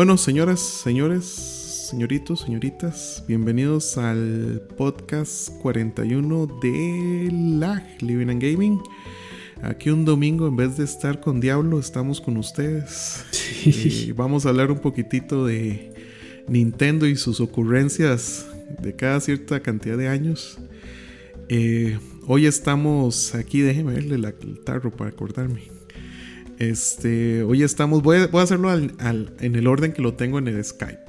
Bueno, señoras, señores, señoritos, señoritas, bienvenidos al podcast 41 de LAG, Living and Gaming. Aquí un domingo, en vez de estar con Diablo, estamos con ustedes. Y vamos a hablar un poquitito de Nintendo y sus ocurrencias de cada cierta cantidad de años. Eh, hoy estamos aquí, déjeme verle la, el tarro para acordarme. Este, hoy estamos, voy a, voy a hacerlo al- al- en el orden que lo tengo en el Skype.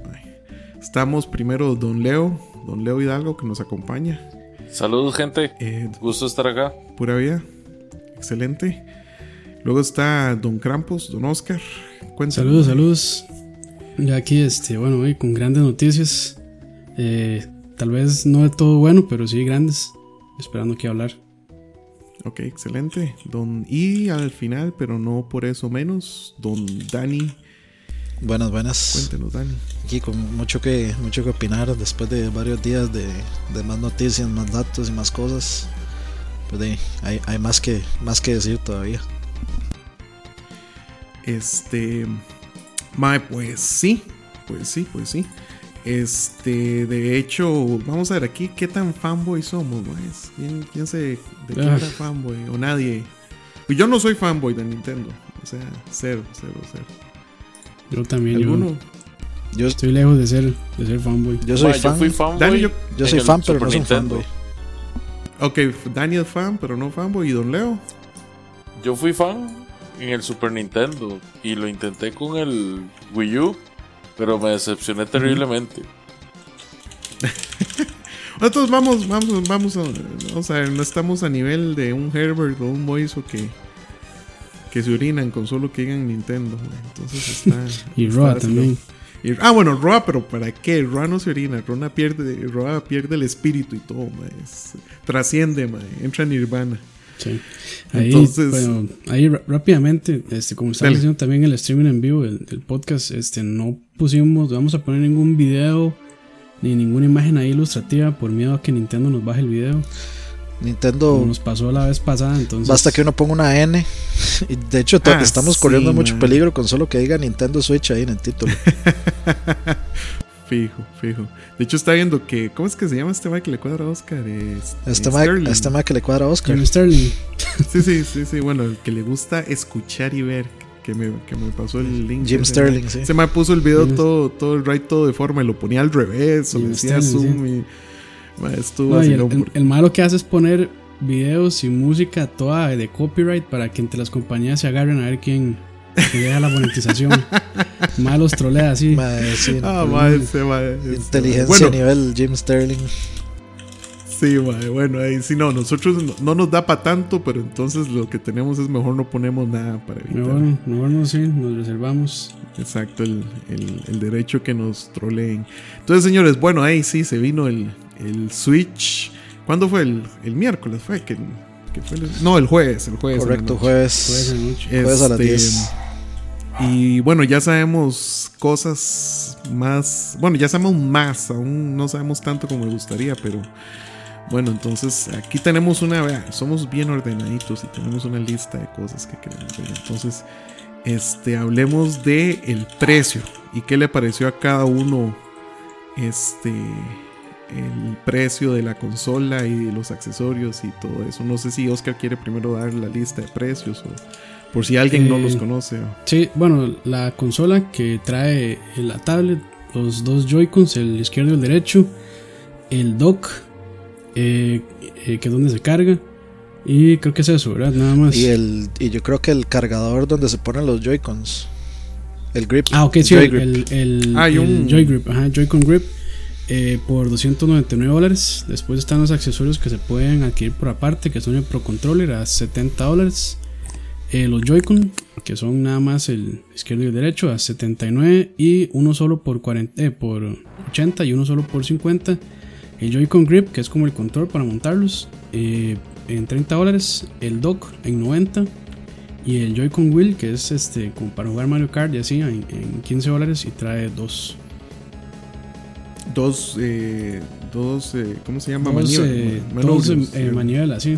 Estamos primero Don Leo, Don Leo Hidalgo que nos acompaña. Saludos, gente. Eh, Gusto estar acá. pura vida, excelente. Luego está Don Krampus, Don Oscar. Cuéntanos. Saludos, saludos. Ya aquí, este, bueno, hoy con grandes noticias. Eh, tal vez no de todo bueno, pero sí grandes. Esperando que hablar. Ok, excelente. Don, y al final, pero no por eso menos, Don Dani. Buenas, buenas. Cuéntenos, Dani. Aquí con mucho que, mucho que opinar después de varios días de, de más noticias, más datos y más cosas. Pues de, hay, hay más, que, más que decir todavía. Este. Mae, pues sí. Pues sí, pues sí. Este, de hecho, vamos a ver aquí qué tan fanboy somos, maes. ¿Quién, quién se declara Ah. fanboy? O nadie. Pues yo no soy fanboy de Nintendo. O sea, cero, cero, cero. Yo también, yo ¿Alguno? Yo, estoy lejos de ser, de ser fanboy. yo soy fan. Yo fui fanboy. Dani, yo- soy fan, pero no soy fanboy. Ok, Daniel fan, pero no fanboy. ¿Y Don Leo? Yo fui fan en el Super Nintendo y lo intenté con el Wii U, pero me decepcioné terriblemente. Nosotros vamos, vamos, vamos a, vamos a ver, no estamos a nivel de un Herbert o un Moiso que, que se orinan con solo que digan Nintendo. Entonces está. Y Roa también. y- ah, bueno, Roa, pero ¿para qué? Roa no se orina, Roa pierde, Roa pierde el espíritu y todo, ma, es- trasciende, ma, entra en Nirvana. Sí. Ahí, Entonces- bueno, ahí rápidamente, este, como estamos Dale. haciendo también el streaming en vivo del, del podcast, este, no pusimos, no vamos a poner ningún video ni ninguna imagen ahí ilustrativa por miedo a que Nintendo nos baje el video. Nintendo, Como nos pasó la vez pasada, entonces. basta que uno ponga una N. Y de hecho, Ah, estamos sí, corriendo mucho man. peligro con solo que diga Nintendo Switch ahí en el título. Fijo, fijo. De hecho, está viendo que. ¿Cómo es que se llama este ma que le cuadra a Oscar? Es- Este es ma, Sterling. este ma que le cuadra a Oscar. Sterling. Sí, sí, sí, sí. Bueno, el que le gusta escuchar y ver. Que me, que me pasó el link. Jim Sterling, sí. Se me puso el video Jim- todo, todo el right, todo de forma. Y lo ponía al revés. O Jim decía Sterling, zoom. Y, ma, estuvo No, y el, malo que hace es poner videos y música toda de copyright para que entre las compañías se agarren a ver quién, quién deja la monetización. Malos trolea así. Ma, sí, Ah, ma, ese ma, ese- inteligencia Bueno, a nivel Jim Sterling. Sí, bueno, ahí sí, no. Nosotros no, no nos da para tanto. Pero entonces lo que tenemos es mejor no ponemos nada para evitar. Mejor, mejor no, sí, nos reservamos. Exacto, el, el- el derecho que nos troleen. Entonces, señores, bueno, ahí sí se vino el, el Switch. ¿Cuándo fue? El, el miércoles fue que, que fue el- no, el jueves, el jueves. Correcto, jueves. Jueves noche. Jueves a las Este, 10. Y bueno, ya sabemos cosas más. Bueno, ya sabemos más, aún no sabemos tanto como me gustaría, pero bueno, entonces aquí tenemos una. vea, somos bien ordenaditos y tenemos una lista de cosas que queremos ver. Entonces, este, hablemos de el precio y qué le pareció a cada uno. Este. El precio de la consola y de los accesorios y todo eso. No sé si Oscar quiere primero dar la lista de precios o por si alguien no Eh, los conoce. o- Sí, bueno, la consola que trae la tablet, los dos Joy-Cons, el izquierdo y el derecho, el dock, eh, eh, que es donde se carga. Y creo que es eso, ¿verdad? Nada más. Y, el, y yo creo que el cargador donde se ponen los Joy-Cons. El grip. Ah, ok, el sí, Joy el, grip. el, el- Ah, y el un- Joy Grip, ajá, Joy-Con Grip, eh, por 299 dólares. Después están los accesorios que se pueden adquirir por aparte, que son el Pro Controller a 70 dólares. Eh, los Joy-Con, que son nada más el izquierdo y el derecho, a 79. Y uno solo por, 40, eh, por 80 y uno solo por 50. El Joy-Con Grip, que es como el control para montarlos, eh, en 30 dólares. El dock en 90. Y el Joy-Con Wheel, que es este como para jugar Mario Kart y así, en, en 15 dólares y trae dos. Dos, eh, dos, eh, ¿cómo se llama? dos, Maniobras, eh, ma- dos, manubrios, eh, sí. manivelas, sí.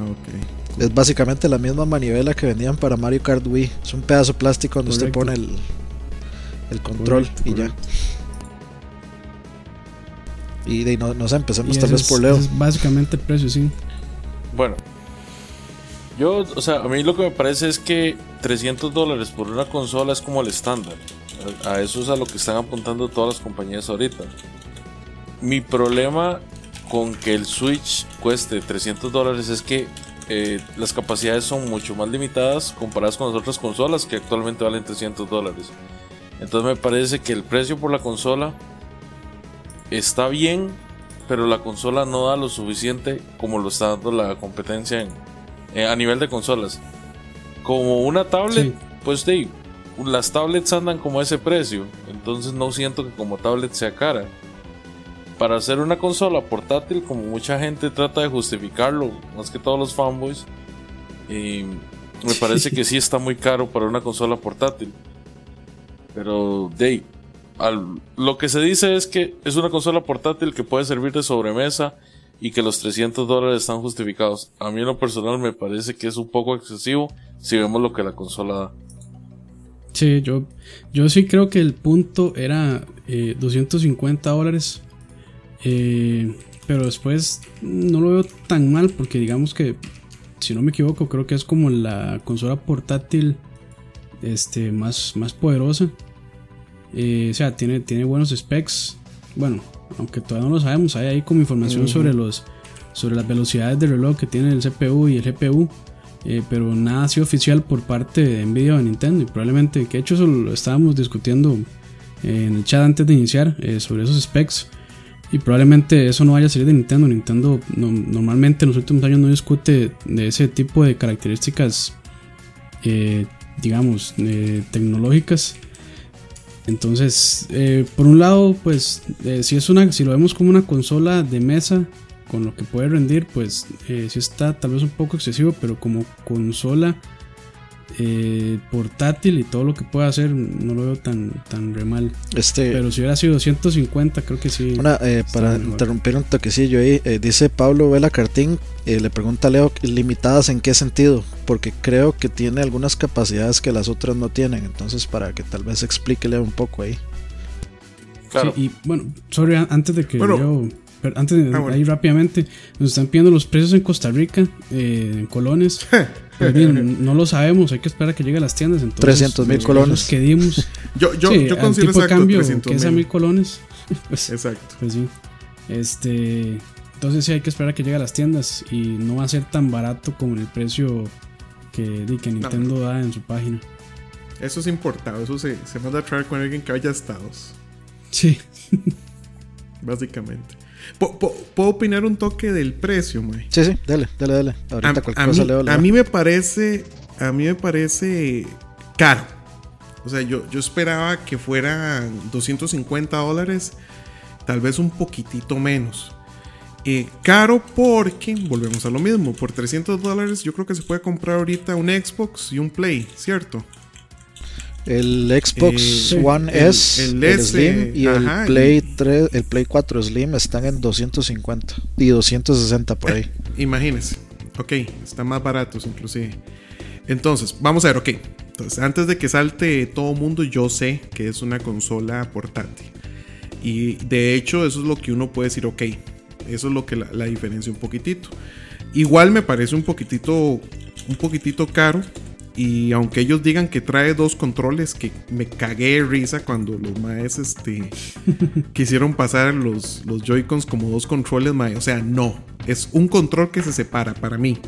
Ah, ok. Es básicamente la misma manivela que vendían para Mario Kart Wii. Es un pedazo de plástico donde usted Correcto. pone el, el control Correcto, y ya. Y de, no, no sé, empecemos tal vez por Leo. es básicamente el precio, sí. Bueno, yo, o sea, a mí lo que me parece es que 300 dólares por una consola es como el estándar. A, a eso es a lo que están apuntando todas las compañías ahorita. Mi problema con que el Switch cueste 300 dólares es que eh, las capacidades son mucho más limitadas comparadas con las otras consolas que actualmente valen 300 dólares. Entonces me parece que el precio por la consola está bien, pero la consola no da lo suficiente como lo está dando la competencia en, a nivel de consolas. Como una tablet, Sí. pues de, las tablets andan como a ese precio, entonces no siento que como tablet sea cara. Para hacer una consola portátil, como mucha gente trata de justificarlo, más que todos los fanboys, y me parece que sí está muy caro para una consola portátil. Pero, de lo que se dice es que es una consola portátil que puede servir de sobremesa y que los 300 dólares están justificados. A mí en lo personal me parece que es un poco excesivo si vemos lo que la consola da. Sí, yo, yo sí creo que el punto era eh, 250 dólares. Eh, pero después no lo veo tan mal porque digamos que, si no me equivoco, creo que es como la consola portátil este, más, más poderosa. Eh, o sea, tiene, tiene buenos specs. Bueno, aunque todavía no lo sabemos, hay ahí como información sobre, los, sobre las velocidades de reloj que tiene el CPU y el GPU. Eh, pero nada ha sido oficial por parte de Nvidia o de Nintendo. Y probablemente, que de hecho eso lo estábamos discutiendo en el chat antes de iniciar eh, sobre esos specs. Y probablemente eso no vaya a salir de Nintendo. Nintendo no- normalmente en los últimos años no discute de ese tipo de características, eh, digamos, tecnológicas. Entonces, eh, por un lado, pues, eh, si es una, si lo vemos como una consola de mesa, con lo que puede rendir, pues, eh, sí está tal vez un poco excesivo, pero como consola eh, portátil y todo lo que puede hacer, no lo veo tan, tan re mal. Este, Pero si hubiera sido 150, creo que sí. Una, eh, para mejor. interrumpir un toquecillo ahí, eh, dice Pablo Vela Cartín, eh, le pregunta a Leo, ¿limitadas en qué sentido? Porque creo que tiene algunas capacidades que las otras no tienen, entonces para que tal vez explique Leo un poco ahí. Claro. Sí, y bueno, sorry, an- antes de que Bueno. yo. Pero antes de Ah, bueno. ahí rápidamente, nos están pidiendo los precios en Costa Rica, eh, en colones. Pero bien, no lo sabemos, hay que esperar a que llegue a las tiendas. Entonces, 300,000 los colones. que dimos. Yo, yo, sí, yo considero tipo de exacto cambio 300 que es a mil. mil colones. Pues, Exacto. pues sí. Este. Entonces sí hay que esperar a que llegue a las tiendas. Y no va a ser tan barato como el precio que, que Nintendo da en su página. Eso es importado. Eso se, se manda a traer con alguien que haya estados. Sí. Básicamente. ¿Puedo opinar un toque del precio, mae? Sí, sí, dale, dale, dale. A, Ahorita cualquier a cosa mí, Leo a mí me parece. A mí me parece caro. O sea, yo, yo esperaba que fueran 250 dólares. Tal vez un poquitito menos. Eh, caro porque, volvemos a lo mismo, por 300 dólares yo creo que se puede comprar ahorita un Xbox y un Play, ¿cierto? El Xbox Eh, One el- S, el Slim y ajá, el Play 3, el Play 4 Slim están en 250 y 260 por ahí. Imagínense. Ok, están más baratos inclusive. Entonces, vamos a ver, ok. Entonces, antes de que salte todo mundo, yo sé que es una consola portátil. Y de hecho, eso es lo que uno puede decir, ok. Eso es lo que la, la diferencia un poquitito. Igual me parece un poquitito, un poquitito caro. Y aunque ellos digan que trae dos controles, que me cagué de risa cuando los maes este, quisieron pasar los, los Joy-Cons como dos controles, mae. O sea, no. Es un control que se separa para mí.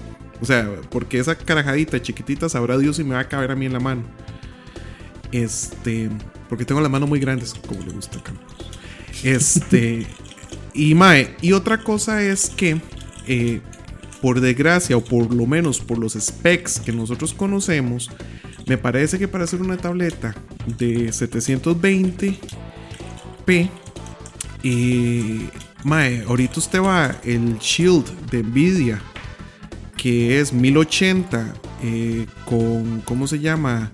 O sea, porque esa carajadita chiquitita sabrá Dios si me va a caber a mí en la mano. Este. Porque tengo las manos muy grandes, como le gusta a. Este. y mae. Y otra cosa es que. eh, por desgracia, o por lo menos por los specs que nosotros conocemos, me parece que para hacer una tableta de 720p, eh, mae, ahorita usted va el Shield de Nvidia, que es 1080 eh, con, ¿cómo se llama?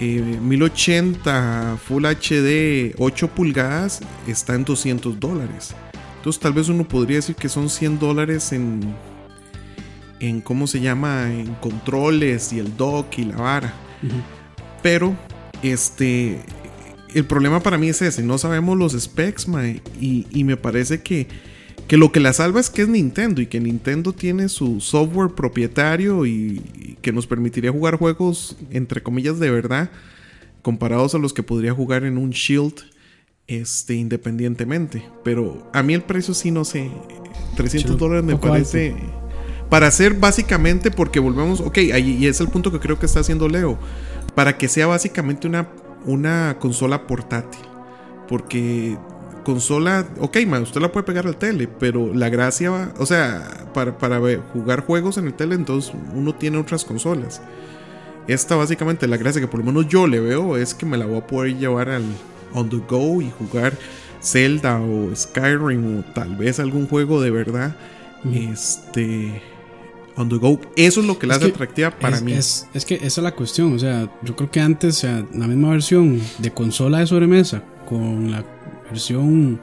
Eh, 1080 Full HD 8 pulgadas, está en 200 dólares. Entonces tal vez uno podría decir que son 100 dólares en, en cómo se llama, en controles y el dock y la vara. Pero, este, el problema para mí es ese, no sabemos los specs, mae, y, y me parece que, que lo que la salva es que es Nintendo y que Nintendo tiene su software propietario y, y que nos permitiría jugar juegos, entre comillas, de verdad, comparados a los que podría jugar en un Shield este, independientemente. Pero a mí el precio sí, no sé, 300 Sí, dólares me parece... Para hacer básicamente, porque volvemos, ok, ahí y es el punto que creo que está haciendo Leo, para que sea básicamente una, una consola portátil. Porque consola, ok, man, usted la puede pegar al tele, pero la gracia va, o sea, para, para ver- jugar juegos en el tele, entonces uno tiene otras consolas. Esta básicamente la gracia que por lo menos yo le veo es que me la voy a poder llevar al on the go y jugar Zelda o Skyrim o tal vez algún juego de verdad. Este on the go. Eso es lo que la hace que atractiva para es, mí. Es, es que esa es la cuestión. O sea, yo creo que antes, o sea, la misma versión de consola de sobremesa con la versión,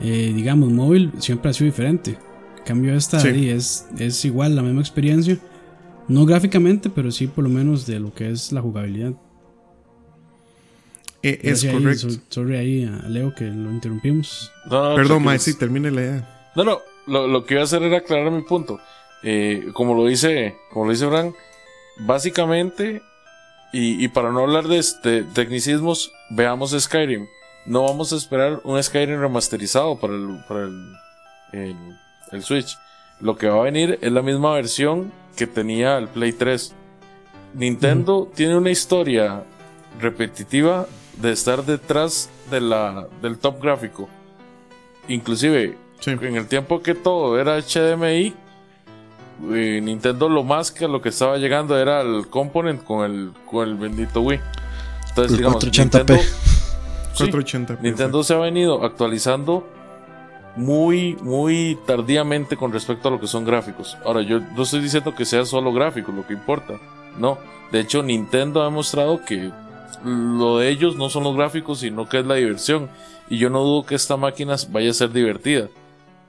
eh, digamos, móvil, siempre ha sido diferente. En cambio, esta Sí. ahí es, es igual, la misma experiencia. No gráficamente, pero sí por lo menos de lo que es la jugabilidad. Eh, es ahí, correcto. so- sorry ahí a Leo que lo interrumpimos. No, no, Perdón, Mae, sí, termine la idea. No, no, lo, lo que iba a hacer era aclarar mi punto. Eh, como lo dice, como lo dice Fran, básicamente, y, y para no hablar de este, tecnicismos, veamos Skyrim. No vamos a esperar un Skyrim remasterizado para el, para el, el, el Switch. Lo que va a venir es la misma versión que tenía el Play 3. Nintendo tiene una historia repetitiva de estar detrás de la, del top gráfico. Inclusive, Sí. en el tiempo que todo era HDMI, eh, Nintendo lo más que a lo que estaba llegando era el component con el, con el bendito Wii. Entonces, El digamos, 480p. Nintendo, sí, 480. Nintendo se ha venido actualizando muy, muy tardíamente con respecto a lo que son gráficos. Ahora, yo no estoy diciendo que sea solo gráficos lo que importa. No. De hecho, Nintendo ha demostrado que lo de ellos no son los gráficos, sino que es la diversión. Y yo no dudo que esta máquina vaya a ser divertida.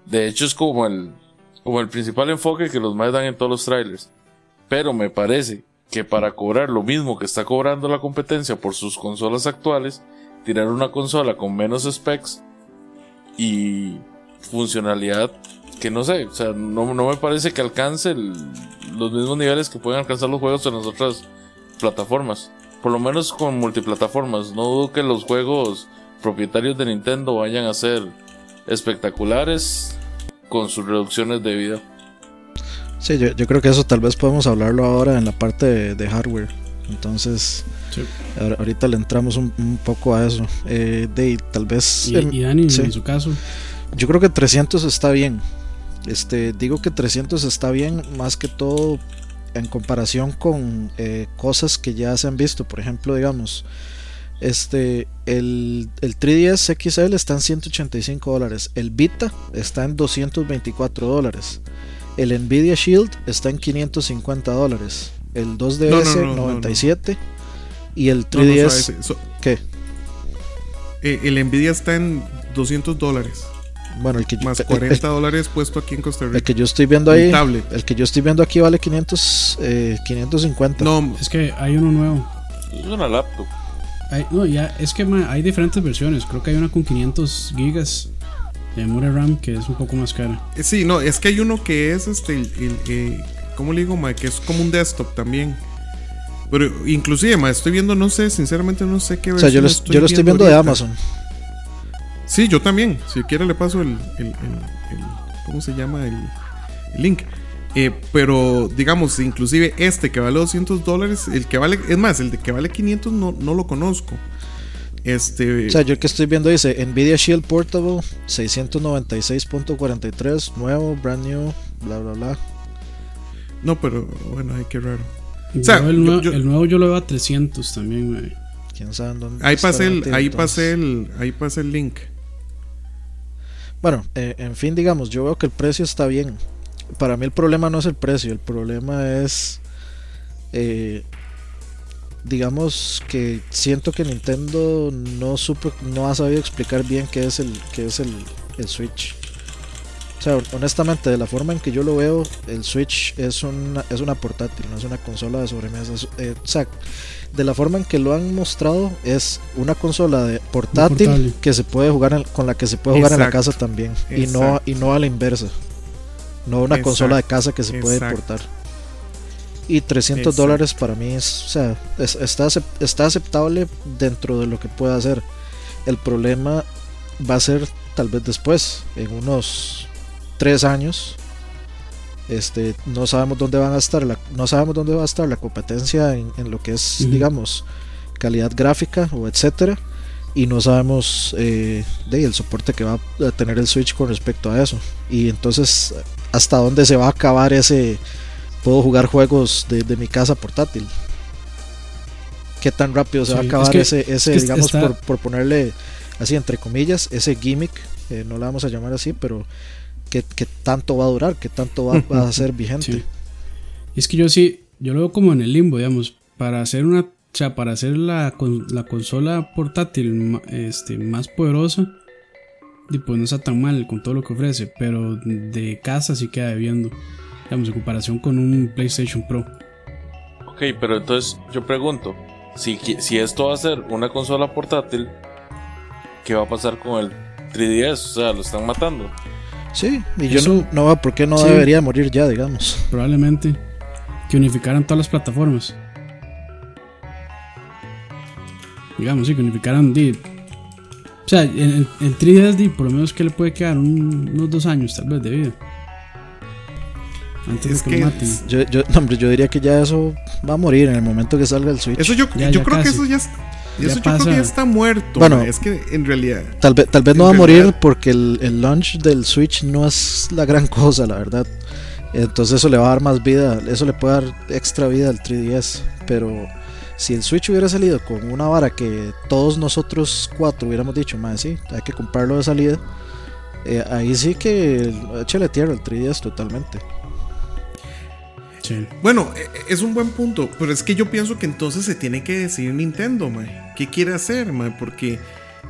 De hecho, es como el, como el principal enfoque que los más dan en todos los trailers. Pero me parece que para cobrar lo mismo que está cobrando la competencia por sus consolas actuales, tirar una consola con menos specs y funcionalidad que no sé, o sea, no, no me parece que alcance los mismos niveles que pueden alcanzar los juegos en las otras plataformas. Por lo menos con multiplataformas. No dudo que los juegos propietarios de Nintendo vayan a ser espectaculares con sus reducciones de vida. Sí, yo, yo creo que eso tal vez podemos hablarlo ahora en la parte de, de hardware. Entonces, Sí. ahorita le entramos un, un poco a eso. Eh, de, tal vez... Y, en- y Dani, sí. en su caso, Yo creo que 300 está bien. Este, digo que 300 está bien más que todo en comparación con eh, cosas que ya se han visto. Por ejemplo, digamos, este, el, el 3DS XL está en 185 dólares. El Vita está en 224 dólares. El Nvidia Shield está en 550 dólares. El 2DS No, no, no, no, no. 97. Y el No, no, 3DS... suave, so- ¿Qué? eh, el Nvidia está en 200 dólares. Bueno, el que, yo- Más el- 40 dólares puesto aquí en Costa el Rica. que yo estoy viendo El ahí... tablet. El que yo estoy viendo aquí vale 500, eh, 550. No, es que hay uno nuevo. Es una laptop. Hay- no, ya, es que ma, hay diferentes versiones. Creo que hay una con 500 gigas de memoria RAM que es un poco más cara. eh, sí, no, es que hay uno que es este, el, el, eh, ¿cómo le digo, ma? Que es como un desktop también. Pero inclusive, ma, estoy viendo, no sé, sinceramente no sé qué o sea, yo versión lo, yo lo estoy viendo de. Amazon. Sí, yo también. Si quiere le paso el, el- el- el- ¿cómo se llama? El, el link. Eh, pero digamos, inclusive este que vale 200 dólares, el que vale, es más, el de que vale 500 no, no lo conozco. Este, O sea, yo el que estoy viendo dice Nvidia Shield Portable 696.43, nuevo, brand new, bla bla bla. no, pero bueno, ay, qué raro. Sea, el, yo- nuevo, yo- el nuevo yo lo veo a 300 también. ma. Quién sabe dónde Ahí pasé el, ahí entonces. pasé el, ahí pasé el link. Bueno, eh, en fin, digamos, yo veo que el precio está bien. Para mí el problema no es el precio, el problema es, eh, digamos que siento que Nintendo no supo, no ha sabido explicar bien qué es el, qué es el, el Switch. O sea, honestamente, de la forma en que yo lo veo, el Switch es una, es una portátil, no es una consola de sobremesa. Eh, o sea, de la forma en que lo han mostrado, es una consola de portátil, que se puede jugar con la que se puede jugar en la casa también. Y no, y no a la inversa. No una consola de casa que se puede portar. Y 300 dólares para mí es, o sea, está, está aceptable dentro de lo que pueda hacer. El problema va a ser tal vez después, en unos 3 años. Este, no sabemos dónde van a estar la, no sabemos dónde va a estar la competencia en, lo que es, digamos, calidad gráfica o etcétera y no sabemos eh, de el soporte que va a tener el Switch con respecto a eso. Y entonces, hasta dónde se va a acabar ese puedo jugar juegos de, mi casa portátil. ¿Qué tan rápido se va a acabar ese, ese digamos, por, ponerle así entre comillas, ese gimmick, eh, no la vamos a llamar así, pero ¿qué, tanto va a durar? ¿Qué tanto va, a ser vigente? Es que yo sí, yo lo veo como en el limbo, digamos, para hacer una, o sea, para hacer la, la consola portátil este, más poderosa, y pues no está tan mal con todo lo que ofrece, pero de casa sí queda debiendo digamos, en comparación con un PlayStation Pro. Ok, pero entonces yo pregunto, si, si esto va a ser una consola portátil, ¿qué va a pasar con el 3DS? O sea, lo están matando. Sí, y yo no, no veo por qué no debería morir ya, digamos. Probablemente que unificaran todas las plataformas. Digamos, sí, que unificaran. O sea, en, 3DS, por lo menos que le puede quedar unos dos años tal vez de vida. Antes de que, maten. Yo, yo, hombre, yo diría que ya eso va a morir en el momento que salga el Switch. Eso yo, yo creo que eso ya, eso yo creo que ya está muerto. Bueno, es que en realidad. Tal vez, tal vez no va a morir porque el, el, launch del Switch no es la gran cosa, la verdad. Entonces eso le va a dar más vida, eso le puede dar extra vida al 3DS. Pero si el Switch hubiera salido con una vara que todos nosotros cuatro hubiéramos dicho, más sí, hay que comprarlo de salida, eh, ahí sí que échale tierra al 3DS totalmente. Bueno, e, e, es un buen punto, pero es que yo pienso que entonces se tiene que decidir Nintendo, mae. ¿Qué quiere hacer, mae? Porque,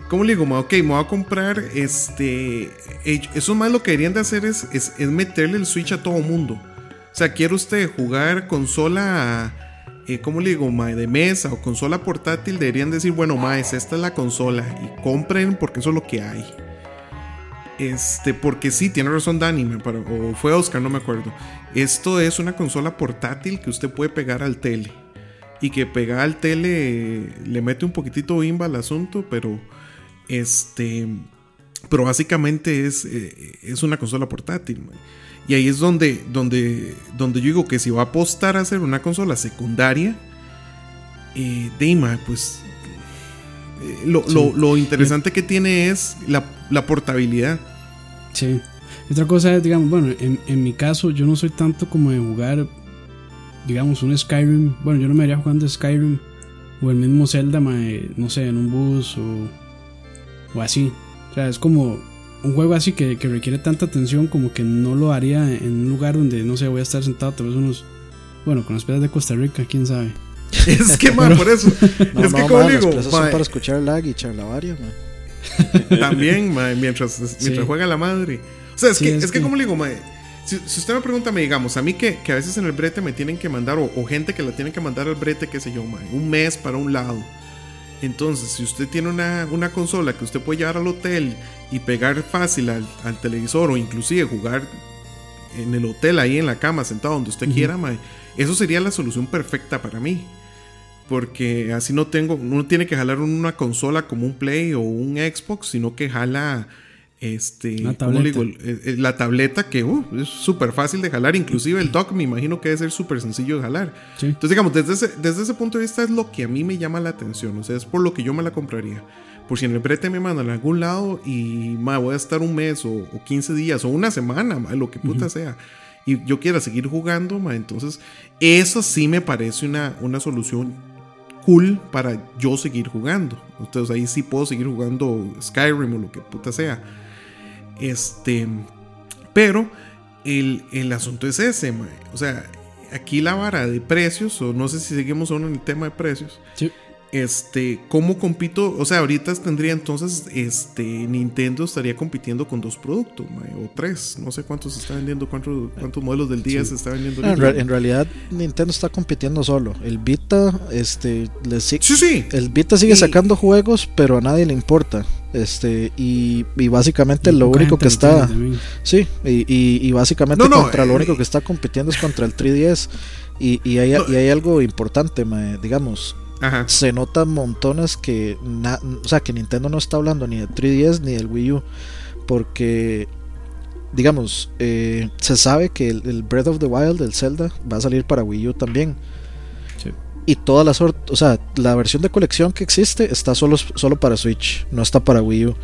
¿cómo le digo, mae? Ok, me voy a comprar este. Eso más lo que deberían de hacer es, es, meterle el Switch a todo mundo. O sea, quiere usted jugar consola. Eh, ¿Cómo le digo? De mesa o consola portátil. Deberían decir, bueno, mae, esta es la consola. Y compren porque eso es lo que hay. Este, porque sí, tiene razón Dani, o fue Oscar, no me acuerdo. Esto es una consola portátil que usted puede pegar al tele. Y que pegar al tele le mete un poquitito bimba al asunto, pero este. Pero básicamente es, eh, es una consola portátil. Y ahí es donde, donde, donde yo digo que si va a apostar a hacer una consola secundaria, eh, Deima, pues eh, lo, interesante que tiene es la, la, portabilidad. Sí. Otra cosa es, digamos, bueno, en, en, mi caso yo no soy tanto como de jugar, digamos, un Skyrim. Bueno, yo no me haría jugando Skyrim o el mismo Zelda, no sé, en un bus o, o así. O sea, es como un juego así que, que, requiere tanta atención como que no lo haría en un lugar donde, no sé, voy a estar sentado tal vez unos, bueno, con las piedras de Costa Rica, quién sabe. es que, man, por eso. es que, como digo, son para escuchar lag y charlavaria, man. También, man, mientras, mientras juega la madre. O sea, es, que, es, que, como le digo, man, si, usted me pregunta, me digamos, a mí que, que, a veces en el brete me tienen que mandar, o, gente que la tienen que mandar al brete, qué sé yo, man, un mes para un lado. Entonces, si usted tiene una, una consola que usted puede llevar al hotel y pegar fácil al, al, televisor, o inclusive jugar en el hotel ahí en la cama, sentado donde usted quiera, eso sería la solución perfecta para mí. Porque así no tengo, no tiene que jalar una consola como un Play o un Xbox, sino que jala este, la tableta, la tableta que uh, es súper fácil de jalar, inclusive el dock me imagino que debe ser súper sencillo de jalar. Entonces, digamos, desde ese, desde ese punto de vista es lo que a mí me llama la atención, o sea, es por lo que yo me la compraría. Por si en el brete me mandan a algún lado y voy a estar un mes o, 15 días o una semana, lo que puta sea y yo quiera seguir jugando, entonces eso sí me parece una, una solución cool para yo seguir jugando. Entonces ahí sí puedo seguir jugando Skyrim o lo que puta sea. Este, pero el, el asunto es ese, O sea, aquí la vara de precios, o no sé si seguimos aún en el tema de precios. Este, ¿cómo compito? O sea, ahorita tendría entonces, este, Nintendo estaría compitiendo con dos productos, mae, o tres. No sé cuántos se está vendiendo, cuántos, cuántos modelos del día se está vendiendo. No, en, ahorita. re- en realidad Nintendo está compitiendo solo. El Vita, este, le si- Sí, sí. el Vita sigue Y- sacando juegos, pero a nadie le importa. Este, y, y básicamente Y lo único que está, sí, y, y- y básicamente No, no, contra lo eh, único que está compitiendo es contra el 3DS. Y, y, hay, No. y hay algo importante, mae, digamos, Ajá. se notan montones que, na- o sea, que Nintendo no está hablando ni de 3DS ni del Wii U, porque, digamos, eh, se sabe que el, el Breath of the Wild, el Zelda, va a salir para Wii U también. Sí. Y todas las, o sea, la versión de colección que existe está solo, solo para Switch, no está para Wii U.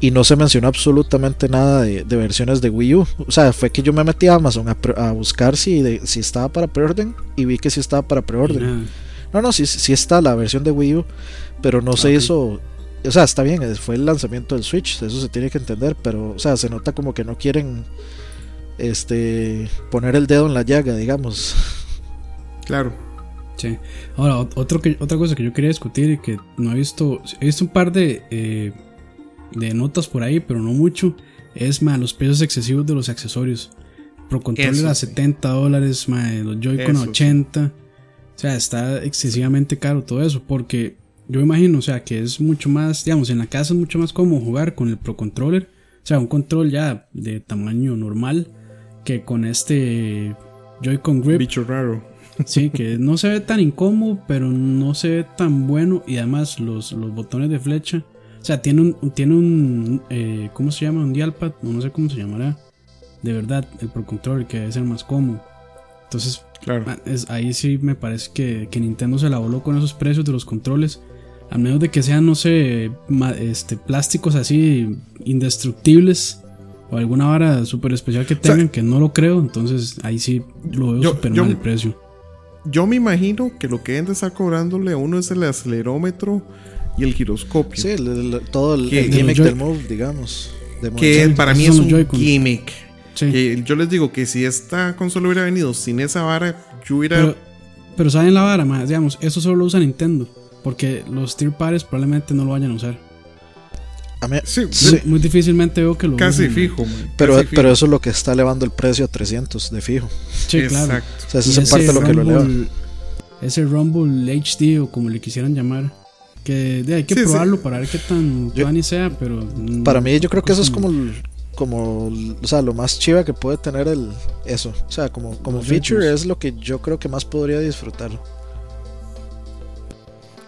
Y no se mencionó absolutamente nada de, de versiones de Wii U. O sea, fue que yo me metí a Amazon a, pre- a buscar si, de- si estaba para preorden y vi que sí estaba para preorden. No, no, sí, sí está la versión de Wii U, pero no se Ok. hizo. O sea, está bien, fue el lanzamiento del Switch, eso se tiene que entender, pero, o sea, se nota como que no quieren este poner el dedo en la llaga, digamos. Claro. Sí. Ahora, otro que, otra cosa que yo quería discutir y que no he visto, he visto un par de, eh, de notas por ahí, pero no mucho, es más los precios excesivos de los accesorios. Pro controller Eso a sí. 70 dólares, más los Joy-Con a Eso sí. 80. O sea, está excesivamente caro todo eso, porque yo imagino, o sea, que es mucho más, digamos, en la casa es mucho más cómodo jugar con el Pro Controller, o sea, un control ya de tamaño normal, que con este Joy-Con Grip. Bicho raro. Sí, que no se ve tan incómodo, pero no se ve tan bueno. Y además los, los botones de flecha. O sea, tiene un, tiene un eh, ¿cómo se llama? Un dialpad, no, no sé cómo se llamará. De verdad, el Pro Controller que debe ser más cómodo. Entonces, Claro. ah, es, ahí sí me parece que, que Nintendo se la voló con esos precios de los controles. A menos de que sean, no sé, este, plásticos así indestructibles. O alguna vara súper especial que sea, tengan, que no lo creo. Entonces ahí sí lo veo súper mal el precio. Yo me imagino que lo que deben de estar cobrándole a uno es el acelerómetro y el giroscopio. Sí, el- el- todo el, Que- el de gimmick del Move, digamos. de que para mí es un gimmick. Sí. Que yo les digo que si esta consola hubiera venido sin esa vara, yo hubiera. Pero, pero saben la vara, más, digamos, eso solo lo usa Nintendo. Porque los tier pares probablemente no lo vayan a usar. A mí- sí, sí, Muy difícilmente veo que lo casi usen, fijo, man, pero, casi fijo. pero eso es lo que está elevando el precio a 300 de fijo. Sí, claro. Exacto. O sea, eso es en parte ese lo que lo eleva. Rumble- Ese Rumble HD o como le quisieran llamar. Que de, hay que Sí, sí. probarlo para ver qué tan Yo- tuani sea, pero. Para mí yo creo que eso es como- como el- como o sea, lo más chiva que puede tener el eso. O sea, como, como Los feature es lo que yo creo que más podría disfrutar.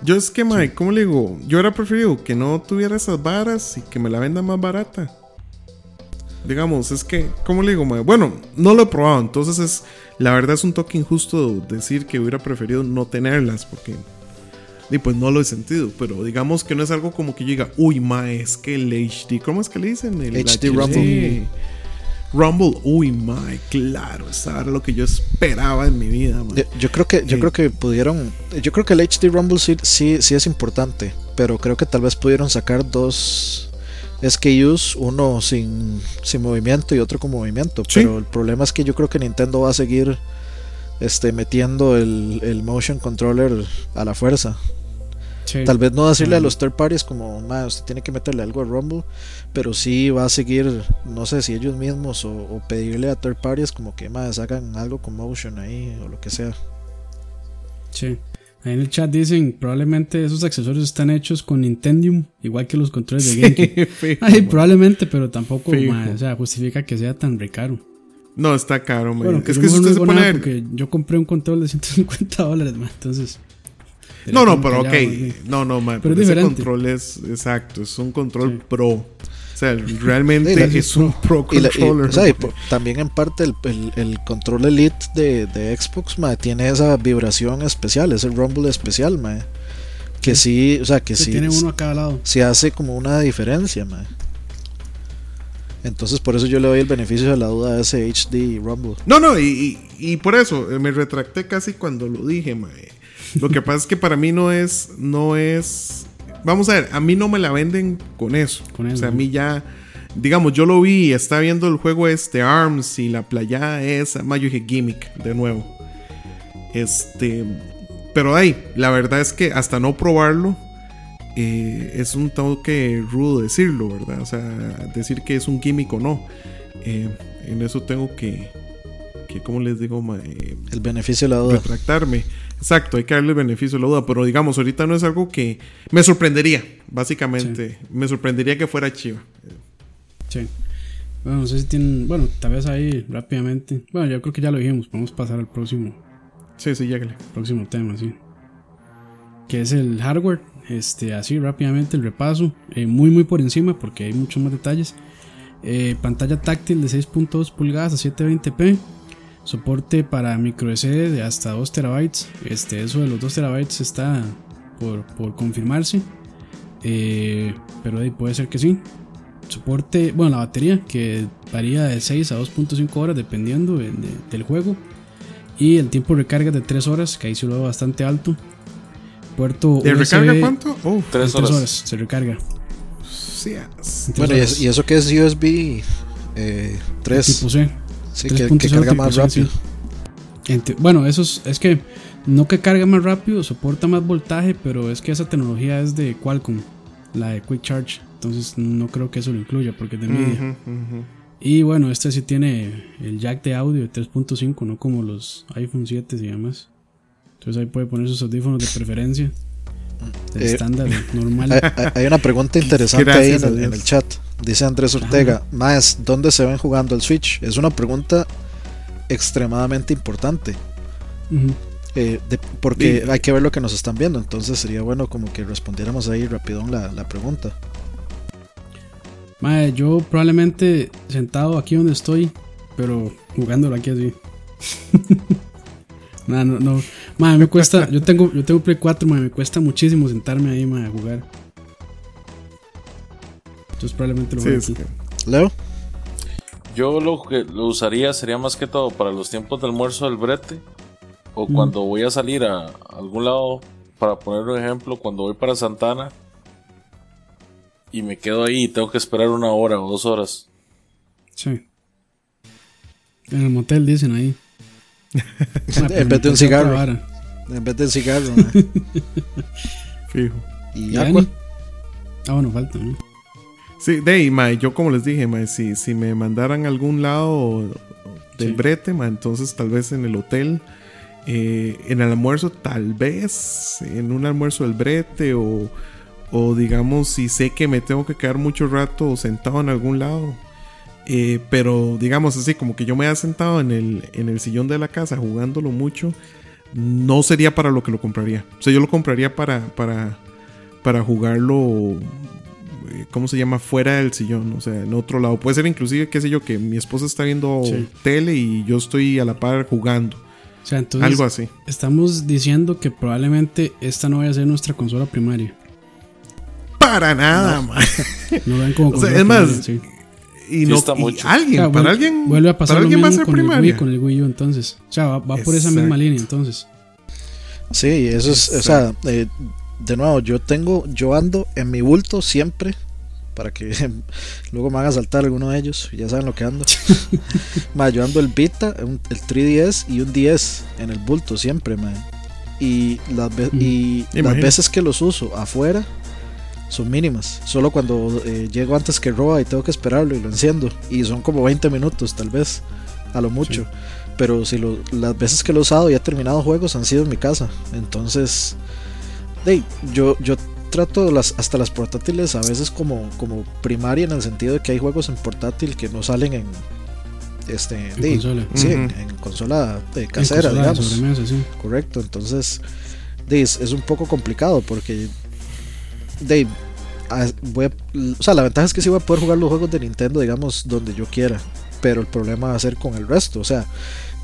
Yo es que, Mike, ¿cómo le digo? Yo hubiera preferido que no tuviera esas varas y que me la venda más barata. Digamos, es que, ¿cómo le digo, Mike? Bueno, no lo he probado, entonces es. La verdad es un toque injusto decir que hubiera preferido no tenerlas, porque. Y pues no lo he sentido, pero digamos que no es algo como que yo diga, uy, ma, es que el HD, ¿cómo es que le dicen? El HD Rumble. Rumble, uy, ma, claro, eso era lo que yo esperaba en mi vida. Yo, yo creo que yo creo que pudieron yo creo que el HD Rumble sí, sí sí es importante, pero creo que tal vez pudieron sacar dos SKUs, uno sin, sin movimiento y otro con movimiento, Sí. pero el problema es que yo creo que Nintendo va a seguir este metiendo el, el motion controller a la fuerza. Sí. Tal vez no decirle a los third parties como, "Ma, usted tiene que meterle algo a Rumble, pero sí va a seguir, no sé si ellos mismos o, o pedirle a third parties como que más hagan algo con motion ahí o lo que sea. Sí. Ahí en el chat dicen, probablemente esos accesorios están hechos con Nintendium, igual que los controles de GameCube. Ay, probablemente, pero tampoco, ma, o sea, justifica que sea tan recaro. No, está caro, man. Bueno, es yo que si mejor no usted se pone a nada ver- porque yo compré un control de 150 dólares, ma, entonces. No, no, pero callado, ok. No, no, man. Pero es ese diferente. control es exacto. Es un control Sí. pro. O sea, realmente la- es un pro Y, la- y- controller. o sea, y también en parte el, el- el control Elite de, de Xbox ma, tiene esa vibración especial, ese rumble especial, ma, que sí, o sea, que Sí, sí, tiene uno a cada lado. sí hace como una diferencia, ma. Entonces por eso yo le doy el beneficio de la duda a ese HD Rumble. No, no, y, y- y por eso eh, me retracté casi cuando lo dije, mae. Lo que pasa es que para mí no es, no es. Vamos a ver, a mí no me la venden con eso. Con o eso, sea, a mí ya. Digamos, yo lo vi, está viendo el juego este ARMS y la playa esa. Más yo dije gimmick de nuevo. Este. pero ahí, la verdad es que hasta no probarlo, eh, es un toque rudo decirlo, ¿verdad? O sea, decir que es un químico no. Eh, en eso tengo que, que ¿cómo les digo? Eh, el beneficio de la duda. Retractarme. Exacto, hay que darle el beneficio de la duda, pero digamos, ahorita no es algo que me sorprendería, básicamente. Me sorprendería que fuera Chiva. Sí. Bueno, no sé si tienen, bueno, tal vez ahí rápidamente. Bueno, yo creo que ya lo dijimos, podemos pasar al próximo. Sí, sí, llágale. Próximo tema, sí. Que es el hardware. Este, así rápidamente el repaso. Eh, muy, muy por encima porque hay muchos más detalles. Eh, pantalla táctil de 6.2 pulgadas a 720p. Soporte para micro SD de hasta 2 terabytes. Este, eso de los 2 terabytes está por, por confirmarse. Eh, pero ahí puede ser que sí. Soporte, bueno, la batería que varía de 6 a 2.5 horas dependiendo del juego. Y el tiempo de recarga de 3 horas, que ahí se lo veo bastante alto. Puerto ¿De recarga cuánto? Oh, 3 horas. se recarga. Sí, bueno, ¿y eso qué es USB 3? Tipo C. Sí, que, carga más rápido. bueno, eso es, es, que no que carga más rápido, soporta más voltaje, pero es que esa tecnología es de Qualcomm, la de Quick Charge. Entonces no creo que eso lo incluya porque es de Nvidia. Y bueno, este sí tiene el jack de audio de 3.5, no como los iPhone 7 y demás. Entonces ahí puede poner sus audífonos de preferencia. De eh, estándar, normal. Hay, una pregunta interesante ahí en el, chat. Dice Andrés Ortega, más, ¿dónde se ven jugando el Switch? Es una pregunta extremadamente importante. Eh, porque hay que ver lo que nos están viendo. Entonces sería bueno como que respondiéramos ahí rápido la, la pregunta. Madre, yo probablemente sentado aquí donde estoy, pero jugándolo aquí así. no, no, no. Madre, me cuesta. Yo tengo, yo tengo Play 4, madre, me cuesta muchísimo sentarme ahí, madre, a jugar. Entonces probablemente lo voy a aquí. ¿Leo? Yo lo que lo usaría sería más que todo para los tiempos de almuerzo del brete. O cuando voy a salir a algún lado, para poner un ejemplo, cuando voy para Santana y me quedo ahí y tengo que esperar una hora o dos horas. Sí. En el motel dicen ahí. en vez de un cigarro. En vez de un cigarro. Fijo. ¿Y, agua? Ah, bueno, falta. ¿no? Sí, de ahí, yo como les dije, ma, si, si me mandaran a algún lado del brete, ma, entonces tal vez en el hotel, eh, en el almuerzo, tal vez en un almuerzo del brete o o digamos si sé que me tengo que quedar mucho rato sentado en algún lado. Eh, pero digamos así, como que yo me haya sentado en el, en el sillón de la casa jugándolo mucho, no sería para lo que lo compraría. O sea, yo lo compraría para, para, para jugarlo, eh, ¿cómo se llama? Fuera del sillón, o sea, en otro lado. Puede ser inclusive, qué sé yo, que mi esposa está viendo tele y yo estoy a la par jugando. O sea, entonces Algo así. Estamos diciendo que probablemente esta no vaya a ser nuestra consola primaria. Para nada, no. No ven como o sea, es más, y no alguien, para alguien, vuelve a pasar para alguien va a ser con primaria. El Wii, con el Wii U entonces. O sea, va, por esa misma línea entonces. Sí, eso es, o sea, eh, de nuevo, yo tengo, yo ando en mi bulto siempre para que luego me haga saltar alguno de ellos, ya saben lo que ando. ma, yo ando el Vita, el 3DS y un 10 en el bulto siempre, ma. Y las, y las veces que los uso afuera, son mínimas. Solo cuando eh, llego antes que Roa y tengo que esperarlo y lo enciendo. Y son como 20 minutos tal vez, a lo mucho. Pero si las veces que lo he usado y he terminado juegos han sido en mi casa. Entonces, hey, yo, yo trato las, hasta las portátiles a veces como, como primaria en el sentido de que hay juegos en portátil que no salen en, este en consola, sí, en, consola de casera, digamos. Correcto, entonces es, es, un poco complicado porque Dave, voy o sea, la ventaja es que sí voy a poder jugar los juegos de Nintendo, digamos, donde yo quiera. Pero el problema va a ser con el resto. O sea,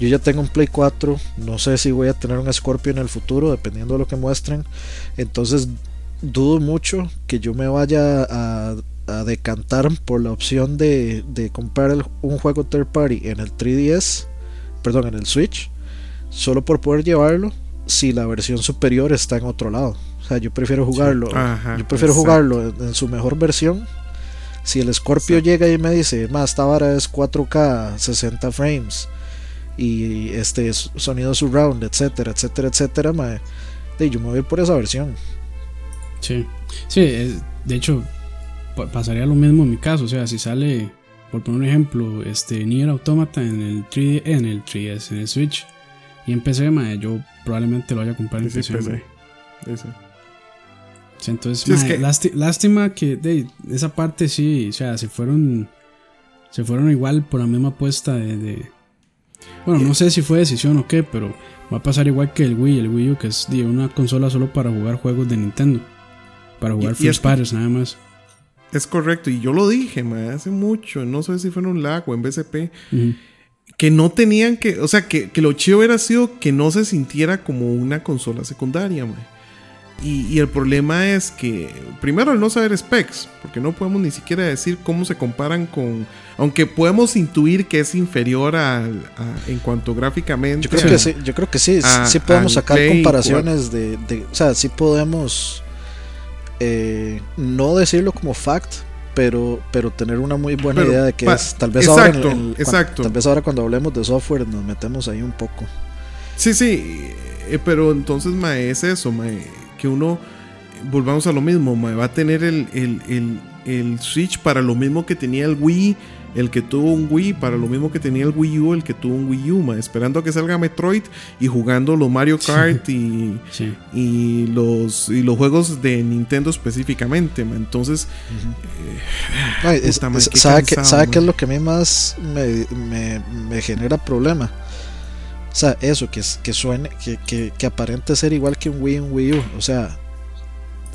yo ya tengo un Play 4. No sé si voy a tener un Scorpio en el futuro, dependiendo de lo que muestren. Entonces, dudo mucho que yo me vaya a, decantar por la opción de, comprar un juego third party en el 3DS, perdón, en el Switch, solo por poder llevarlo si la versión superior está en otro lado yo prefiero jugarlo. yo prefiero jugarlo en, su mejor versión. Si el Scorpio llega y me dice, más esta vara es 4K, 60 frames y este sonido surround, etcétera, etcétera, etcétera, de, yo me voy a ir por esa versión. Sí, sí, de hecho pasaría lo mismo en mi caso, o sea, si sale, por poner un ejemplo, este Nier Automata en el 3 en el 3DS, en el Switch y en PC, yo probablemente lo vaya a comprar en PC. Entonces, lástima que de, esa parte sí, o sea, se fueron se fueron igual por la misma apuesta de, bueno, no sé si fue decisión o qué, pero va a pasar igual que el Wii, el Wii U, que es una consola solo para jugar juegos de Nintendo. Para jugar First Parties nada más. Es correcto, y yo lo dije, hace mucho, no sé si fue en un lag o en BCP, que no tenían que, o sea, que, lo chido hubiera sido que no se sintiera como una consola secundaria, Y, el problema es que, primero, al no saber specs, porque no podemos ni siquiera decir cómo se comparan con. Aunque podemos intuir que es inferior a, en cuanto gráficamente. Yo creo que sí, yo creo que sí, sí podemos sacar comparaciones de, de, O sea, sí podemos eh, no decirlo como fact, pero, pero tener una muy buena idea de que es. Tal vez, ahora exacto. tal vez ahora cuando hablemos de software nos metemos ahí un poco. Sí, sí, eh, pero entonces, mae, es eso, mae, que uno, volvamos a lo mismo, mae, va a tener el, el, el Switch para lo mismo que tenía el Wii el que tuvo un Wii para lo mismo que tenía el Wii U, el que tuvo un Wii U, esperando a que salga Metroid y jugando los Mario Kart y, y, los, y los juegos de Nintendo específicamente. Entonces, eh, ¿sabe, qué es lo que a mí más me, genera problema? O sea, eso, que, que suene, que, que, que aparente ser igual que un Wii un Wii U. O sea,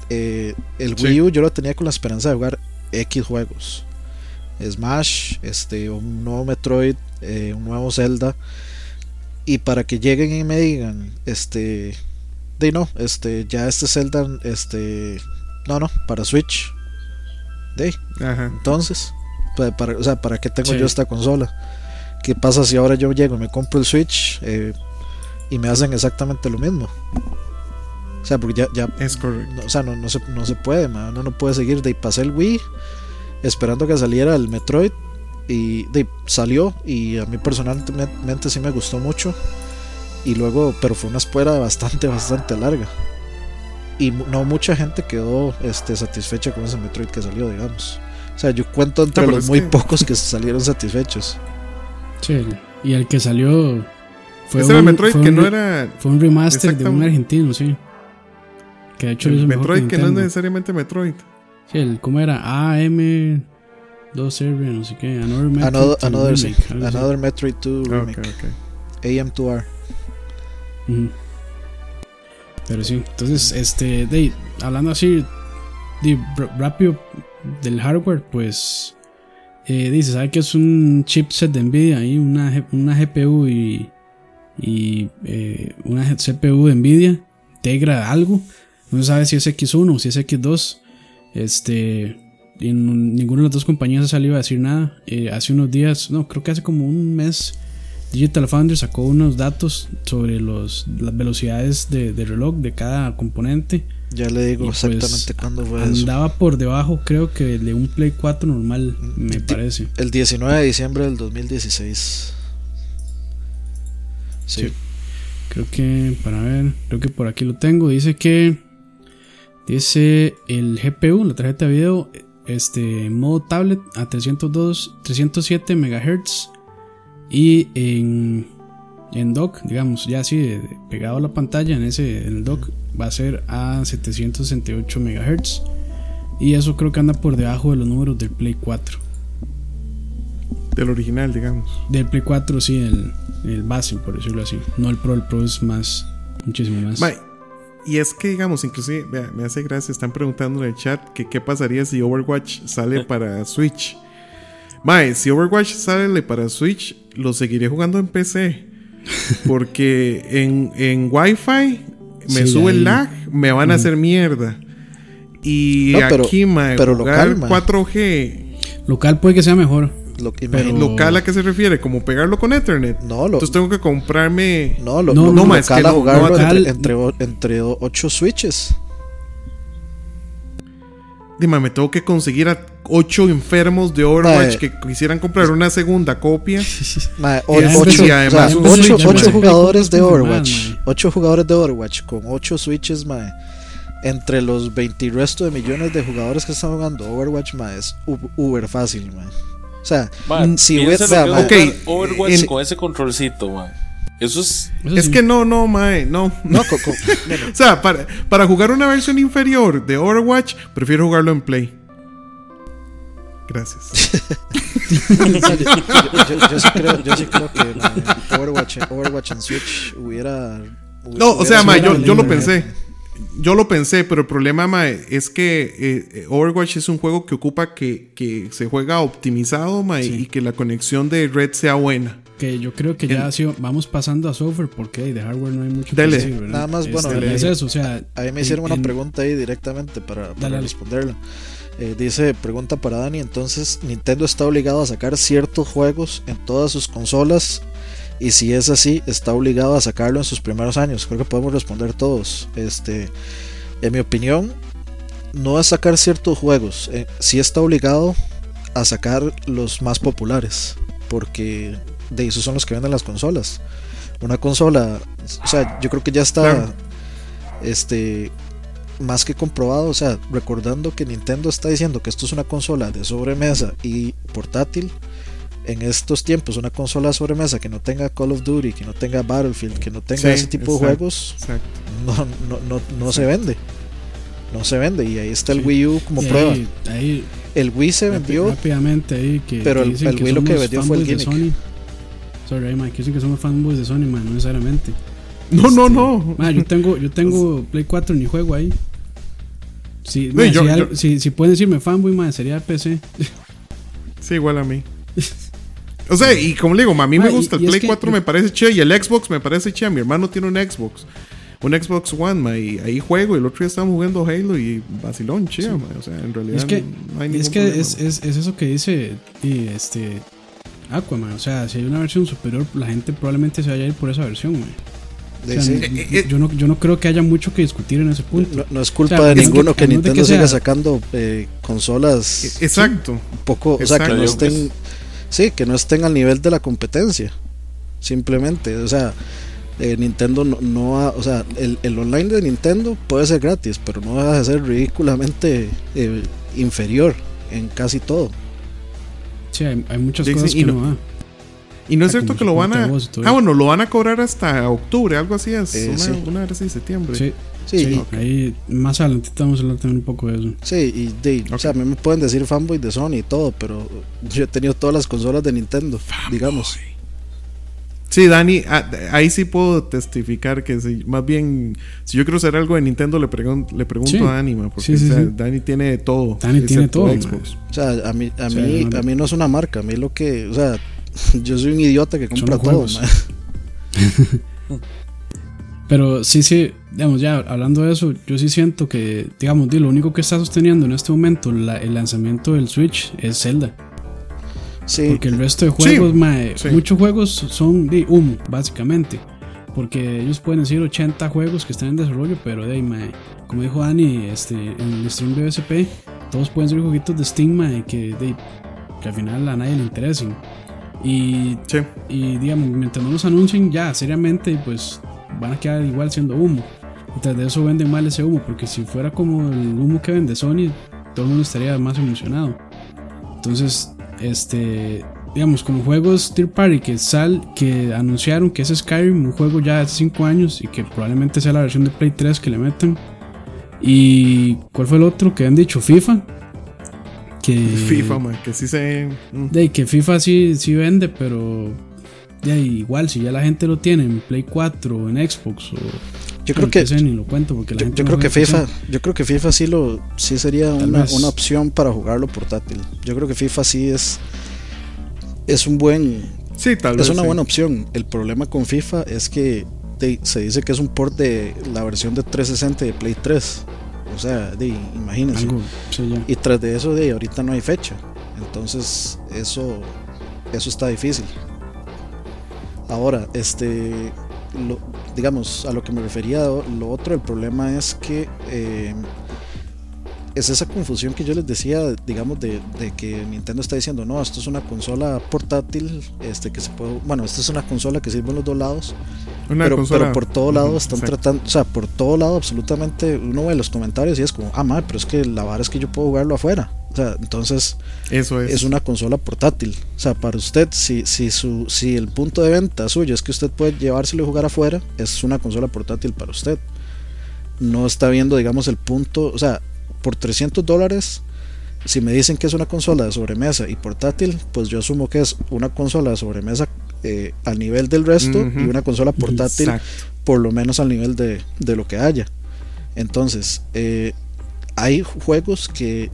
eh, el Wii U yo lo tenía con la esperanza de jugar X juegos. Smash, este, un nuevo Metroid, eh, un nuevo Zelda. Y para que lleguen y me digan, este, de no, este, ya este Zelda, este, no, no, para Switch. De, entonces, pues, para, o sea, ¿para qué tengo yo esta consola? ¿Qué pasa si ahora yo llego y me compro el Switch eh, y me hacen exactamente lo mismo? O sea, porque ya, ya es correcto. o sea, no, no, se, no se puede, uno no puede seguir de pasé el Wii esperando que saliera el Metroid y salió y a mí personalmente sí me gustó mucho y luego pero fue una espera bastante bastante larga y no mucha gente quedó este, satisfecha con ese Metroid que salió digamos o sea yo cuento entre los muy pocos que salieron satisfechos sí y el que salió fue un, Metroid que no era fue un remaster de un argentino sí que de hecho el Metroid que no es necesariamente Metroid Sí, el, ¿cómo era? AM 2 Serbia, no sé qué. Another Metroid, another, remake, another Metroid 2 remake. AM2R. Pero sí, entonces, este, de, hablando así, de, rápido del hardware, pues eh, dice, ¿sabe que es un chipset de Nvidia? Ahí una, una GPU y, y eh, una CPU de Nvidia integra algo. No se sabe si es X1 o si es X2. Este, en ninguna de las dos compañías ha salido a decir nada. Eh, hace unos días, no, creo que hace como un mes, Digital Foundry sacó unos datos sobre los, las velocidades de, reloj de cada componente. Ya le digo pues, exactamente cuándo fue Andaba por debajo, creo que de un Play 4 normal, me parece. El 19 de diciembre del 2016. sí. Creo que, para ver, creo que por aquí lo tengo. Dice que Dice el GPU, la tarjeta de video, este, en modo tablet a 302, 307 MHz y en, en dock, digamos, ya así pegado a la pantalla en ese en el dock va a ser a 768 MHz y eso creo que anda por debajo de los números del Play 4. Del original, digamos. Del Play 4, sí, el, el base, por decirlo así. No el Pro, el Pro es más, muchísimo más. Y es que, digamos, inclusive, vea, me hace gracia, están preguntando en el chat que qué pasaría si Overwatch sale para Switch. Mae, si Overwatch sale para Switch, lo seguiré jugando en PC. Porque en, en Wi-Fi me sube el lag, me van a hacer mierda. Y aquí, mae, pero jugar 4G. Local puede que sea mejor. Lo que ¿Local a qué se refiere? ¿Como pegarlo con Ethernet? No, Entonces tengo que comprarme. No, lo, no, no, más local a jugarlo entre, entre, entre 8 switches. Dime, me tengo que conseguir a ocho enfermos de Overwatch que quisieran comprar una segunda copia. O- además- ocho, y además o sea, un ocho- Switch, ocho mae. jugadores de Overwatch. Ocho jugadores de Overwatch con ocho switches, mae. Entre los 20 y resto de millones de jugadores que están jugando Overwatch, mae, es uber fácil, mae. O sea, Man, si hubiera- Overwatch en- con ese controlcito, man. Eso es. Eso Es sí. que no, no, mae, no. no, O sea, para, para jugar una versión inferior de Overwatch, prefiero jugarlo en Play. Gracias. yo, yo- yo sí creo, yo sí creo que mae, Overwatch, Overwatch en Switch hubiera. No, o sea, hubiera mae, sido yo, una yo lo pensé. Yo lo pensé, pero el problema, mae, es que eh, Overwatch es un juego que ocupa que, que se juega optimizado, mae, Sí. y que la conexión de red sea buena. Que yo creo que ya ha sido- vamos pasando a software porque de hardware no hay mucho Dele. que decir, ¿verdad? Nada más, bueno, Este, dele. es eso, o sea. A mí me en- hicieron una en- pregunta ahí directamente para, para dale. responderla. Eh, dice, pregunta para Dani, entonces Nintendo está obligado a sacar ciertos juegos en todas sus consolas y si es así, está obligado a sacarlo en sus primeros años. Creo que podemos responder todos. Este, en mi opinión, no es sacar ciertos juegos, eh, sí está obligado a sacar los más populares, porque de esos son los que venden las consolas. Una consola, o sea, yo creo que ya está este más que comprobado, o sea, recordando que Nintendo está diciendo que esto es una consola de sobremesa y portátil, en estos tiempos una consola de sobremesa que no tenga Call of Duty, que no tenga Battlefield, que no tenga Sí, ese tipo exacto. de juegos, Exacto. no, no, no, no se vende. No se vende y ahí está el Sí. Wii U como y prueba. ahí, ahí El Wii se vendió, rápidamente ahí que, pero que el- dicen el Wii lo que vendió fue el gimmick. Sony. Sorry, man, que dicen que somos fanboys de Sony, man, no necesariamente. No, no, Este, no. yo tengo, yo tengo Play 4 ni juego ahí. Si, No, ma, yo- si, yo- al- si, si pueden decirme fanboy, man, sería el PC. Sí, igual a mí. O sea, y como le digo, a mí me y- gusta el y Play que- 4, me parece che, y el Xbox me parece che. Mi hermano tiene un Xbox. Un Xbox One, ma, y ahí juego. Y el otro día estábamos jugando Halo y vacilón, ma. O sea, en realidad Es que, no hay es, que problema, es, ma. es, es eso que dice y este Aquaman. O sea, si hay una versión superior, la gente probablemente se vaya a ir por esa versión, man. O de- sea, sí. yo- Eh, eh, yo, no, yo no creo que haya mucho que discutir en ese punto. no, no es culpa O sea, de a ninguno que- a Nintendo que siga sacando eh, consolas Exacto. un poco, o sea, que Exacto. no estén, sí, que no estén al nivel de la competencia. Simplemente, o sea, eh, Nintendo no, no ha- o sea, el, el online de Nintendo puede ser gratis, pero no deja de ser ridículamente eh, inferior en casi todo. Sí, hay, hay muchas cosas que no- no va. Y no es Ah, cierto que lo van a. Ah, bueno, lo van a cobrar hasta octubre, algo así es. Eh, una, sí. una vez en septiembre. Sí, Sí, sí, ahí más adelante vamos a hablar también un poco de eso. sí, y de- o sea, a mí me pueden decir fanboy de Sony y todo, pero yo he tenido todas las consolas de Nintendo, digamos. Sí, Dani, ah, ahí sí puedo testificar que más bien, si yo quiero hacer algo de Nintendo, le, pregun- le pregunto Sí. a Dani, ma, porque Sí, sí, o sea, sí. Dani tiene todo. Dani tiene todo, Xbox. O sea, a mí, a mí, a mí no es una marca, a mí lo que, o sea, yo soy un idiota que compra todo. Pero sí, sí, digamos, ya hablando de eso, yo sí siento que, digamos, di, lo único que está sosteniendo en este momento la- el lanzamiento del Switch es Zelda. Sí, Porque el resto de juegos, mae, sí. muchos juegos son de humo, básicamente. Porque ellos pueden decir 80 juegos que están en desarrollo, pero de mae, como dijo Dani este, en el stream de BSP, todos pueden ser jueguitos de Steam, mae, que, de, que al final a nadie le interesen. Y, Sí. y digamos, mientras no los anuncien ya seriamente, pues van a quedar igual siendo humo. Y tras de eso venden mal ese humo, porque si fuera como el humo que vende Sony, todo el mundo estaría más emocionado. Entonces, este, digamos, como juegos Third Party que sal, que anunciaron que es Skyrim, un juego ya hace 5 años y que probablemente sea la versión de Play 3 que le metan. Y ¿cuál fue el otro que han dicho? FIFA. Que FIFA, ma, que sí se. mm. de que FIFA sí, sí vende, pero de igual si ya la gente lo tiene en Play 4 o en Xbox o yo creo que PC, ni lo cuento porque la yo, gente yo no creo que FIFA, PC. yo creo que FIFA sí lo sí sería una, una opción para jugarlo portátil. Yo creo que FIFA sí es es un buen Sí, tal vez. es una sí. buena opción. El problema con FIFA es que se dice que es un port de la versión de 360 de Play 3. O sea, de, imagínense. algo, sí, ya. Y tras de eso, de ahorita no hay fecha. Entonces, eso, eso está difícil. Ahora, este, lo- digamos, a lo que me refería, lo otro, el problema es que eh, es esa confusión que yo les decía, digamos, de, de, que Nintendo está diciendo, no, esto es una consola portátil, este que se puede, bueno, esta es una consola que sirve en los dos lados, pero, pero, por todo lado están tratando, o sea, por todo lado absolutamente, uno ve los comentarios y es como, ah, madre, pero es que la vara es que yo puedo jugarlo afuera. O sea, entonces Eso es. es una consola portátil. O sea, para usted, si, si, su, si el punto de venta suyo es que usted puede llevárselo y jugar afuera, es una consola portátil para usted. No está viendo, digamos, el punto, o sea, por 300 dólares, si me dicen que es una consola de sobremesa y portátil, pues yo asumo que es una consola de sobremesa eh, al nivel del resto y una consola portátil Exacto. por lo menos al nivel de, de lo que haya. Entonces, eh, hay juegos que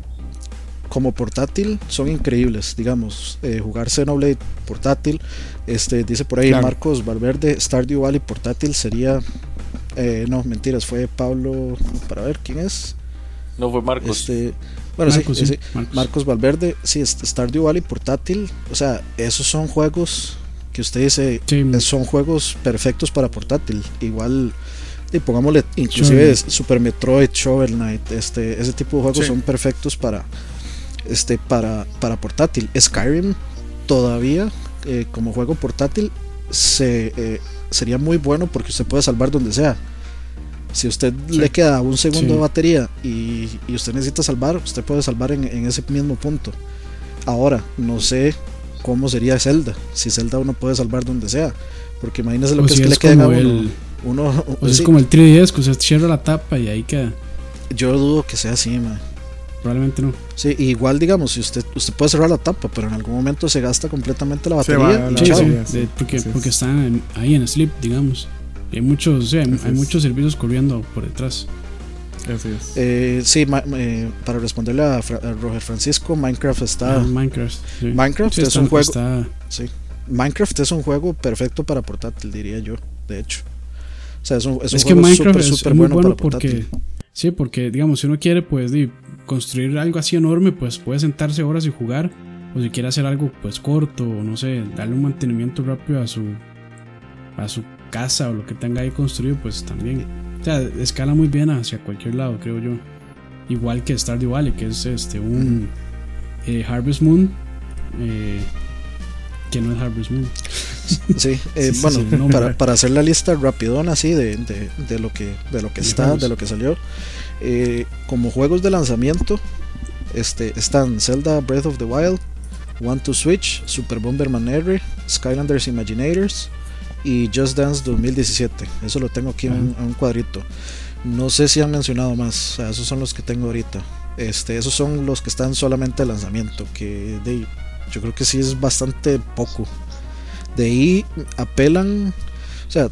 como portátil son increíbles, digamos, eh, jugar Xenoblade portátil, este dice por ahí Claro. Marcos Valverde, Stardew Valley portátil sería, eh, no, mentiras, fue Pablo, para ver quién es, No fue Marcos. este, bueno, Marcos, sí, sí, sí, Marcos. Marcos Valverde, sí, Stardew Valley portátil, o sea, esos son juegos que usted dice, Sí, eh, son juegos perfectos para portátil. Igual, y pongámosle, inclusive. Super Metroid, Shovel Knight, este, ese tipo de juegos Sí. son perfectos para, este, para, para portátil. Skyrim todavía eh, como juego portátil se, eh, sería muy bueno porque usted puede salvar donde sea. Si usted le queda un segundo de batería y, y usted necesita salvar, usted puede salvar en, en ese mismo punto. Ahora, no sé cómo sería Zelda. Si Zelda uno puede salvar donde sea. Porque imagínese lo O que si es que es le queda a como uno. el- uno O es como el 3DS, que usted cierra la tapa y ahí queda. Yo dudo que sea así, man. Probablemente no. Sí, igual digamos, si usted, usted puede cerrar la tapa, pero en algún momento se gasta completamente la Se batería. y la Sí, chao. sí, batería, sí. de- porque, porque están en- ahí en sleep, digamos. Y hay muchos, sí, hay, hay muchos servicios corriendo por detrás. Así es. Eh, sí, eh, para responderle a, Fra- a Roger Francisco, Minecraft está. Ah, Minecraft. sí. Minecraft Sí, es un juego. está- Sí. Minecraft es un juego perfecto para portátil, diría yo, de hecho. O sea, es un, es un es que juego Minecraft es, muy bueno, bueno para portátil. porque sí porque digamos si uno quiere pues construir algo así enorme pues puede sentarse horas y jugar o si quiere hacer algo pues corto o no sé darle un mantenimiento rápido a su a su casa o lo que tenga ahí construido pues también o sea escala muy bien hacia cualquier lado creo yo igual que Stardew Valley que es este un eh, Harvest Moon eh, que no es Harvest Moon Sí, eh, Sí, bueno, sí, para, para hacer la lista rapidona así de, de, de lo que de lo que está, juegos. de lo que salió. eh, como juegos de lanzamiento, este están Zelda Breath of the Wild, One to Switch, Super Bomberman R, Skylanders Imaginators y Just Dance 2017. Eso lo tengo aquí en un, en un cuadrito. No sé si han mencionado más, o sea, esos son los que tengo ahorita. Este, esos son los que están solamente de lanzamiento, que de, yo creo que sí es bastante poco. De ahí apelan, o sea,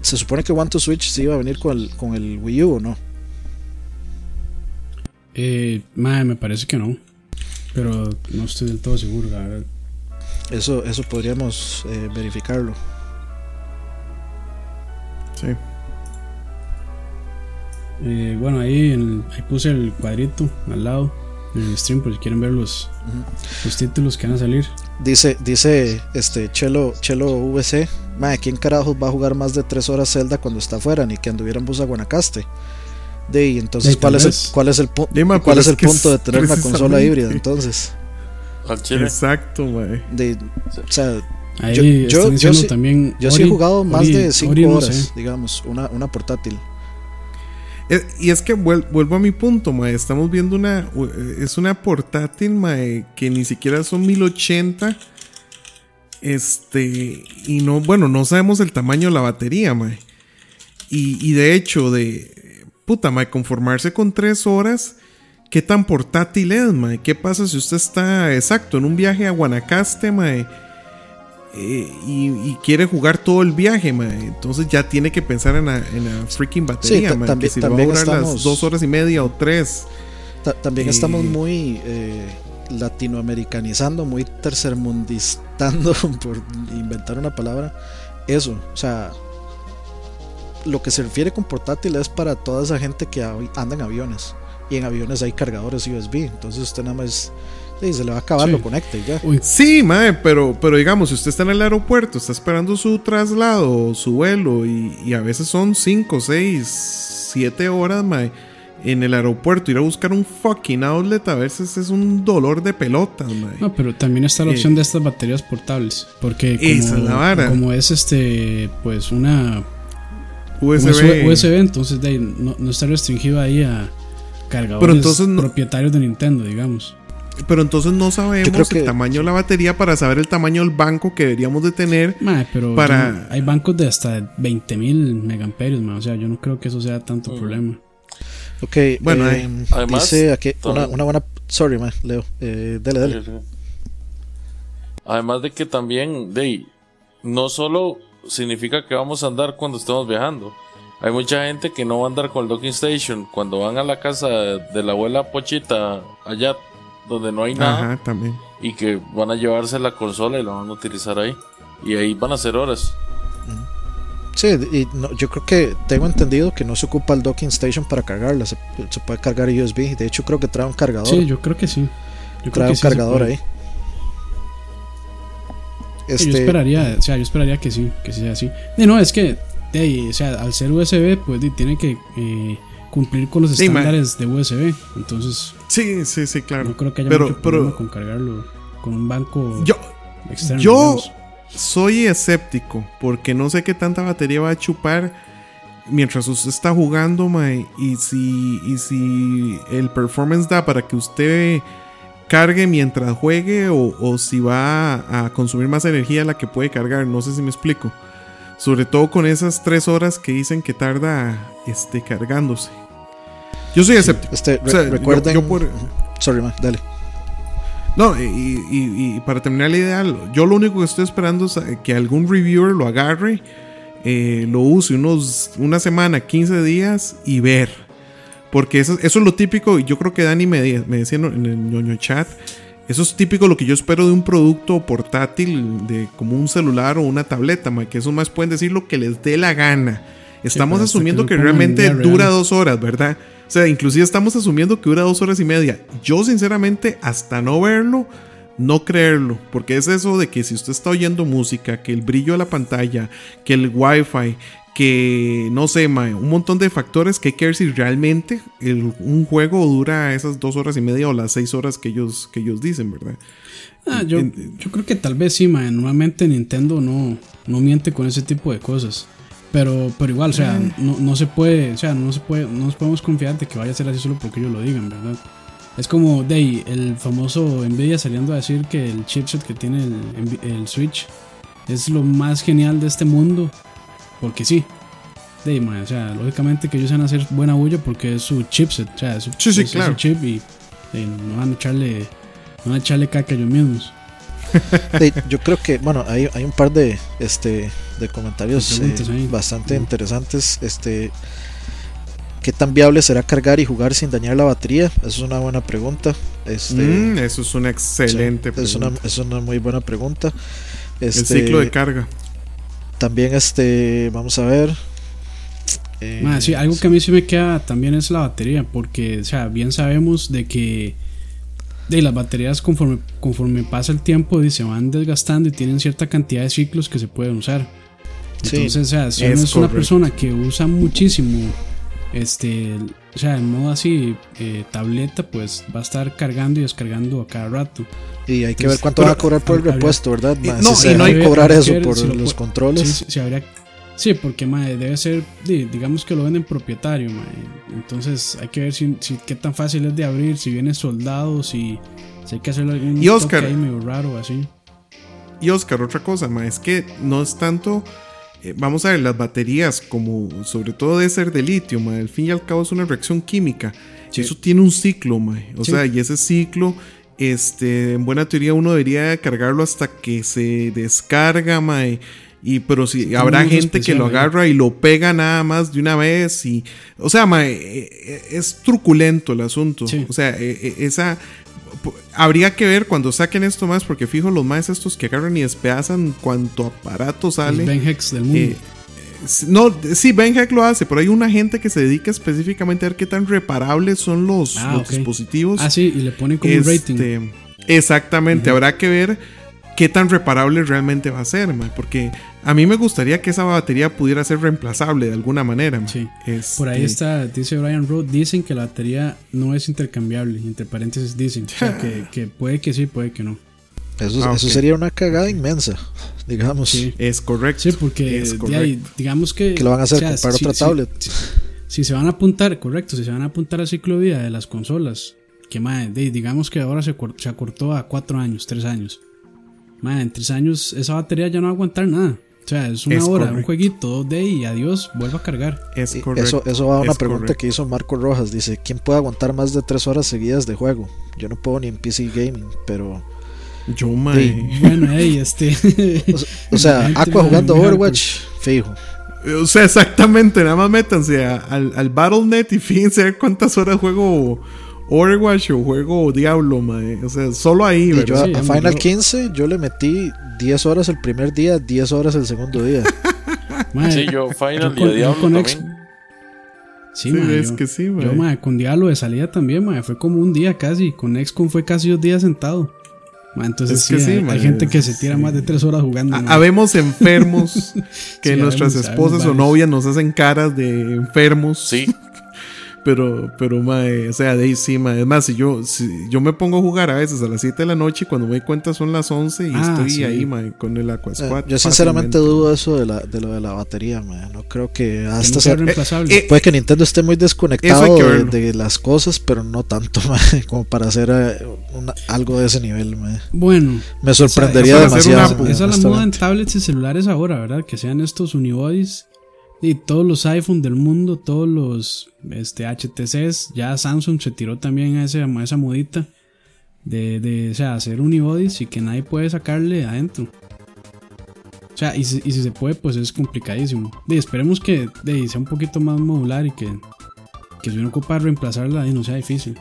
se supone que One to Switch sí iba a venir con el, con el Wii U o no. eh, mae, me parece que no pero no estoy del todo seguro la verdad Eso, eso podríamos eh, verificarlo. Sí. Eh, bueno, ahí, en- ahí puse el cuadrito al lado en el stream por si quieren ver los, los títulos que van a salir. Dice, dice este Chelo, Chelo VC, Mae, ¿quién carajos va a jugar más de 3 horas Zelda cuando está afuera? Ni que anduviera en bus a Guanacaste. De ahí, entonces, De, ¿cuál es, el, cuál es el, pu- Dime, cuál es es el punto de tener una consola híbrida? Entonces. Exacto, de, o sea, Ahí Yo- yo- también. yo sí he jugado más Ori- de 5 Ori no horas, sé. digamos, una, una portátil. Es- y es que vuel- vuelvo a mi punto, mae. Estamos viendo una. Es una portátil, mae, que ni siquiera son 1080. Este. Y no, bueno, no sabemos el tamaño de la batería, mae. Y, y de hecho, de. Puta, mae, conformarse con 3 horas. ¿Qué tan portátil es, mae? ¿Qué pasa si usted está, exacto, en un viaje a Guanacaste, mae? Eh, y, y quiere jugar todo el viaje. Entonces ya tiene que pensar en la, en la freaking batería, también- que si le va a también durar las dos horas y media o tres. Ta- también Eh, estamos muy eh, latinoamericanizando, muy tercermundistando, por inventar una palabra. Eso, o sea, lo que se refiere con portátil es para toda esa gente que anda en aviones. Y en aviones hay cargadores USB. Entonces usted nada más sí, se le va a acabar, Sí. lo conecta y ya. Uy, Sí, mae, pero, pero digamos, si usted está en el aeropuerto, está esperando su traslado, su vuelo, y, y a veces son 5, 6, 7 horas, mae. en el aeropuerto, ir a buscar un fucking outlet a veces es un dolor de pelotas, mae. No, pero también está la Eh, opción de estas baterías portables. Porque como, Esa es la vara. como es este, pues una USB. USB, entonces de ahí no, no está restringido ahí a cargadores Pero entonces no- propietarios de Nintendo, digamos. Pero entonces no sabemos creo que- el tamaño de la batería para saber el tamaño del banco que deberíamos de tener. Pero Para- yo- hay bancos de hasta 20.000 megamperios, mae, o sea, yo no creo que eso sea tanto Mm. problema. Ok, Bueno, eh, Además, dice aquí una, una buena. Sorry, man, Leo. Eh, dale, dale. Además de que también, de no solo significa que vamos a andar cuando estemos viajando. Hay mucha gente que no va a andar con el docking station cuando van a la casa de la abuela Pochita allá donde no hay nada Ajá, también. y que van a llevarse la consola y la van a utilizar ahí. Y ahí van a hacer horas. Sí, y no, yo creo que tengo entendido que no se ocupa el docking station para cargarla. Se, se puede cargar USB. De hecho, creo que trae un cargador. Sí, yo creo que sí. Yo creo trae que un sí cargador ahí. Yo Este, esperaría, o sea, yo esperaría que sí, que sea así. Y no, es que, o sea, al ser USB, pues tiene que eh, cumplir con los Sí, estándares de USB. Entonces, Sí, sí, sí, claro. no creo que haya Pero- mucho problema pero- con cargarlo con un banco Yo, externo. yo- digamos. soy escéptico porque no sé qué tanta batería va a chupar mientras usted está jugando, mae, y si y si el performance da para que usted cargue mientras juegue o, o si va a, a consumir más energía la que puede cargar, no sé si me explico. Sobre todo con esas tres horas que dicen que tarda este cargándose. Yo soy escéptico. este, re- O sea, yo- recuerden. yo por- Sorry, man, dale. No, y, y- y para terminar la idea, yo lo único que estoy esperando es a- que algún reviewer lo agarre, eh, lo use unos, una semana, 15 días y ver. Porque eso, eso es lo típico, y yo creo que Dani me, de- me decía en en el ñoño chat, eso es típico lo que yo espero de un producto portátil, de como un celular o una tableta, ma, que esos más pueden decir lo que les dé la gana. Estamos asumiendo que realmente dura real. dos horas, ¿verdad? O sea, inclusive estamos asumiendo que dura dos horas y media. Yo sinceramente, hasta no verlo, no creerlo. Porque es eso de que si usted está oyendo música, que el brillo de la pantalla, que el wifi, que no sé, mae, un montón de factores que hay que ver si realmente el- un juego dura esas dos horas y media o las seis horas que ellos, que ellos dicen, ¿verdad? Ah, yo, en- yo creo que tal vez sí, man. Normalmente Nintendo no, no miente con ese tipo de cosas. Pero, pero igual, o sea, no, no se puede, o sea, no se puede, no nos podemos confiar de que vaya a ser así solo porque ellos lo digan, ¿verdad? Es como ahí, el famoso Nvidia saliendo a decir que el chipset que tiene el, el Switch es lo más genial de este mundo. Porque sí. Ahí, man, o sea, lógicamente que ellos van a hacer buena bulla porque es su chipset, o sea, es su, Sí, sí, es su claro. chip y, y no van a echarle, no van a echarle caca a ellos mismos. Yo creo que, bueno, hay, hay un par de, este, de comentarios eh, bastante interesantes. Este, ¿Qué tan viable será cargar y jugar sin dañar la batería? Esa es una buena pregunta. Este, Mm, eso es una excelente sí, es, una, pregunta. es una muy buena pregunta. El Este, ciclo de carga. También, este, vamos a ver. Eh, sí, algo que a mí sí me queda también es la batería, porque, o sea, bien sabemos de que de las baterías conforme, conforme pasa el tiempo se van desgastando y tienen cierta cantidad de ciclos que se pueden usar. Sí, Entonces, o sea, si uno es una persona que usa muchísimo, este, o sea, en modo así, eh, tableta, pues va a estar cargando y descargando a cada rato. Y hay que ver cuánto pero- van a cobrar por el habría- repuesto, ¿verdad? y- no, si y no hay- a cobrar eso que por si lo los controles. Sí, habría- porque mae, debe ser, di- digamos que lo venden propietario, mae. entonces hay que ver si, si- qué tan fácil es de abrir, si viene soldado, si, si hay que hacerle algún Y Oscar. toque ahí medio raro así. Y Oscar, otra cosa, ma, es que no es tanto. Eh, vamos a ver, las baterías, como sobre todo de ser de litio, ma, al fin y al cabo es una reacción química. Sí. Eso tiene un ciclo, ma, o Sí. sea, y ese ciclo, este, en buena teoría uno debería cargarlo hasta que se descarga, ma, y- pero si habrá gente que lo ahí. agarra y lo pega nada más de una vez y o sea ma, eh, eh, es truculento el asunto Sí. o sea eh, eh, esa habría que ver cuando saquen esto más porque fijo los más estos que agarran y despedazan cuanto aparato El sale Ben Hex del mundo. eh, no, sí, Ben Heck lo hace, pero hay una gente que se dedica específicamente a ver qué tan reparables son los, Ah, los dispositivos. ah, sí, y le ponen como un rating. Este, Exactamente, habrá que ver qué tan reparable realmente va a ser, porque a mí me gustaría que esa batería pudiera ser reemplazable de alguna manera. Sí. Este, Por ahí está, dice Brian Rowe, dicen que la batería no es intercambiable, entre paréntesis dicen, o sea, que, que puede que sí, puede que no. Eso, Ah, eso sería una cagada inmensa, digamos. Sí. Es correcto. Sí, porque es correcto. ahí, digamos que... Que lo van a hacer o sea, comprar si- otra si- tablet. Si, si se van a apuntar, correcto, si se van a apuntar al ciclo de vida de las consolas, que madre, de- digamos que ahora se acortó a cuatro años, tres años. Madre, en tres años esa batería ya no va a aguantar nada. O sea, es una Es hora, un correcto. jueguito, 2D y adiós, vuelve a cargar. Es correcto. Eso, eso va a una es pregunta correcto. que hizo Marco Rojas. Dice, ¿quién puede aguantar más de tres horas seguidas de juego? Yo no puedo ni en PC Gaming, pero... Yo, mae. Sí. Bueno, hey, este... O sea, Aqua jugando Overwatch, fijo. O sea, exactamente, nada más métanse a- al, al Battle.net y fíjense cuántas horas juego Overwatch o juego Diablo, mae. O sea, solo ahí, Y yo ¿verdad? a, Sí, a vamos, Final yo- 15 yo le metí 10 horas el primer día, 10 horas el segundo día. mae, Sí, yo Final y con- a Diablo con también. Sí, Sí, mae, es yo- que sí, mae. Yo, mae, con Diablo de salida también, mae, fue como un día casi. Con XCOM fue casi dos días sentado. Mae, entonces Es que sí, sí, hay, mae, hay gente que se sí. tira más de tres horas jugando. Habemos enfermos que Sí, nuestras habemos- esposas habemos o novias nos hacen caras de enfermos. Sí, Pero, pero, mae, o sea, de ahí sí, mae. Es más, si yo, si yo me pongo a jugar a veces a las 7 de la noche, cuando me doy cuenta son las 11 y Ah, estoy sí. ahí, mae, con el Aqua Eh, yo sinceramente fácilmente. dudo eso de, la, de lo de la batería, man. No creo que hasta sea reemplazable. eh, Puede que Nintendo esté muy desconectado de, las cosas, pero no tanto, man, como para hacer eh, una- algo de ese nivel, man. bueno, Me sorprendería demasiado. una- esa es la moda en tablets y celulares ahora, ¿verdad? Que sean estos unibodies y todos los iPhone del mundo, todos los este, HTCs. Ya Samsung se tiró también a, ese, a esa modita de, de o sea, hacer unibodies y que nadie puede sacarle adentro. O sea, y si, y si se puede, pues es complicadísimo. Y esperemos que de, sea un poquito más modular y que, que si uno ocupa reemplazarla y no sea difícil.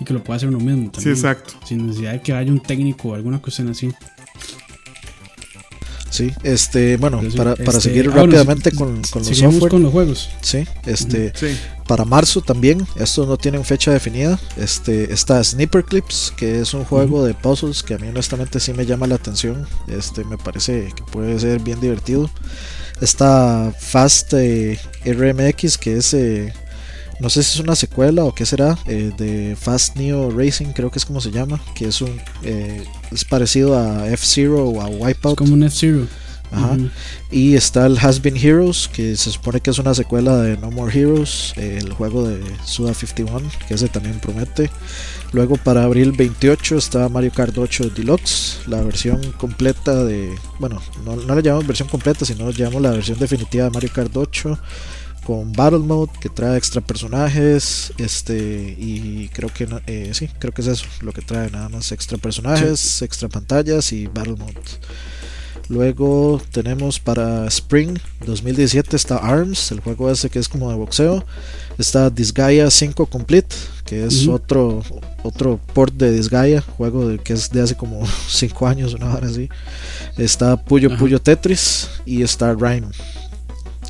Y que lo pueda hacer uno mismo también. Sí, exacto. Sin necesidad de que haya un técnico o alguna cuestión así. Sí, este, bueno, sí, para, para este, seguir ah, bueno, rápidamente si- con, con los software. con los juegos. Sí, este, Sí. para marzo también, estos no tienen fecha definida. Este, está Sniper Clips, que es un juego de puzzles que a mí honestamente sí me llama la atención. Este, me parece que puede ser bien divertido. Está Fast eh, RMX, que es, eh, no sé si es una secuela o qué será, eh, de Fast Neo Racing, creo que es como se llama, que es un, eh, es parecido a F-Zero o a Es Wipeout. como un F-Zero. Ajá. Y está el Has Been Heroes, que se supone que es una secuela de No More Heroes, eh, el juego de Suda 51, que ese también promete. Luego para abril 28 está Mario Kart 8 Deluxe, la versión completa de... Bueno, no, no le llamamos versión completa, sino llamamos la versión definitiva de Mario Kart 8 con Battle Mode que trae extra personajes este y creo que eh, sí creo que es eso lo que trae nada más extra personajes extra pantallas y Battle Mode Luego tenemos para Spring 2017 está ARMS, el juego ese que es como de boxeo. Está Disgaea 5 Complete, que es otro otro port de Disgaea, juego de- que es de hace como 5 años, una hora así. Está Puyo. Puyo Tetris y está Rhyme.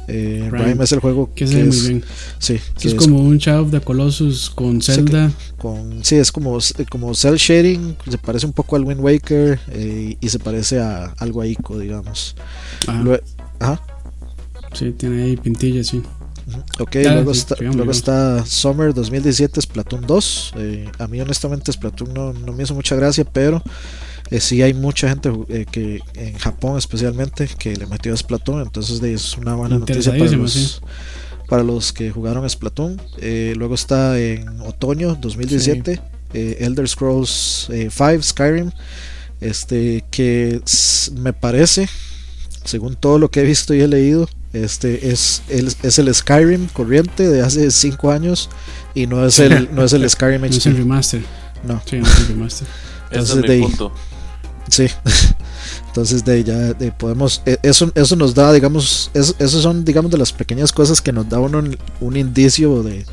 Eh, Rhyme, es el juego Que ve muy es, bien. sí, que es es como un Shadow of the Colossus con Sí, Zelda. con sí es como como cel shading se parece un poco al Wind Waker eh, y se parece a algo a Ico digamos Ajá. Ajá Sí, tiene ahí pintillas, sí. Ok, Claro, luego, sí, está, luego está Summer 2017 Splatoon 2. Eh, a mí honestamente Splatoon no, no me hizo mucha gracia, pero eh, sí hay mucha gente eh, que en Japón especialmente que le metió a Splatoon, entonces de, es una buena noticia para los, sí. para los que jugaron Splatoon. Eh, luego está en otoño 2017 eh, Elder Scrolls eh, 5 Skyrim, este que me parece, según todo lo que he visto y he leído, este es el, es el Skyrim corriente de hace 5 años y no es el, no es el Skyrim No es el HD. remaster. No, Sí, no es el remaster. ese es de mi ahí- punto. Sí. Entonces de ahí ya de podemos e- eso eso nos da digamos es, esos son digamos de las pequeñas cosas que nos da uno un, indicio de,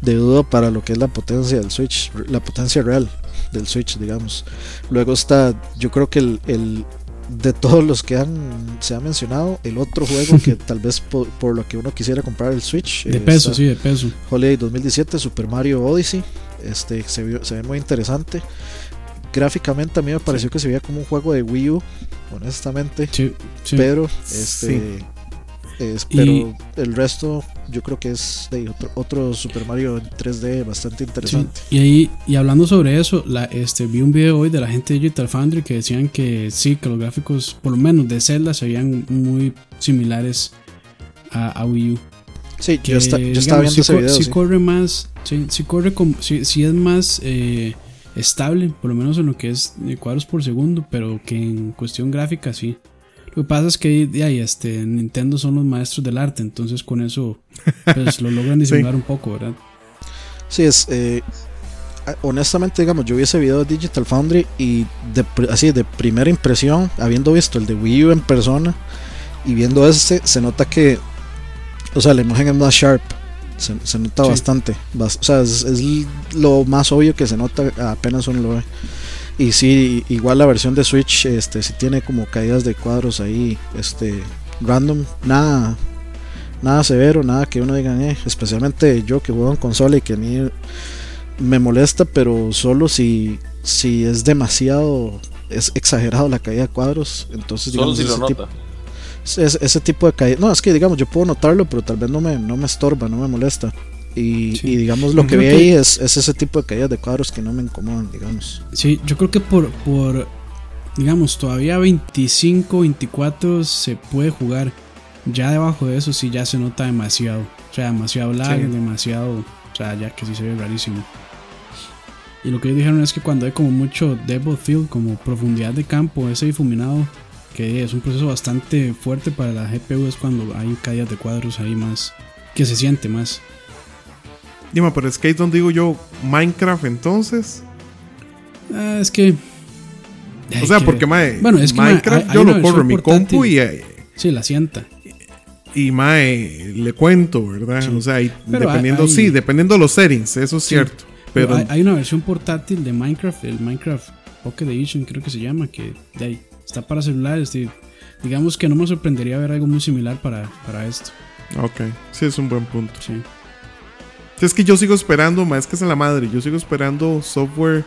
de duda para lo que es la potencia del Switch, la potencia real del Switch, digamos. Luego está, yo creo que el, el- de todos los que han se ha mencionado, el otro juego que tal vez por, por lo que uno quisiera comprar el Switch, De eh, peso, sí, de peso. Holiday 2017, Super Mario Odyssey, este se, vio- se ve muy interesante. Gráficamente a mí me pareció que se veía como un juego de Wii U, honestamente. Sí, sí. Pero, este. es- Y- pero el resto, yo creo que es de otro, otro Super Mario en 3D bastante Sí, interesante. y ahí y hablando sobre eso, la, este vi un video hoy de la gente de Digital Foundry que decían que sí, que los gráficos por lo menos de Zelda se veían muy similares a, a Wii U. Sí, Que, yo, está- yo digamos, estaba viendo sí ese video. sí sí. corre más, sí corre como, sí es más eh, estable, por lo menos en lo que es eh, cuadros por segundo, pero que en cuestión gráfica sí. Lo que pasa es que de ahí, este, Nintendo son los maestros del arte, entonces con eso pues, lo logran disimular un poco, ¿verdad? Sí, es. eh, honestamente, digamos, yo vi ese video de Digital Foundry y de, así de primera impresión, habiendo visto el de Wii U en persona y viendo este, se nota que. O sea, la imagen es más sharp. Se, se nota Sí. bastante. bas- o sea, es, lo más obvio que se nota apenas uno lo ve. Y sí, igual la versión de Switch, este, sí tiene como caídas de cuadros ahí, este, random, nada, nada severo, nada que uno diga, eh, especialmente yo que juego en consola y que a mí me molesta, pero solo si, si es demasiado, es exagerado la caída de cuadros, entonces Solo digamos si lo tipo. Ese, ese tipo de caída, no, es que digamos yo puedo notarlo, pero tal vez no me, no me estorba, no me molesta. Y, Sí. y digamos lo que vi ahí es, es ese tipo de caídas de cuadros que no me incomodan, digamos. Sí, yo creo que por, por digamos, todavía 25, 24 se puede jugar. Ya debajo de eso sí ya se nota demasiado. O sea, demasiado lag, Sí. demasiado. O sea, ya que sí se ve rarísimo. Y lo que ellos dijeron es que cuando hay como mucho depth of field, como profundidad de campo, ese difuminado, que es un proceso bastante fuerte para la GPU, es cuando hay caídas de cuadros ahí más. que se siente más. Dime, pero es que ahí donde digo yo Minecraft entonces. Ah, es que. O sea, que porque mae, Bueno, es que, mae, Minecraft hay yo lo corro en mi compu y, eh, Sí, la sienta. y mae, le cuento, ¿verdad? Sí. O sea, y dependiendo, hay- sí, dependiendo de los settings, eso es Sí. cierto. Pero Pero hay, hay una versión portátil de Minecraft, el Minecraft Pocket Edition creo que se llama, que de ahí está para celulares. y digamos que no me sorprendería ver algo muy similar para, para esto. Ok, sí, es un buen punto. Sí. Es que yo sigo esperando, más que es en la madre, yo sigo esperando software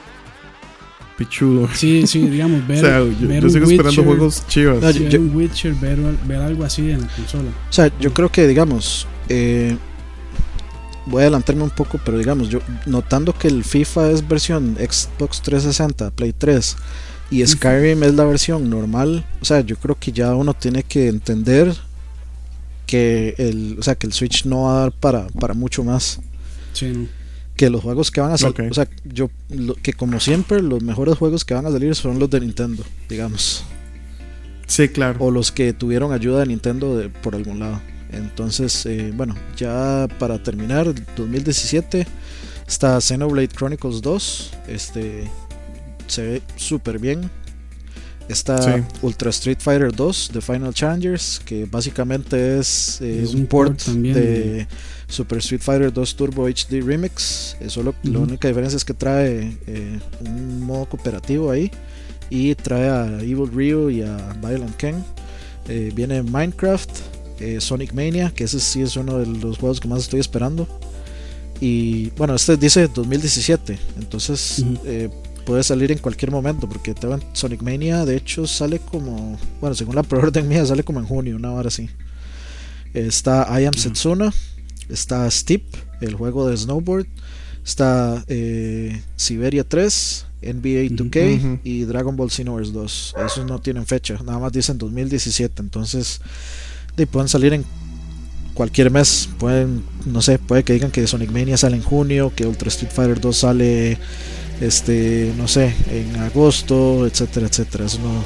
pichudo. Sí, sí, digamos, ver, o sea, yo, ver yo un sigo esperando Witcher, juegos chivas. No, yo- ver yo- un Witcher, ver, ver algo así en la consola. O sea, yo creo que, digamos, eh, voy a adelantarme un poco, pero digamos, yo notando que el FIFA es versión Xbox 360, Play 3 y Skyrim es la versión normal, o sea, yo creo que ya uno tiene que entender que el, o sea, que el Switch no va a dar para, para mucho más. Sí. Que los juegos que van a salir, o sea, yo lo- que como siempre los mejores juegos que van a salir son los de Nintendo, digamos Sí, claro. o los que tuvieron ayuda de Nintendo de- por algún lado. Entonces, eh, bueno, ya para terminar, 2017 está Xenoblade Chronicles 2. Este se ve súper bien. Está Sí. Ultra Street Fighter 2 de Final Challengers, que básicamente es, eh, Es un, un port, de Super Street Fighter 2 Turbo HD Remix. Eh, solo, La única diferencia es que trae eh, un modo cooperativo ahí y trae a Evil Ryu y a Violent Ken. Eh, viene Minecraft, Sonic Mania, que ese sí es uno de los juegos que más estoy esperando. Y bueno, este dice 2017, entonces eh, puede salir en cualquier momento, porque Sonic Mania de hecho sale como, bueno, según la preorden mía, sale como en junio, una hora así. Está I Am Setsuna, está Steep, el juego de snowboard, está eh, Siberia 3, NBA 2K Ujú. y Dragon Ball Xenoverse 2. Esos no tienen fecha, nada más dicen 2017, entonces de, pueden salir en cualquier mes. Pueden, no sé, puede que digan que Sonic Mania sale en junio, que Ultra Street Fighter 2 sale este, no sé, en agosto, etcétera, etcétera. Eso no, no-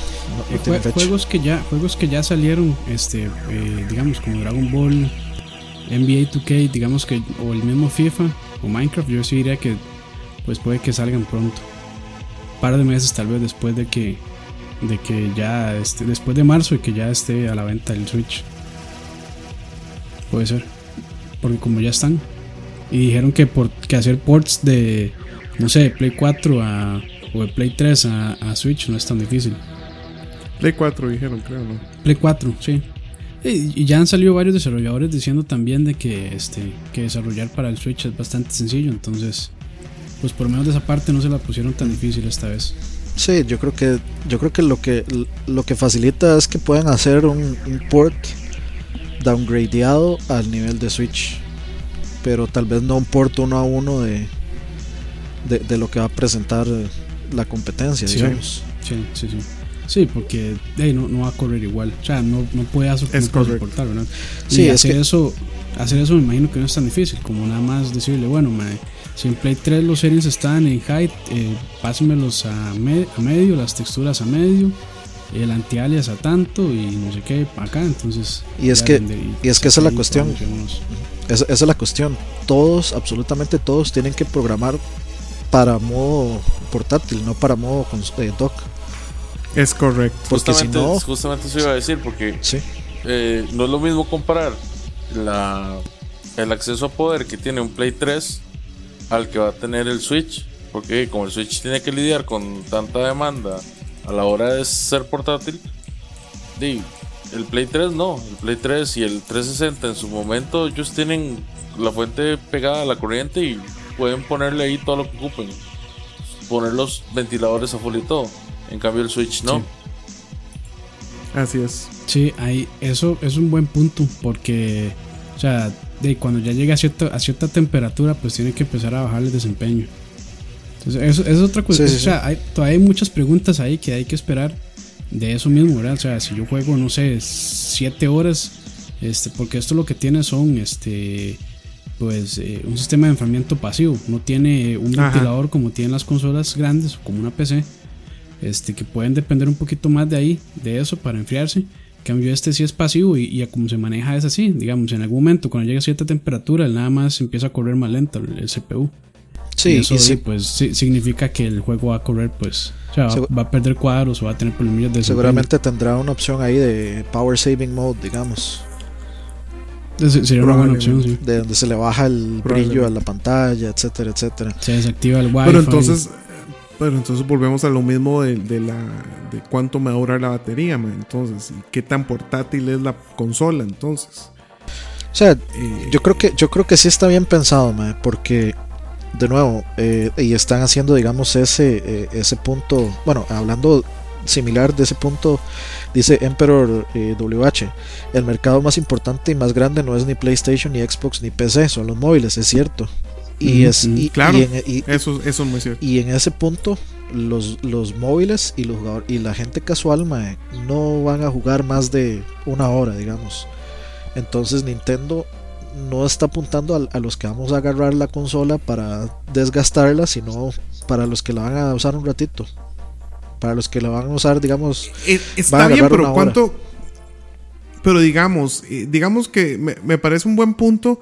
no tiene fecha. juegos que ya juegos que ya salieron este eh, digamos como Dragon Ball NBA 2K digamos que o el mismo FIFA o Minecraft yo sí diría que pues puede que salgan pronto un par de meses tal vez después de que de que ya este después de marzo y que ya esté a la venta el Switch puede ser porque como ya están y dijeron que por que hacer ports de no sé de Play 4 a o de Play 3 a, a Switch no es tan difícil Play 4 dijeron, creo, ¿no? Play 4, sí. Y y ya han salido varios desarrolladores diciendo también de que este que desarrollar para el Switch es bastante sencillo, entonces pues por lo menos de esa parte no se la pusieron tan difícil esta vez. Sí, yo creo que yo creo que lo que lo que facilita es que puedan hacer un, un port downgradeado al nivel de Switch, pero tal vez no un port uno a uno de, de, de lo que va a presentar la competencia, Sí. digamos. Sí, sí, sí. Sí, porque hey, no, no va a correr igual. O sea, no, no puede hacer Es no ¿verdad? Sí, es hacer que- eso, hacer eso me imagino que no es tan difícil, como nada más decirle, bueno, mae, si en Play 3 los settings están en height, eh, pásenmelos a, me- a medio, las texturas a medio, el anti-alias a tanto y no sé qué acá, entonces... Y es que- y es que esa es la cuestión. esa es la cuestión. Todos, absolutamente todos, tienen que programar para modo portátil, no para modo cons- eh, dock. Es correcto. Porque si justamente, no- justamente eso iba a decir, porque Sí, eh, no es lo mismo comparar la, el acceso a poder que tiene un Play 3 al que va a tener el Switch. Porque como el Switch tiene que lidiar con tanta demanda a la hora de ser portátil, di, el Play 3 no. El Play 3 y el 360 en su momento ellos tienen la fuente pegada a la corriente y pueden ponerle ahí todo lo que ocupen. Poner los ventiladores a full y todo. En cambio el Switch no. Sí. Así es. Sí, ahí, eso es un buen punto porque, o sea, de cuando ya llega a cierta, a cierta temperatura, pues tiene que empezar a bajar el desempeño. Entonces, eso, eso es otra. Sí, sí, o sea, hay, todavía hay muchas preguntas ahí que hay que esperar de eso mismo, ¿verdad? O sea, si yo juego, no sé, 7 horas, este, porque esto lo que tiene son, este, pues, eh, un sistema de enfriamiento pasivo. No tiene un Ajá. ventilador como tienen las consolas grandes o como una PC este, que pueden depender un poquito más de ahí, de eso, para enfriarse. En cambio, este sí es pasivo y, y a como se maneja es así. Digamos, en algún momento, cuando llega a cierta temperatura, él nada más empieza a correr más lento el, el CPU. sí, y eso y sí, pues sí- significa que el juego va a correr, pues, o sea, va, a perder cuadros o va a tener problemas de seguramente tendrá una opción ahí de Power Saving Mode, digamos, Sería una buena opción, sí. de donde se le baja el brillo a la pantalla, etcétera, etcétera. Se desactiva el Wi-Fi. Pero entonces, pero entonces volvemos a lo mismo de, de la de cuánto me va a durar la batería, man. Entonces, y qué tan portátil es la consola, entonces. O sea, Eh, Yo creo que yo creo que sí está bien pensado, mae, porque de nuevo eh, y están haciendo digamos ese eh, ese punto, bueno, hablando similar de ese punto dice Emperor eh, WH, el mercado más importante y más grande no es ni PlayStation ni Xbox ni PC, son los móviles, es cierto. Y es y, claro. y en, y- eso, eso es muy cierto. y en ese punto los, los móviles y los y la gente casual mae, no van a jugar más de una hora, digamos. Entonces Nintendo no está apuntando a, a los que vamos a agarrar la consola para desgastarla, sino para los que la van a usar un ratito. Para los que la van a usar, digamos, Eh, Van está a bien, pero ¿cuánto? Pero digamos, eh, digamos que me, me parece un buen punto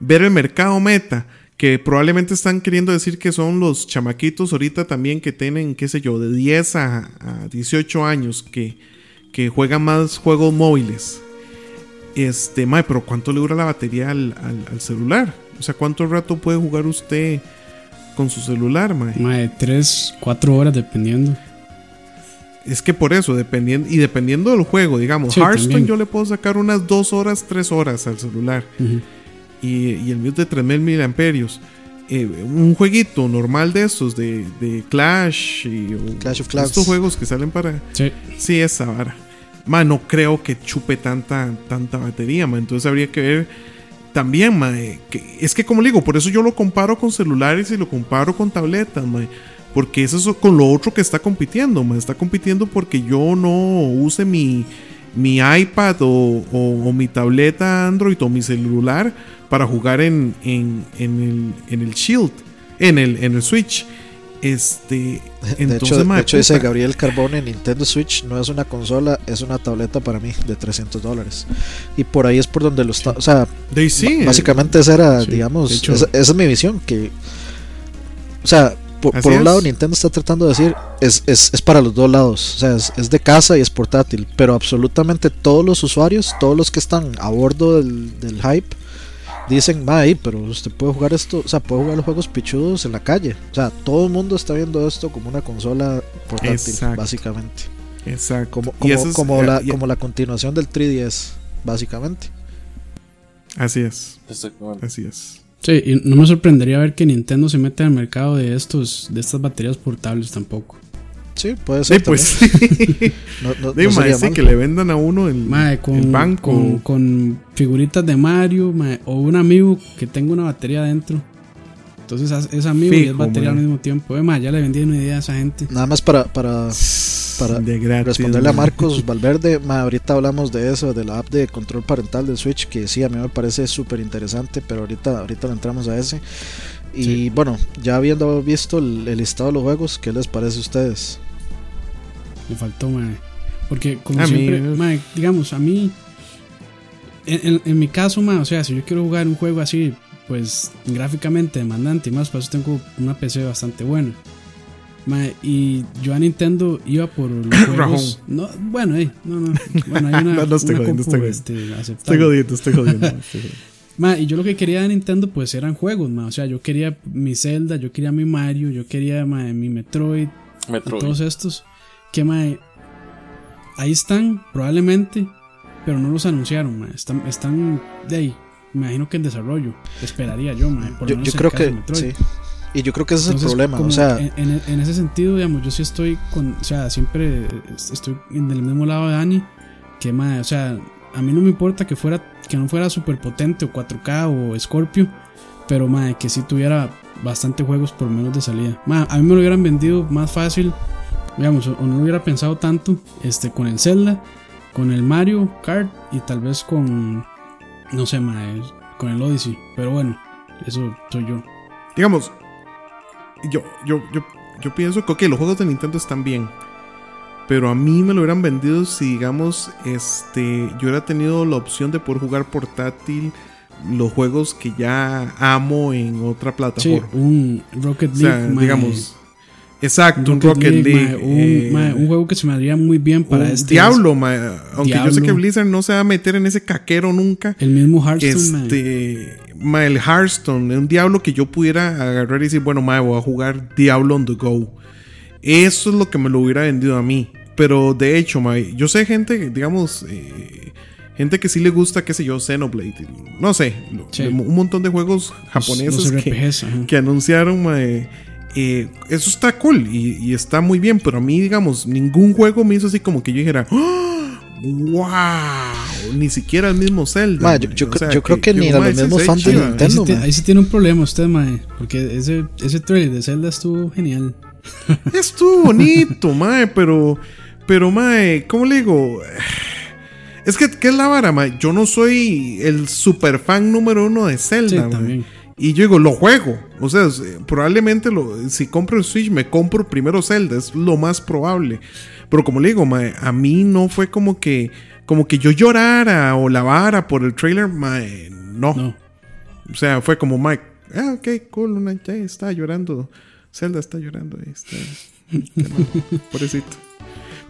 ver el mercado meta, que probablemente están queriendo decir que son los chamaquitos ahorita también que tienen, qué sé yo, de 10 a, a 18 años, que, que juegan más juegos móviles. Este, mae, pero ¿cuánto le dura la batería al, al- al celular? O sea, ¿cuánto rato puede jugar usted con su celular, mae? Mae, 3, 4 horas dependiendo. Es que por eso, dependiendo, y dependiendo del juego, digamos, Sí, Hearthstone también. yo le puedo sacar unas 2 horas, 3 horas al celular. Y, y el mío es de 3000 miliamperios. Eh, un jueguito normal de estos, de, de Clash y Clash of Clans. estos juegos que salen para. Sí. Sí, esa vara. Ma, no creo que chupe tanta, tanta batería, ma. Entonces habría que ver también, ma. eh, que- es que como le digo, por eso yo lo comparo con celulares y lo comparo con tabletas, ma. Porque eso es con lo otro que está compitiendo, ma. Está compitiendo porque yo no use mi, mi iPad o, o- o mi tableta Android o mi celular para jugar en, en, en el, en el Shield, en el, en el Switch. Este, de entonces, hecho, de hecho dice. Gabriel Carbone, Nintendo Switch no es una consola, es una tableta para mí de 300 dólares. Y por ahí es por donde lo está, o sea, sí, Ba- Básicamente esa era, Sí, digamos, esa, esa es mi visión, que, o sea, por, un es. lado Nintendo está tratando de decir, es, es, es para los dos lados, o sea, es, es de casa y es portátil, pero absolutamente todos los usuarios, todos los que están a bordo del, del hype, dicen, ay, pero usted puede jugar esto, o sea, puede jugar los juegos pichudos en la calle, o sea, todo el mundo está viendo esto como una consola portátil, Exacto. básicamente, Exacto. como, Y como, eso es- como, eh, la, como la continuación del 3DS, básicamente. Así es, Exactamente. así es. Sí, y no me sorprendería ver que Nintendo se meta en el mercado de estos de estas baterías portables tampoco. Sí, puede ser. Sí, pues. No, no- Sí, no mae, sería sí, mal. que le vendan a uno el, Mae, con, el banco. con, con figuritas de Mario, mae, o un amigo que tenga una batería adentro. Entonces es- amigo y es batería al mismo tiempo. Eh, mae, ya le vendí una idea a esa gente. Nada más para, para para de gratis, responderle a. Marcos Valverde, ma, ahorita hablamos de eso, de la app de control parental de Switch, que sí, a mí me parece súper interesante, pero ahorita, ahorita le entramos a ese. Y Sí. bueno, ya habiendo visto el, el listado de los juegos, ¿qué les parece a ustedes? Me faltó, mae. Porque como A mí, siempre, mae, digamos, a mí, en, en- en mi caso, mae, o sea, si yo quiero jugar un juego así, pues gráficamente demandante y más, para eso tengo una PC bastante buena. Mae, y yo a Nintendo iba por los juegos. No, bueno, eh, no, no. Bueno, hay una, No, no estoy una jodiendo, compu, estoy jodiendo. este, Estoy aceptable. jodiendo, estoy jodiendo. estoy jodiendo. Ma, y yo lo que quería de Nintendo pues eran juegos, ma. O sea, yo quería mi Zelda, yo quería mi Mario, yo quería ma, mi Metroid, Metroid. todos estos. Que ma, ahí están, probablemente, pero no los anunciaron, ma. Están, están de ahí. Me imagino que en desarrollo. Esperaría yo, ma. Por lo Yo, menos yo creo que Metroid. sí. Y yo creo que ese es el problema, o sea, en, en- en ese sentido, digamos, yo sí estoy con, o sea, siempre estoy en el mismo lado de Dani, que mae, o sea, a mí no me importa que fuera, que no fuera super potente o 4K o Scorpio, pero mae, que sí tuviera bastante juegos por menos de salida. Mae, a mí me lo hubieran vendido más fácil, digamos, o, no lo hubiera pensado tanto, este, con el Zelda, con el Mario Kart y tal vez con, no sé, mae, con el Odyssey, pero bueno, eso soy yo. Digamos, yo, yo, yo, yo pienso que, ok, los juegos de Nintendo están bien. Pero a mí me lo hubieran vendido si, digamos, este, yo hubiera tenido la opción de poder jugar portátil los juegos que ya amo en otra Sí, plataforma. un Rocket o sea, League, digamos, exacto, un Rocket League. mae, un, eh, mae, un juego que se me haría muy bien para este. Diablo, mae. aunque yo sé que. Blizzard no se va a meter en ese caquero nunca. El mismo Hearthstone. Este, el Hearthstone, un Diablo que yo pudiera agarrar y decir, bueno, mae, voy a jugar Diablo on the go. Eso es lo que me lo hubiera vendido a mí. Pero de hecho, mae, yo sé gente, digamos, eh, gente que sí le gusta, qué sé yo, Xenoblade. No sé, Sí. un montón de juegos japoneses los que, que anunciaron, mae, eh, eso está cool y, y está muy bien, pero a mí, digamos, ningún juego me hizo así como que yo dijera, ¡Wow! Ni siquiera el mismo Zelda. Ma, yo- mae. yo O cre- sea, yo creo que ni a los mismos fans de. Nintendo. Ahí sí, ahí sí tiene un problema usted, mae. Porque ese, ese trailer de Zelda estuvo genial. Estuvo bonito, mae, pero. Pero, mae, ¿cómo le digo? Es que, ¿qué es la vara, mae? Yo no soy el super fan número uno de Sí, Zelda, mae. también. Y yo digo, lo juego. O sea, eh, probablemente lo, si compro el Switch, me compro primero Zelda. Es lo más probable. Pero como le digo, mae, a mí no fue como que. Como que yo llorara o lavara por el trailer, mae. No. No. O sea, fue como Mike. Ah, ok, cool. Una, ya está llorando. Zelda está llorando. Ahí está. Pobrecito.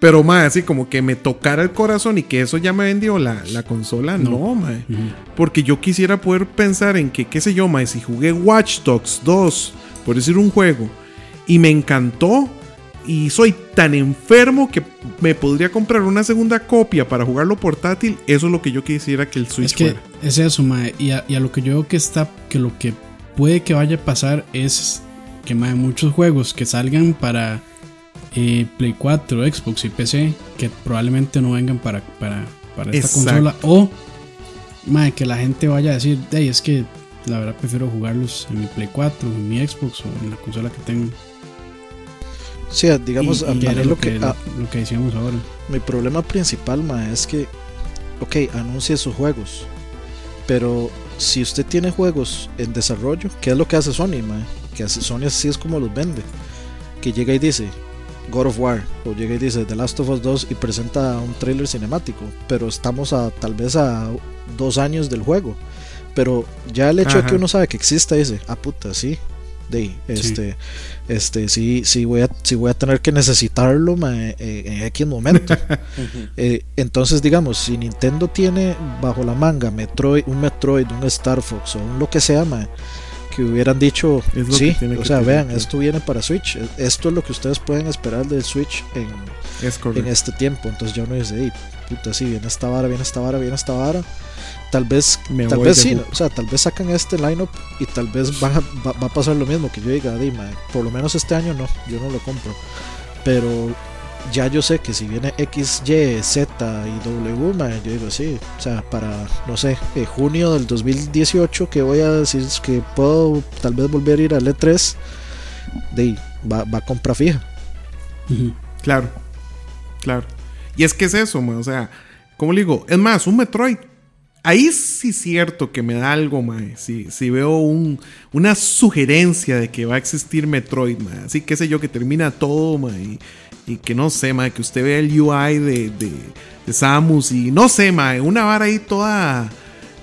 Pero, mae, así como que me tocara el corazón y que eso ya me vendió la, la consola. No, mae. Ujú. Porque yo quisiera poder pensar en que, qué sé yo, mae, si jugué Watch Dogs 2, por decir un juego, y me encantó, y soy tan enfermo que me podría comprar una segunda copia para jugarlo portátil, eso es lo que yo quisiera que el Switch Es que fuera. es eso, mae. Y a, y a lo que yo veo que está, que lo que puede que vaya a pasar es que mae, muchos juegos que salgan para eh, Play 4, Xbox y PC, que probablemente no vengan para, para, para esta Exacto. consola. O mae, que la gente vaya a decir, "Ey, es que la verdad prefiero jugarlos en mi Play 4, en mi Xbox o en la consola que tengo. Sí, digamos, Y- a, y lo lo que, que, a- lo que decíamos ahora. mi problema principal, ma, es que, ok, anuncie sus juegos, pero si usted tiene juegos en desarrollo, ¿qué es lo que hace Sony, ma? Que hace Sony así es como los vende, que llega y dice God of War, o llega y dice The Last of Us 2 y presenta un trailer cinemático, pero estamos a tal vez a dos años del juego, pero ya el hecho de que uno sabe que exista dice, ah puta, sí, de este, este, sí, sí voy a, sí voy a tener que necesitarlo ma, eh, en X momento. Eh, entonces, digamos, si Nintendo tiene bajo la manga Metroid, un Metroid, un Star Fox o un lo que sea, ma, que hubieran dicho, Es lo sí, que tiene o que sea, vean, esto viene para Switch, eh, esto es lo que ustedes pueden esperar del Switch en, Es en este tiempo. Entonces ya uno dice, "Ey, puta, sí, viene esta vara, viene esta vara, viene esta vara. Tal vez, Me tal vez sí, o sea, tal vez sacan este lineup y tal vez van a- va, va a pasar lo mismo que yo diga, "Di, ma, por lo menos este año no, yo no lo compro. pero ya yo sé que si viene X, Y, Z y W, yo digo sí, o sea, para, no sé, eh, junio del 2018 que voy a decir que puedo tal vez volver a ir al E3, de va, va a compra fija. Claro, claro. Y es que es eso, mae, o sea, ¿cómo le digo? Es más, un Metroid. Ahí sí es cierto que me da algo, mae. Si, si veo un, una sugerencia de que va a existir Metroid, mae. Así que sé yo que termina todo, mae. Y, que no sé, mae, que usted vea el UI de, de, de Samus y no sé, mae. Una vara ahí toda.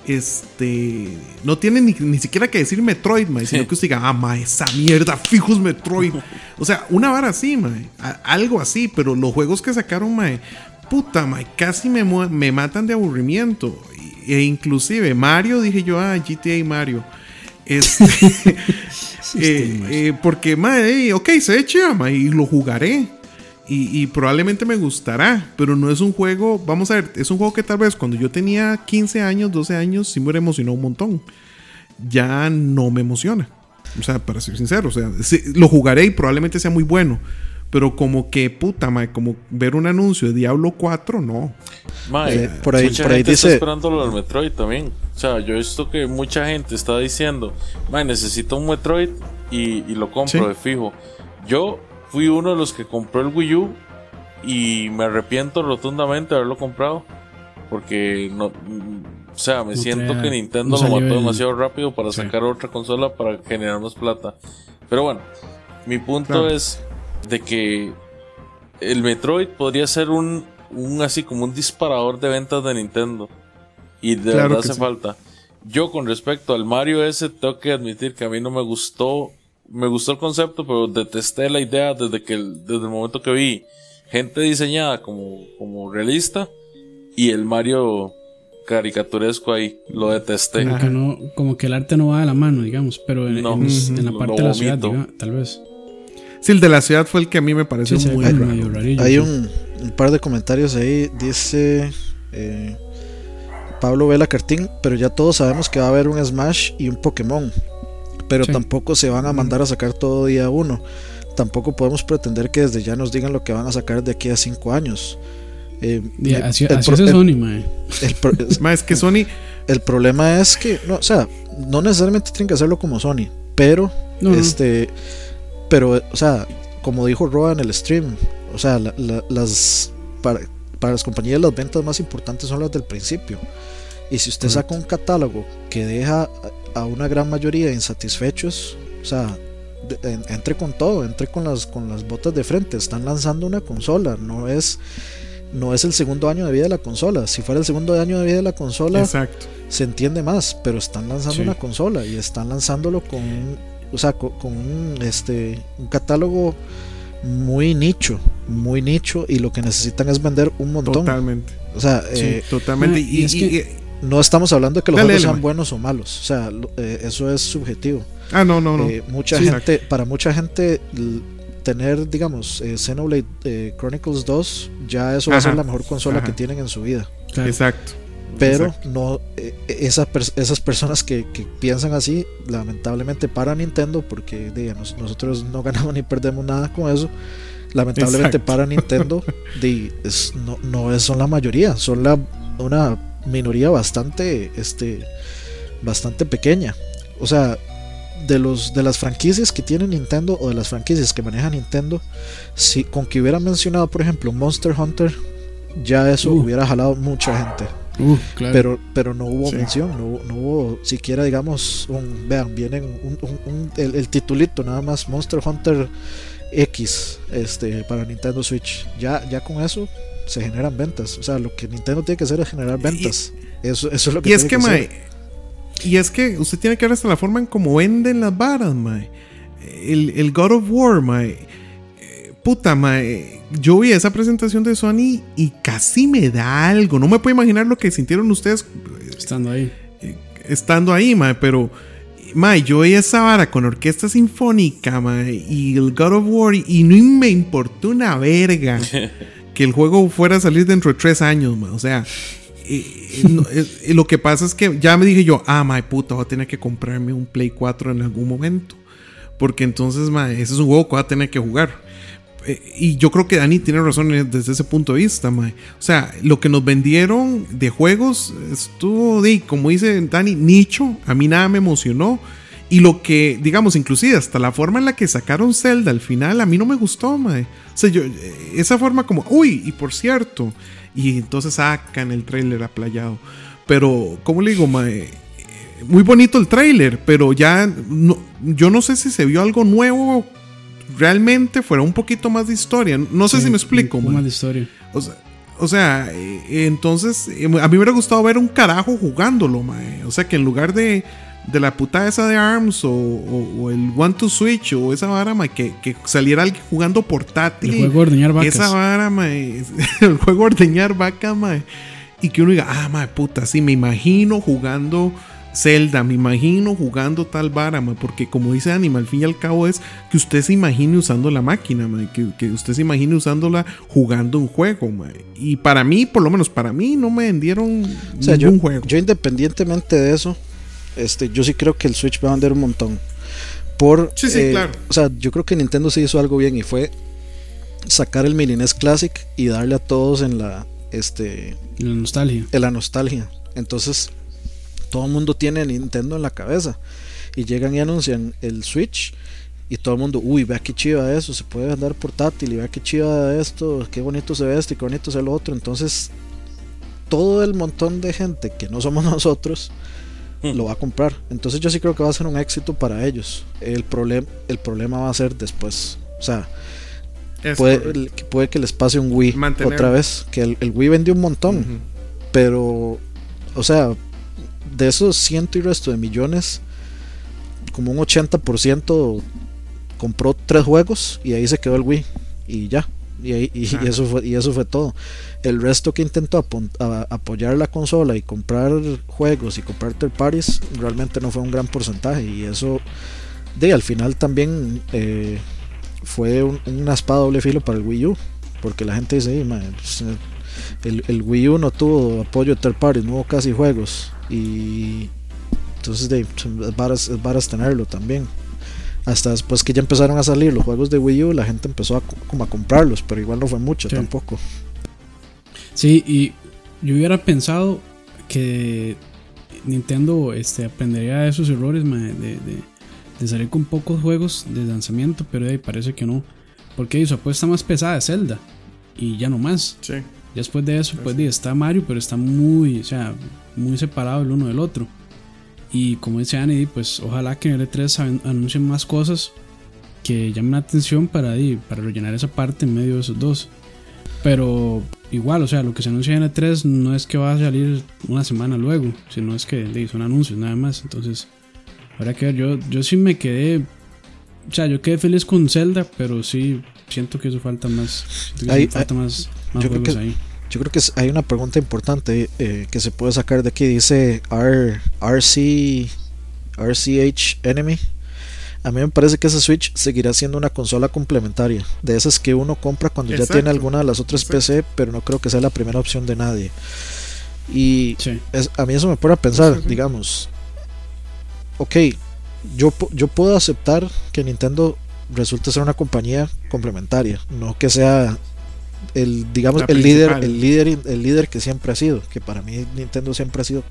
Este. No tiene ni, ni siquiera que decir Metroid, mae. Sino que usted diga, ah, mae, esa mierda, fijos Metroid. o sea, una vara así, mae. A- algo así, pero los juegos que sacaron, mae. Puta, mae, casi me, me matan de aburrimiento. E inclusive Mario, dije yo, ah, GTA Mario. Este, eh, eh, porque, mae, eh, ok, se ve chido, mae, y lo jugaré. Y, y probablemente me gustará, pero no es un juego, vamos a ver, es un juego que tal vez cuando yo tenía 15 años, 12 años, sí me emocionó un montón. Ya no me emociona. O sea, para ser sincero, o sea, sí, lo jugaré y probablemente sea muy bueno. Pero como que, puta, mae, como ver un anuncio de Diablo 4, no. Mae, Eh, por ahí- mucha por ahí gente está dice- esperando lo del Metroid también. O sea, yo he visto que mucha gente está diciendo, mae, necesito un Metroid y, y lo compro Sí. de fijo. Yo fui uno de los que compró el Wii U y me arrepiento rotundamente de haberlo comprado. Porque no. mm, O sea, me No siento que Nintendo no lo mató el- demasiado rápido para Sí. sacar otra consola para generar más plata. Pero bueno, mi punto Claro. es de que el Metroid podría ser un, un así como un disparador de ventas de Nintendo. Y de Claro verdad hace sí. falta. Yo con respecto al Mario ese, tengo que admitir que a mí no me gustó. Me gustó el concepto, pero detesté la idea desde que el, desde el momento que vi gente diseñada como, como realista y el Mario caricaturesco ahí. Lo detesté. Como que, no, como que el arte no va de la mano, digamos, pero en, No. en- en la parte de la ciudad, tal vez. Sí, el de la ciudad fue el que a mí me pareció Sí, muy ve raro. medio rarillo, Hay sí. un, un par de comentarios ahí, dice eh, Pablo Vela Cartín, pero ya todos sabemos que va a haber un Smash y un Pokémon, pero Sí. tampoco se van a mandar a sacar todo día uno. Tampoco podemos pretender que desde ya nos digan lo que van a sacar de aquí a cinco años. Eh, así, el así el- Sony, mae. es que Sony, el problema es que, no, o sea, no necesariamente tienen que hacerlo como Sony, pero, No, no. este, pero, o sea, como dijo Roa en el stream, o sea, la- la- las, para, para las compañías las ventas más importantes son las del principio. Y si usted saca un catálogo que deja a una gran mayoría insatisfechos, o sea, de- en- entre con todo, entre con las, con las botas de frente, están lanzando una consola, no es... No es el segundo año de vida de la consola. Si fuera el segundo año de vida de la consola, exacto. se entiende más, pero están lanzando Sí. una consola y están lanzándolo con un, o sea, con, con un, este, un catálogo muy nicho, muy nicho y lo que necesitan es vender un montón. Totalmente. O sea, Sí, eh, totalmente. Y y, es que- y- no estamos hablando de que los Dale, juegos dale, sean buenos o malos, o sea, lo- eh, eso es subjetivo. ah, no, no, no. Eh, mucha Sí, gente, para mucha gente tener, digamos, eh, Xenoblade eh, Chronicles 2, ya eso va a ser la mejor consola ajá. que tienen en su vida. Claro. Exacto. pero Exacto. no eh, esa pers- esas personas que, que piensan así lamentablemente para Nintendo porque digamos, nosotros no ganamos ni perdemos nada con eso lamentablemente Exacto. para Nintendo di, es- no, no es- son la mayoría son la una minoría bastante este bastante pequeña o sea de los de las franquicias que tiene Nintendo o de las franquicias que maneja Nintendo si con que hubiera mencionado por ejemplo Monster Hunter ya eso Uh. hubiera jalado mucha gente Uh, claro. pero pero no hubo Sí. mención no, hubo- no hubo siquiera digamos un vean vienen un, un- un- el, el titulito nada más Monster Hunter X este para Nintendo Switch ya ya con eso se generan ventas o sea lo que Nintendo tiene que hacer es generar ventas eso eso es lo que Y es tiene que, hacer. mae, y es que usted tiene que ver hasta la forma en cómo venden las varas, mae. El, el God of War, mae. eh, Puta, mae. Yo vi esa presentación de Sony y casi me da algo. No me puedo imaginar lo que sintieron ustedes Estando ahí. estando ahí, mae, pero mae, yo vi esa vara con orquesta sinfónica, mae, y el God of War y no me importó una verga que el juego fuera a salir dentro de tres años, mae, o sea, eh, no, lo que pasa es que ya me dije yo, ah, mae, puta, voy a tener que comprarme un Play 4 en algún momento, porque entonces, mae, ese es un juego que voy a tener que jugar. eh, y yo creo que Dani tiene razón desde ese punto de vista. O sea, lo que nos vendieron de juegos estuvo, de, como dice Dani, nicho. A mí nada me emocionó. Y lo que, digamos, inclusive hasta la forma en la que sacaron Zelda al final, a mí no me gustó, mae. O sea, yo, eh, esa forma como, uy, y por cierto. Y entonces sacan el trailer aplayado. Pero, ¿cómo le digo, mae? Muy bonito el trailer, pero ya no, yo no sé si se vio algo nuevo realmente fuera un poquito más de historia. No sé si me explico. Un más de historia. O sea, eh, entonces eh, a mí me hubiera gustado ver un carajo jugándolo, mae. O sea, que en lugar de, de la puta esa de ARMS o, el One to Switch o esa vara, que, que saliera alguien jugando portátil. El juego ordeñar vacas. Esa vara, mae. El juego ordeñar vaca, mae. Y que uno diga, ah, mae, puta, sí, me imagino jugando Zelda, me imagino jugando tal vara, porque como dice Anima, al fin y al cabo es que usted se imagine usando la máquina, que, usted se imagine usándola jugando un juego. Y para mí, por lo menos para mí, no me vendieron o ningún juego. Yo independientemente de eso, este, yo sí creo que el Switch va a vender un montón. Por, sí, sí, eh, claro. O sea, yo creo que Nintendo sí hizo algo bien y fue sacar el Mini NES Classic y darle a todos en la, este, la nostalgia. En la nostalgia. Entonces, todo el mundo tiene Nintendo en la cabeza. Y llegan y anuncian el Switch. Y todo el mundo, uy, vea qué chiva eso, se puede andar portátil y vea qué chiva esto, qué bonito se ve esto y qué bonito se ve lo otro. Entonces, todo el montón de gente que no somos nosotros lo va a comprar. Entonces, yo sí creo que va a ser un éxito para ellos. El, problem, el problema va a ser después. O sea, puede, puede, que les pase un Wii otra vez. Que el, Wii vendió un montón. Pero, o sea, de esos ciento y resto de millones, como un 80% compró tres juegos y ahí se quedó el Wii y ya. Y, y, eso fue, y eso fue todo. El resto que intentó apoyar la consola y comprar juegos y comprar third parties realmente no fue un gran porcentaje. Y eso, de al final también eh, fue una espada doble filo para el Wii U. Porque la gente dice, pues, el, el, Wii U no tuvo apoyo de third parties, no hubo casi juegos. Y entonces de, es, varas, tenerlo también. Hasta después que ya empezaron a salir los juegos de Wii U, la gente empezó a, como a comprarlos, pero igual no fue mucho tampoco. Sí, y yo hubiera pensado que Nintendo este, aprendería de esos errores de, de, salir con pocos juegos de lanzamiento, pero ahí parece que no. Porque su apuesta más pesada es Zelda y ya no más. Sí. Después de eso, pues, está Mario, pero está muy, o sea, muy separado el uno del otro. Y como dice Annie, pues ojalá que en L3 anuncien más cosas que llamen la atención para, para rellenar esa parte en medio de esos dos. Pero igual, o sea, lo que se anuncia en L3 no es que va a salir una semana luego, sino es que son anuncios nada más. Entonces, habrá que ver. Yo, yo sí me quedé, o sea, yo quedé feliz con Zelda, pero sí siento que eso falta más. falta más, juegos ahí. Yo creo que hay una pregunta importante eh, que se puede sacar de aquí. Dice R, RC, RCH Enemy. A mí me parece que ese Switch seguirá siendo una consola complementaria. De esas que uno compra cuando ya tiene alguna de las otras PC, pero no creo que sea la primera opción de nadie. Y a mí eso me pone a pensar, digamos, ok, yo, yo puedo aceptar que Nintendo resulte ser una compañía complementaria, no que sea el digamos el líder el líder el líder que siempre ha sido que para mí Nintendo siempre ha sido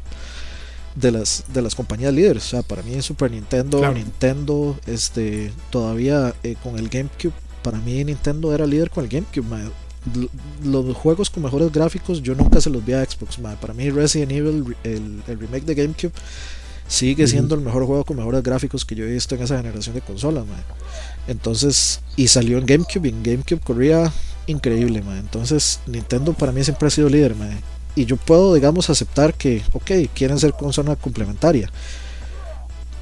de las de las compañías líderes. O sea para mí Super Nintendo Nintendo este todavía eh, con el GameCube para mí Nintendo era líder con el GameCube los juegos con mejores gráficos yo nunca se los vi a Xbox para mí Resident Evil el, el remake de GameCube sigue siendo el mejor juego con mejores gráficos que yo he visto en esa generación de consolas entonces y salió en GameCube y en GameCube corría increíble, man. Entonces, Nintendo para mí siempre ha sido líder, man. Y yo puedo, digamos, aceptar que, ok, quieren ser consola complementaria.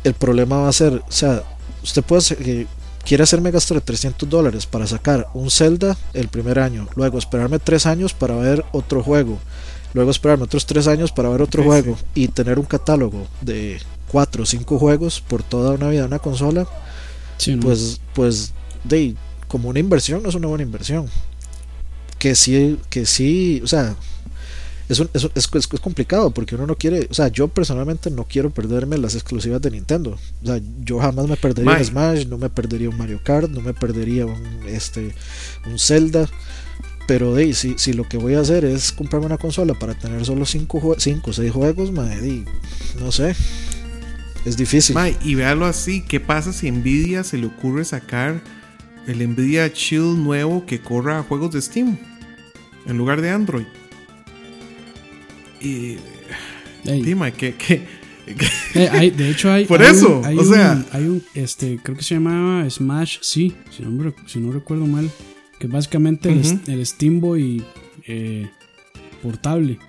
El problema va a ser, o sea, usted puede eh, quiere hacerme gastar 300 dólares para sacar un Zelda el primer año, luego esperarme 3 años para ver otro juego, luego esperarme otros 3 años para ver otro juego y tener un catálogo de 4 o 5 juegos por toda una vida de una consola, pues, pues, de, como una inversión no es una buena inversión que sí, que sí, o sea, es, un- es, es- es complicado porque uno no quiere, o sea, yo personalmente no quiero perderme las exclusivas de Nintendo. O sea, yo jamás me perdería un Smash, no me perdería un Mario Kart, no me perdería un, este, un Zelda. Pero de, si, si lo que voy a hacer es comprarme una consola para tener solo 5 o 6 juegos, di, no sé. Es difícil. Y véalo así, ¿qué pasa si Nvidia se le ocurre sacar el Nvidia Shield nuevo que corra juegos de Steam en lugar de Android? Y dime, ¿qué, qué, qué- eh, de hecho, hay. Por hay eso, un- hay o un- sea- Hay un. Este, creo que se llamaba Smash, sí, si no, si recuerdo mal. Que básicamente el, el Steam Boy eh, portable.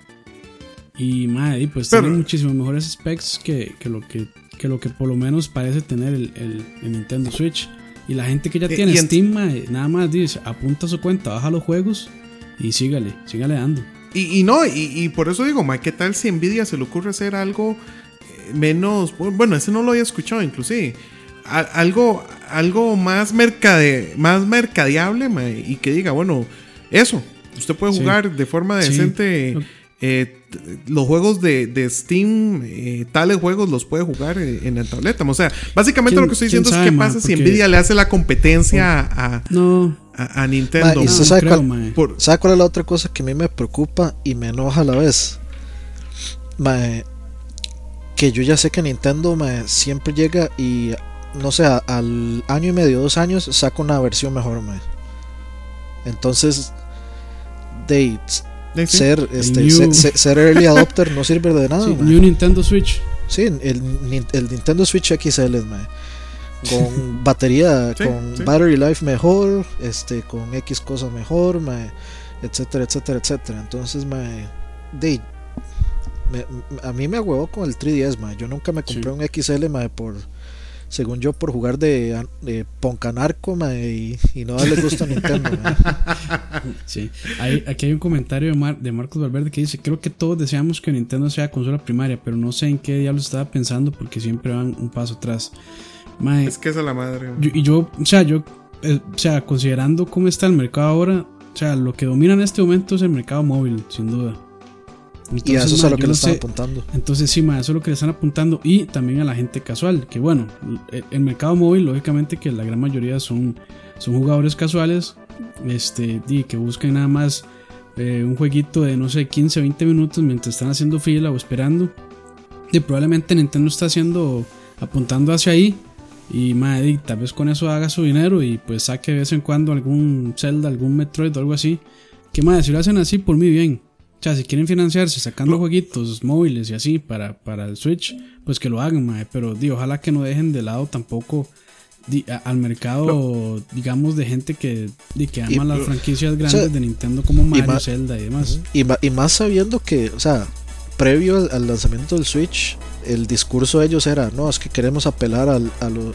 Y madre, pues Pero- tiene muchísimos mejores specs que, que lo que, que lo que por lo menos parece tener el, el- el Nintendo Switch. Y la gente que ya Eh, tiene Steam, mae, nada más dice, apunta su cuenta, baja los juegos y sígale, sígale dando. Y, y no, y, y por eso digo, Mae, ¿qué tal si Nvidia se le ocurre hacer algo eh, menos, bueno, ese no lo había escuchado inclusive, A- algo, algo más, mercade, más mercadeable, Mae, y que diga, bueno, eso, usted puede Sí. jugar de forma decente eh, los juegos de, de Steam, eh, tales juegos los puede jugar eh, en el tableta. O sea, básicamente ¿Quién- lo que estoy diciendo es qué pasa si Nvidia le hace la competencia a, No, a- a Nintendo. Y no, sabe creo, cuál-. Por- ¿Sabe cuál es la otra cosa que a mí me preocupa y me enoja a la vez? Que yo ya sé que Nintendo mae, siempre llega y, no sé, al año y medio, dos años, saca una versión mejor. Entonces, sí. Ser, este, New- ser early adopter no sirve de nada. sí. New Nintendo Switch. Sí, el, el Nintendo Switch XL, mae. Con batería, Sí, con sí. battery life mejor, este, con X cosa mejor, mae, etcétera, etcétera, etcétera. Entonces, mae, de, me- a mí me huevó con el 3DS, mae. Yo nunca me compré Sí. un XL, mae, por, según yo, por jugar de, de Poncanarco, y, y no darle gusto a Nintendo. Sí. Hay- aquí hay un comentario de, Mar- de Marcos Valverde que dice, creo que todos deseamos que Nintendo sea consola primaria, pero no sé en qué diablos estaba pensando porque siempre van un paso atrás. Mae, Es que es la madre. yo- y yo, o sea, yo, eh, o sea, considerando cómo está el mercado ahora, o sea, lo que domina en este momento es el mercado móvil, sin duda. Y a eso es a lo que le están sé- apuntando. entonces sí, ma, eso es lo que le están apuntando y también a la gente casual, que bueno, el, el mercado móvil, lógicamente que la gran mayoría son, son jugadores casuales, este, y que buscan nada más eh, un jueguito de no sé, 15 20 minutos mientras están haciendo fila o esperando. Y probablemente Nintendo está haciendo, apuntando hacia ahí. Y ma, di, tal vez con eso haga su dinero y pues saque de vez en cuando algún Zelda, algún Metroid o algo así. Que madre, si lo hacen así, por mí bien. O sea, si quieren financiarse sacando jueguitos móviles y así para, para el Switch, pues que lo hagan, mae. Pero di, ojalá que no dejen de lado tampoco di, a- al mercado, digamos, de gente que, di, que ama Y- las franquicias o grandes sea, de Nintendo como Mario, ma- Zelda y demás. Y, y más sabiendo que, o sea, previo al, lanzamiento del Switch, el discurso de ellos era, no, es que queremos apelar al- a, lo-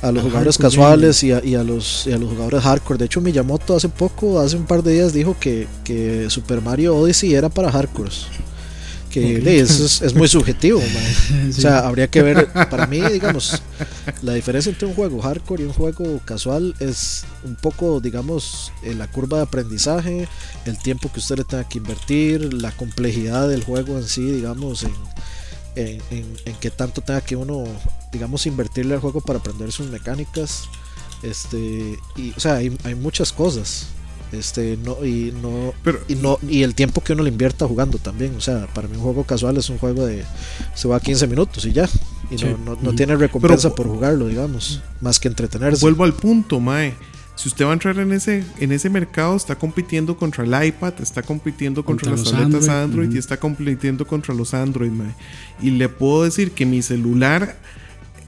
a los jugadores hardcore casuales y a, y a los, y a los jugadores hardcore. De hecho, Miyamoto hace poco, hace un par de días, dijo que, que Super Mario Odyssey era para hardcores. Que Ok. de, eso es, es muy subjetivo. O sea, habría que ver, para mí, digamos, la diferencia entre un juego hardcore y un juego casual es un poco, digamos, en la curva de aprendizaje, el tiempo que usted le tenga que invertir, la complejidad del juego en sí, digamos, en, en, en, en qué tanto tenga que uno, digamos, invertirle al juego para aprender sus mecánicas. Este, y, o sea, hay, hay muchas cosas. Este, no, y no, Pero, y no y el tiempo que uno le invierta jugando también o sea para mí un juego casual es un juego de se va a 15 minutos y ya y Sí. no, no, no tiene recompensa Pero- por jugarlo digamos más que entretenerse vuelvo al punto, Mae. Si usted va a entrar en ese, en ese mercado, está compitiendo contra el iPad, está compitiendo contra, Contra las los tabletas Android, y está compitiendo contra los Android, Mae. Y le puedo decir que mi celular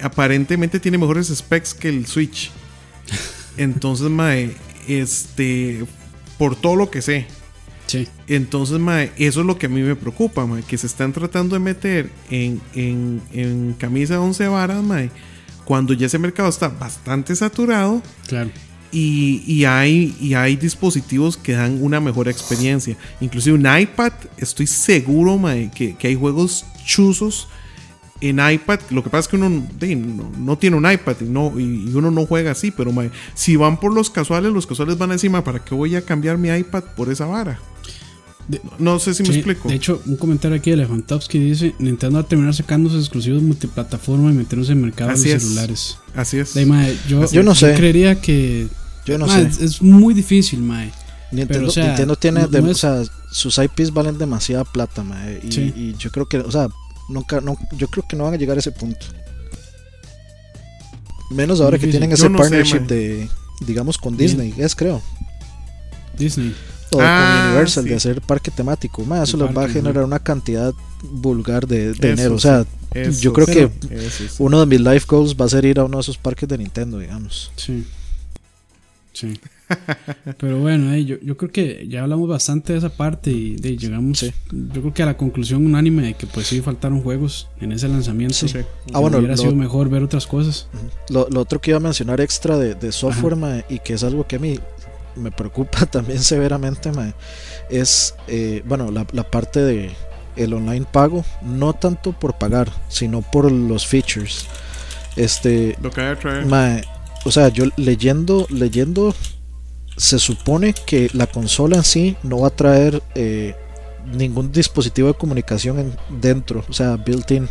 aparentemente tiene mejores specs que el Switch. Entonces, Mae, este, por todo lo que sé. Sí. Entonces, mae, eso es lo que a mí me preocupa, mae, que se están tratando de meter en, en, en camisa de 11 varas, mae, cuando ya ese mercado está bastante saturado Claro. y, y hay, y hay dispositivos que dan una mejor experiencia. Inclusive un iPad, estoy seguro, mae, que, que hay juegos chuzos en iPad. Lo que pasa es que uno no, no tiene un iPad y, no, y, y uno no juega así, pero mae, si van por los casuales, los casuales van a decir, mae, ¿para qué voy a cambiar mi iPad por esa vara? De, no sé si me sí, explico. De hecho, un comentario aquí de Elefantovsky dice: Nintendo va a terminar sacando sus exclusivos multiplataforma y meternos en el mercado Así de es. celulares. Así es. De, mae, yo, Yo no sé. creería que. Yo no mae, sé. Es muy difícil, mae. Nintendo, pero, o sea, Nintendo tiene, no- de- no es- o sea, sus IPs valen demasiada plata, mae, y, Sí. y yo creo que, o sea, nunca, no, yo creo que no van a llegar a ese punto. Menos ahora que tienen ese no partnership de, digamos, con Bien. Disney, es creo, Disney. o Ah, con Universal sí. de hacer parque temático, mae, eso les va a generar una cantidad vulgar de, de Eso dinero, o sea, Eso yo creo que eso uno de mis life goals va a ser ir a uno de esos parques de Nintendo, digamos. Sí. Sí. Pero bueno, eh, yo, yo creo que ya hablamos bastante de esa parte y de, llegamos, Sí. yo creo que a la conclusión unánime de que pues sí faltaron juegos en ese lanzamiento. Sí. Sí. Ah, bueno, hubiera lo- sido mejor ver otras cosas. Lo, lo otro que iba a mencionar extra de, de software, y que es algo que a mí me preocupa también severamente, es, eh, bueno, la, la parte de el online pago, no tanto por pagar, sino por los features. Este, Lo que hay a traer. mae, o sea, yo leyendo, leyendo, se supone que la consola en sí no va a traer eh, ningún dispositivo de comunicación en- dentro, o sea, built-in,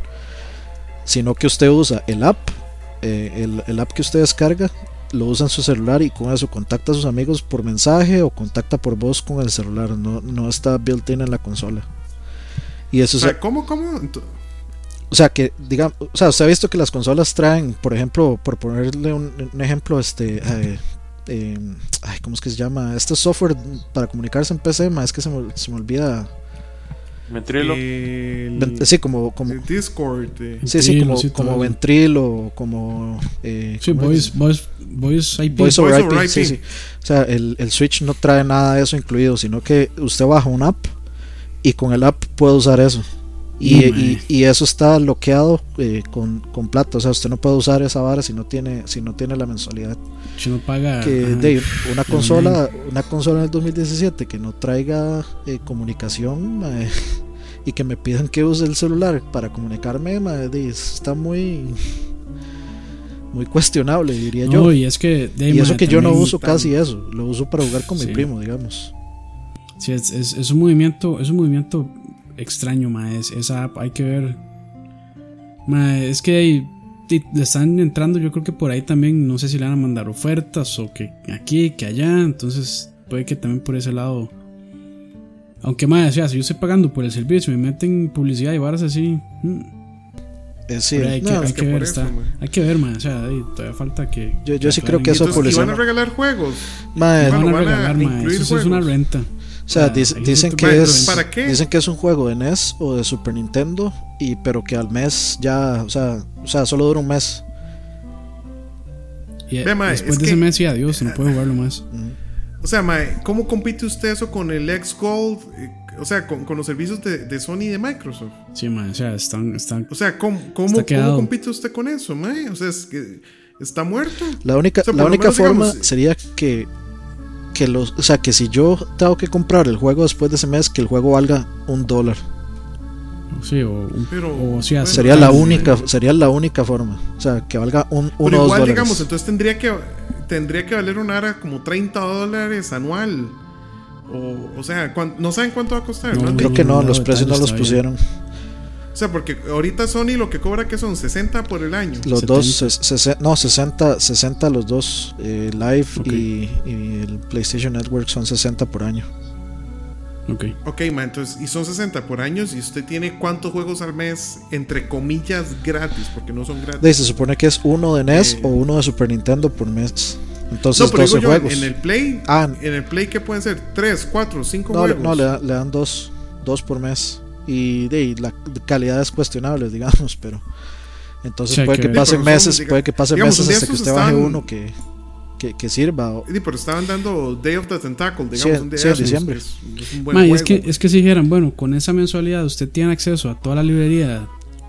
sino que usted usa el app, eh, el, el app que usted descarga, lo usa en su celular y con eso contacta a sus amigos por mensaje o contacta por voz con el celular, no, no está built-in en la consola. Y eso O sea, ¿cómo, cómo? O sea, que digamos, o sea, usted ha visto que las consolas traen, por ejemplo, por ponerle un, un ejemplo, este, eh, eh, ay, ¿cómo es que se llama? Este software para comunicarse en PC, ma, es que se me, se me olvida. Ventrilo. el- Sí, como, como, el Discord. eh. sí, sí, Ventrilo, como, sí, como todo. Ventril o como, eh, Sí, ¿cómo voice, voice, voice IP. Voice over Voice IP, over sí, sí. O sea, el, el Switch no trae nada de eso incluido, sino que usted baja un app y con el app puede usar eso. Y, y- eso está bloqueado eh, con, con plata. O sea, usted no puede usar esa vara si no tiene, si no tiene la mensualidad. Si no paga. Que ajá. de una consola, una consola en el 2017 que no traiga eh, comunicación y que me pidan que use el celular para comunicarme, mae, de- está muy muy cuestionable, diría yo. Y es que. de, Y eso que yo no uso casi eso, lo uso para jugar con Sí. mi primo, digamos. Sí, es, es, es un movimiento, es un movimiento extraño, ma, es- esa app hay que ver. Ma, es que le están entrando, yo creo que por ahí también, no sé si le van a mandar ofertas o que aquí, que allá, entonces puede que también por ese lado. Aunque más, o sea, si yo estoy pagando por el servicio, me meten publicidad y varas así. mm, Eh, sí, hay que, hay ver, eso, está- ma. hay que ver, ma, o sea, ahí todavía falta que. Yo- yo sí creo que eso ¿y van a publicidad. regalar juegos? mae, Van a van a regalar, ma, incluir eso sí es una renta. O sea, Ah, dic- dicen que es ¿Para qué? dicen que es un juego de NES o de Super Nintendo y pero que al mes ya, o sea, o sea, solo dura un mes. Y Ve, ma, después es de que- ese mes, sí, adiós, no puedo jugarlo más. O sea, mae, ¿cómo compite usted eso con el X Gold? Eh, O sea, con, con los servicios de, de Sony y de Microsoft. Sí, ma, o sea, están, están O sea, ¿cómo, cómo, Está cómo compite usted con eso, mae? O sea, es que está muerto. La única, O sea, por la única menos, forma digamos, sería que que los, o sea, que si yo tengo que comprar el juego después de ese mes, que el juego valga un dólar. Sí, o, un- Pero, o sea, bueno, Sería la sí. única, sería la única forma. O sea, que valga un, uno o Pero dos igual, dólares. digamos, entonces tendría que tendría que valer una ara como 30 dólares anual. O, o sea, ¿cuán- no saben cuánto va a costar. No, ¿no? Creo que no, no, los precios no los pusieron. O sea, porque ahorita Sony lo que cobra que son 60 por el año. Los 70. dos, ses- sesen- no, 60, 60 los dos, eh, Live Ok. y, y el PlayStation Network son 60 por año. Ok. Ok, ma, entonces, y son 60 por años y usted tiene cuántos juegos al mes, entre comillas, gratis, porque no son gratis. De, se supone que es uno de NES Eh. o uno de Super Nintendo por mes. Entonces, no, pero 12 digo yo, juegos. en el Play, Ah, en el Play, ¿qué pueden ser? 3, 4, 5 no, juegos. no le, le dan dos, dos por mes. Y de, y la calidad es cuestionable, digamos, pero. Entonces Sí, puede que que pasen Sí, pero son, meses, diga- puede que pasen digamos, meses hasta que usted baje estaban- uno que, que, que sirva. o- Sí, pero estaban dando Day of the Tentacle, digamos, Sí, un día sí, de diciembre. Es, es un buen Ma, y juego. es que, es que si dijeran, bueno, con esa mensualidad usted tiene acceso a toda la librería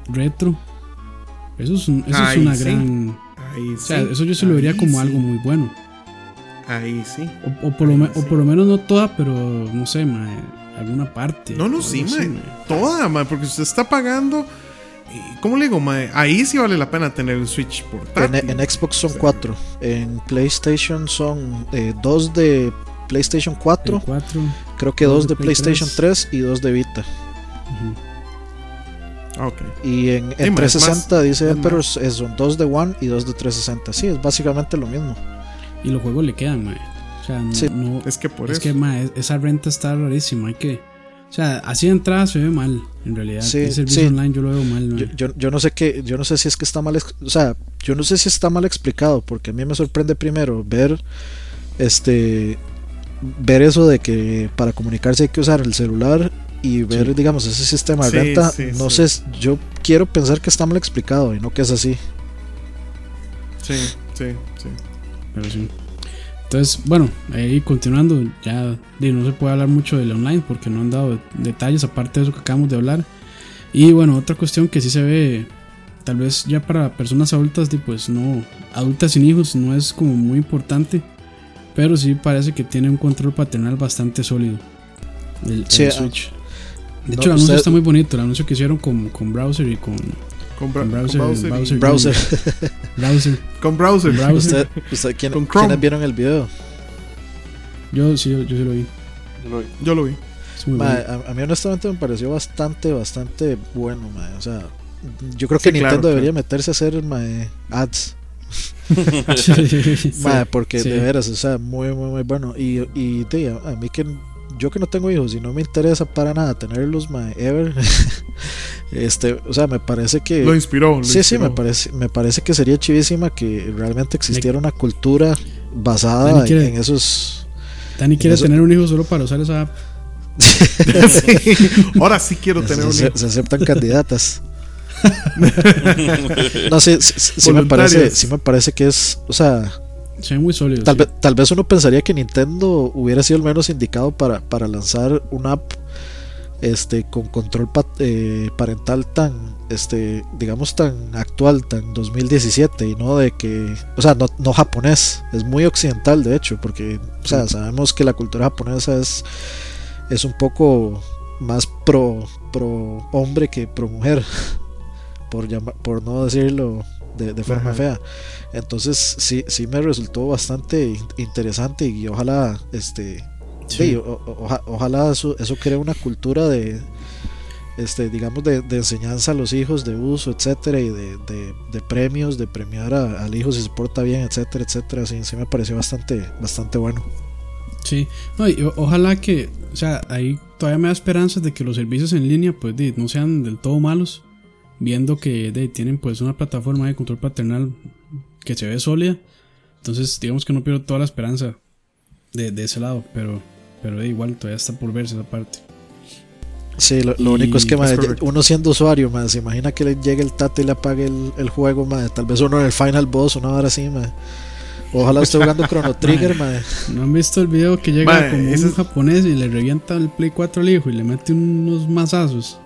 retro. Eso es, un- eso es una sí. gran. Ahí O sea, sí, eso yo se lo ahí vería como sí, algo muy bueno. Ahí sí. O, o por lo o por lo menos no toda, pero no sé, ma, alguna parte. No, no, sí, así, ma. Toda, ma, porque usted está pagando. ¿Cómo le digo, ma? Ahí sí vale la pena tener el Switch En, portátil. en Xbox son Sí. cuatro, en PlayStation son eh, dos de PlayStation 4, Play 4. creo que dos dos de de Play PlayStation 3. 3 y dos de Vita. Ujú. Ah, ok. Y en, en Sí, es 360 más- dice pero es- son dos de One y dos de 360. Sí, es básicamente lo mismo. Y los juegos le quedan, mae. O sea, no. Sí. no- Es que por es eso. que, esa renta está rarísima. Hay que. O sea, así de entrada se ve mal, en realidad. Sí, el servicio sí. online yo lo veo mal. Yo, yo, yo no sé qué, yo no sé si es que está mal, o sea, yo no sé si está mal explicado, porque a mí me sorprende primero ver, este, ver eso de que para comunicarse hay que usar el celular y ver, Sí. digamos, ese sistema de Sí, renta. sí, no sí. sé, yo quiero pensar que está mal explicado y no que es así. Sí, sí, sí. Pero sí. Entonces, bueno, ahí continuando, ya no se puede hablar mucho del online porque no han dado detalles aparte de eso que acabamos de hablar. Y bueno, otra cuestión que sí se ve, tal vez ya para personas adultas, pues no, adultas sin hijos no es como muy importante, pero sí parece que tiene un control paternal bastante sólido. El, ah, Switch. De no, hecho, el anuncio usted- está muy bonito, el anuncio que hicieron con, con browser y con Con, bra- Con con browser, browser. browser. Con browser. Browser. usted, usted- ¿quién- Con Chrome. ¿quiénes vieron el video? Yo sí, yo, yo sí lo vi. Yo lo vi. Yo lo vi. Ma, a, a mí honestamente me pareció bastante, bastante bueno, ma, o sea, yo creo Sí, que Nintendo claro, debería claro. meterse a hacer ma, ads. Sí. Mae, porque Sí. de veras, o sea, muy, muy, muy bueno. Y, y de, a, a mí que yo que no tengo hijos y no me interesa para nada tenerlos, mae, ever. este, o sea, me parece que. Lo inspiró. lo sí, sí, me parece, me parece que sería chivísima que realmente existiera una cultura basada Dani en, quiere- en esos. Dani quiere Eso- tener un hijo solo para usar esa app. Sí. Ahora sí quiero se, tener un se- hijo. se aceptan candidatas. no, sí, sí, sí- me parece, sí me parece que es, o sea, Se muy sólido. Tal, sí. tal vez uno pensaría que Nintendo hubiera sido el menos indicado para, para lanzar una app este, con control pa- eh, parental tan, este, digamos, tan actual, tan 2017, y no de que, o sea, no, no japonés, es muy occidental de hecho, porque, o sea, sabemos que la cultura japonesa es, es un poco más pro, pro hombre que pro mujer, por, llama- por no decirlo de, de forma Ajá. fea. Entonces sí, sí me resultó bastante in- interesante y ojalá, este, Sí. sí, o- o- oja- ojalá eso, eso cree una cultura de, este, digamos, de, de enseñanza a los hijos, de uso, etcétera, y de, de- de premios, de premiar a- al hijo si se porta bien, etcétera, etcétera. Sí, sí me pareció bastante, bastante bueno. Sí, no, y o- ojalá que, o sea, ahí todavía me da esperanzas de que los servicios en línea pues no sean del todo malos, viendo que di, tienen pues una plataforma de control paternal que se ve sólida, entonces digamos que no pierdo toda la esperanza de, de ese lado, pero, pero di, igual todavía está por verse esa parte. Sí, lo, único es que uno siendo usuario, mae, se imagina que le llegue el tate y le apague el, el juego, mae, tal vez uno en el final boss, una hora así, mae. Ojalá esté jugando Chrono Trigger, mae. ¿No han visto el video que llega como un es- japonés y le revienta el Play 4 al hijo y le mete unos mazazos?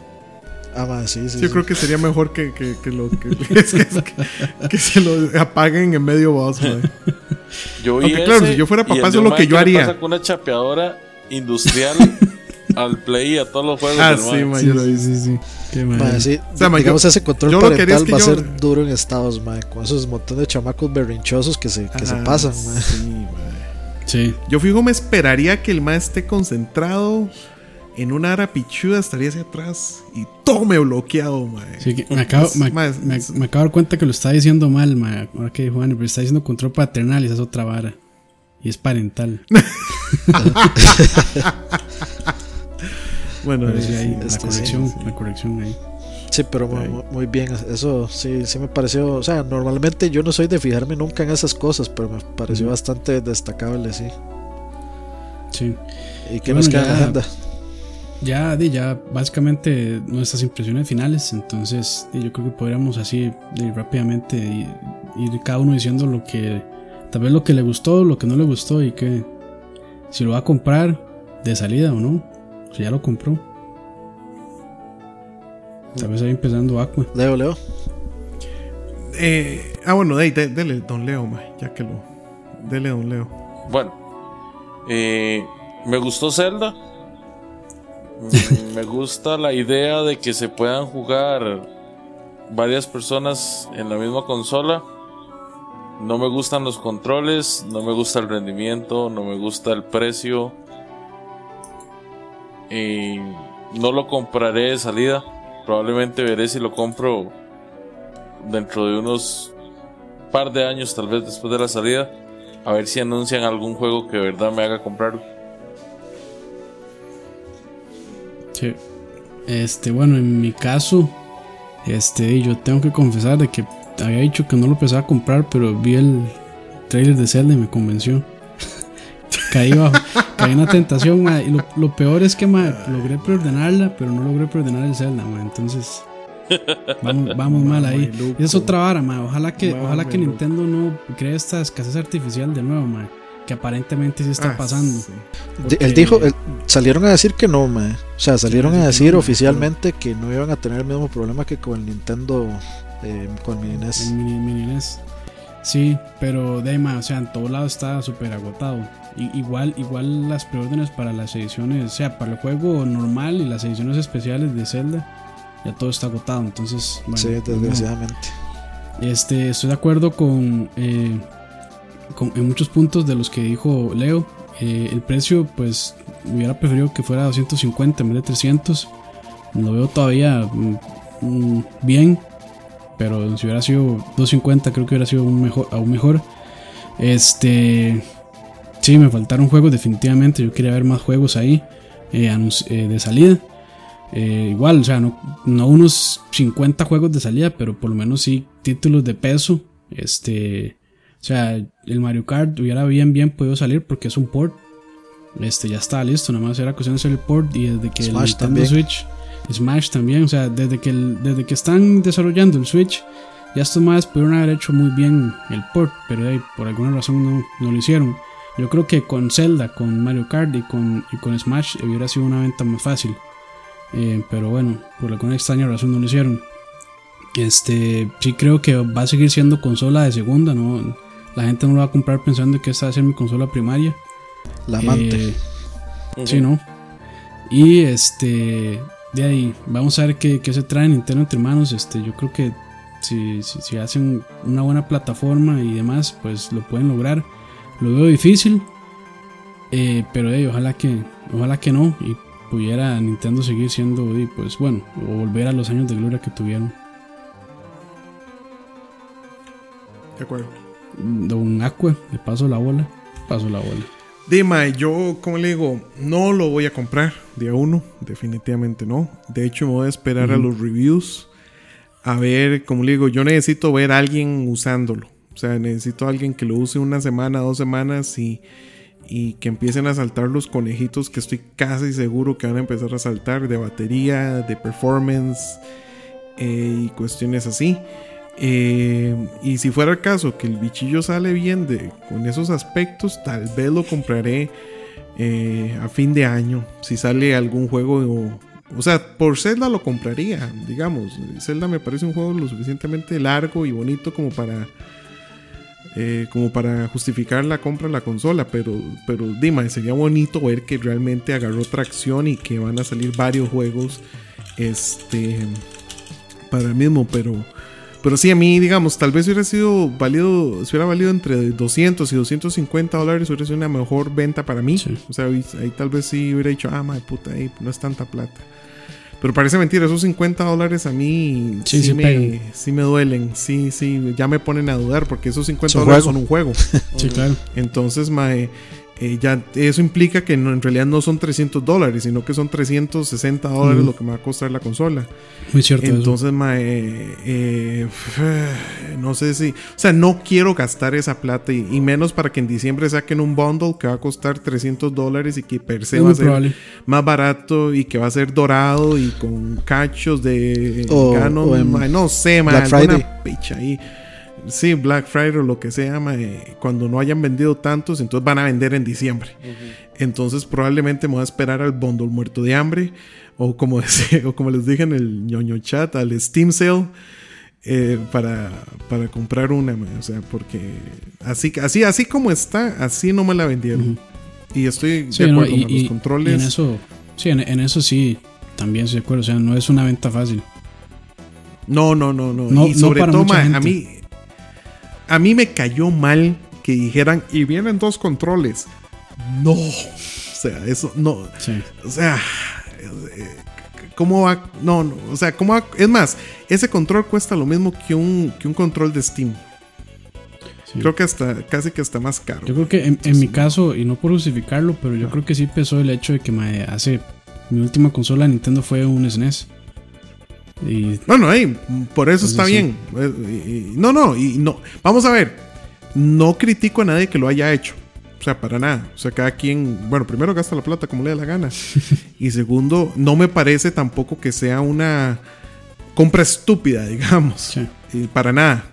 Ah, mae, sí, sí. Yo sí. creo que sería mejor que, que, que lo que, es que, es que- que se lo apaguen en medio boss, mae. Yo Aunque claro, ese si yo fuera papá, eso es lo que yo haría. pasa con una chapeadora industrial al play y a todos los juegos Ah, del sí, mae, Sí, sí, sí, sí. Qué madre. sí, O sea, mae, digamos yo- ese control yo haría es parental que va a yo- ser duro en estados, mae, con esos montones de chamacos berrinchosos que se, que se pasan, mae. sí, mae. Sí. Yo fijo, me esperaría que el mae esté concentrado en una ara pichuda, estaría hacia atrás y tome bloqueado, mae. Sí, que me, acabo, Es me, más, me- es- me acabo de dar cuenta que lo está diciendo mal, ma, ahora que dijo Juan, pero está diciendo control paternal y esa es otra vara. Y es parental. Bueno, sí, eh, ahí, la este, corrección, sí, sí. la corrección ahí. Sí, pero muy, Ahí. muy- muy bien, eso sí, sí me pareció, o sea, normalmente yo no soy de fijarme nunca en esas cosas, pero me pareció bastante destacable, sí. Sí. ¿Y qué Bueno, nos queda en la ya- agenda? Ya, di, ya básicamente nuestras impresiones finales, entonces yo creo que podríamos así rápidamente ir cada uno diciendo lo que, tal vez lo que le gustó, lo que no le gustó y que si lo va a comprar de salida o no, si ya lo compró. Tal vez ahí empezando Aqua. Leo, Leo. eh, ah, bueno, de, de- dele, don Leo, mae, ya que lo. Dele, don Leo. Bueno, eh, me gustó Zelda. Mm, me gusta la idea de que se puedan jugar varias personas en la misma consola. no me gustan los controles, no me gusta el rendimiento, no me gusta el precio. Y no lo compraré de salida. Probablemente veré si lo compro dentro de unos par de años, tal vez después de la salida. A ver si anuncian algún juego que de verdad me haga comprarlo. Sí. Este, bueno, en mi caso, este, yo tengo que confesar de que había dicho que no lo pensaba comprar, pero vi el trailer de Zelda y me convenció. caí bajo, caí en la tentación, y lo, peor es que logré preordenarla, pero no logré preordenar el Zelda, entonces vamos, mal ahí. Y es otra vara, ojalá que, ojalá que Nintendo no cree esta escasez artificial de nuevo, que aparentemente sí está ah, pasando. Él dijo, salieron a decir que no, O sea, salieron a decir oficialmente que no iban a tener el mismo problema que con el Nintendo eh, con Mini NES. Mini, Sí, pero de o sea, en todo lado está súper agotado. Igual, igual las preórdenes para las ediciones, o sea, para el juego normal y las ediciones especiales de Zelda, ya todo está agotado. Entonces, bueno, sí, desgraciadamente. Este, estoy de acuerdo con, eh, en muchos puntos de los que dijo Leo. Eh, el precio, pues, hubiera preferido que fuera 250 en vez de 300. Lo veo todavía mm, mm, bien pero si hubiera sido 250 creo que hubiera sido un mejor, aún mejor. Este... Sí, me faltaron juegos definitivamente. Yo quería ver más juegos ahí eh, eh, de salida. Eh, igual, o sea, no, no, unos 50 juegos de salida, pero por lo menos sí títulos de peso. Este, o sea, el Mario Kart hubiera bien, bien podido salir porque es un port. Este, ya está listo, nada más era cuestión de hacer el port y desde que el Nintendo Switch Smash también, o sea, desde que, desde que están desarrollando el Switch, ya estos más pudieron haber hecho muy bien el port, pero por alguna razón no, no, lo hicieron. Yo creo que con Zelda, con Mario Kart y con, y con Smash hubiera sido una venta más fácil. Eh, pero bueno, por alguna extraña razón no lo hicieron. Este, sí creo que va a seguir siendo consola de segunda, ¿no? La gente no lo va a comprar pensando que esta va a ser mi consola primaria. La amante. Eh, sí, ¿no? Y este, de ahí, vamos a ver qué, se trae Nintendo entre manos. Este, yo creo que si, si, hacen una buena plataforma y demás, pues lo pueden lograr. Lo veo difícil, eh, pero ojalá que, ojalá que no y pudiera Nintendo seguir siendo, pues bueno, o volver a los años de gloria que tuvieron. De acuerdo. Don Aqua, le paso la bola, paso la bola. Dima, yo, como le digo, no lo voy a comprar día uno, definitivamente no. De hecho, me voy a esperar a los reviews. A ver, como le digo, yo necesito ver a alguien usándolo. O sea, necesito a alguien que lo use una semana, dos semanas y, y que empiecen a saltar los conejitos que estoy casi seguro que van a empezar a saltar de batería, de performance eh, y cuestiones así. Eh, y si fuera el caso que el bichillo sale bien con esos aspectos, tal vez lo compraré eh, a fin de año. Si sale algún juego, o, sea, por Zelda lo compraría, digamos. Zelda me parece un juego lo suficientemente largo y bonito como para. Eh, como para justificar la compra de la consola, pero, pero dime, sería bonito ver que realmente agarró tracción y que van a salir varios juegos este, para el mismo, pero, pero sí, a mí, digamos, tal vez hubiera sido válido, si hubiera valido entre 200 y 250 dólares, hubiera sido una mejor venta para mí. O sea, ahí, tal vez sí hubiera dicho, ah, madre puta, ahí no es tanta plata. Pero parece mentira, esos 50 dólares a mí sí, me, sí, me, duelen. Sí, sí, ya me ponen a dudar porque esos 50 dólares son un juego. sí, claro. Entonces, mae, eh, ya eso implica que en realidad no son 300 dólares, sino que son 360 dólares lo que me va a costar la consola. Muy cierto. Entonces, eh, eh, no sé si, o sea, no quiero gastar esa plata y, menos para que en diciembre saquen un bundle que va a costar 300 dólares y que per se va a ser más barato y que va a ser dorado y con cachos de no sé, man, una picha ahí. Sí, Black Friday o lo que sea, cuando no hayan vendido tantos, entonces van a vender en diciembre. Entonces probablemente me voy a esperar al bundle muerto de hambre o como, o como les dije en el ñoño chat, al Steam Sale. Eh, para, para comprar una, o sea, porque así, así, así como está, así no me la vendieron. Y estoy de acuerdo con los controles. en eso, sí, en, eso sí, también estoy de acuerdo, o sea, no es una venta fácil. No, no, no, no. y sobre todo, a mí, a mí me cayó mal que dijeran, y vienen dos controles. No. O sea, eso no. Sí. O sea, eh, ¿cómo va? No, no. O sea, ¿cómo va? Es más, ese control cuesta lo mismo que un, que un control de Steam. sí. Creo que hasta, casi que está más caro. Yo creo que en, en mi caso, y no por justificarlo, pero yo creo que sí pesó el hecho de que mae, hace. Mi última consola Nintendo fue un SNES. Y Bueno, ahí, por eso está sí. bien. Eh, No, no, y no. Vamos a ver. No critico a nadie que lo haya hecho. O sea, para nada. O sea, cada quien, bueno, primero gasta la plata como le dé la gana. y segundo, no me parece tampoco que sea una compra estúpida, digamos. Sí. Y para nada.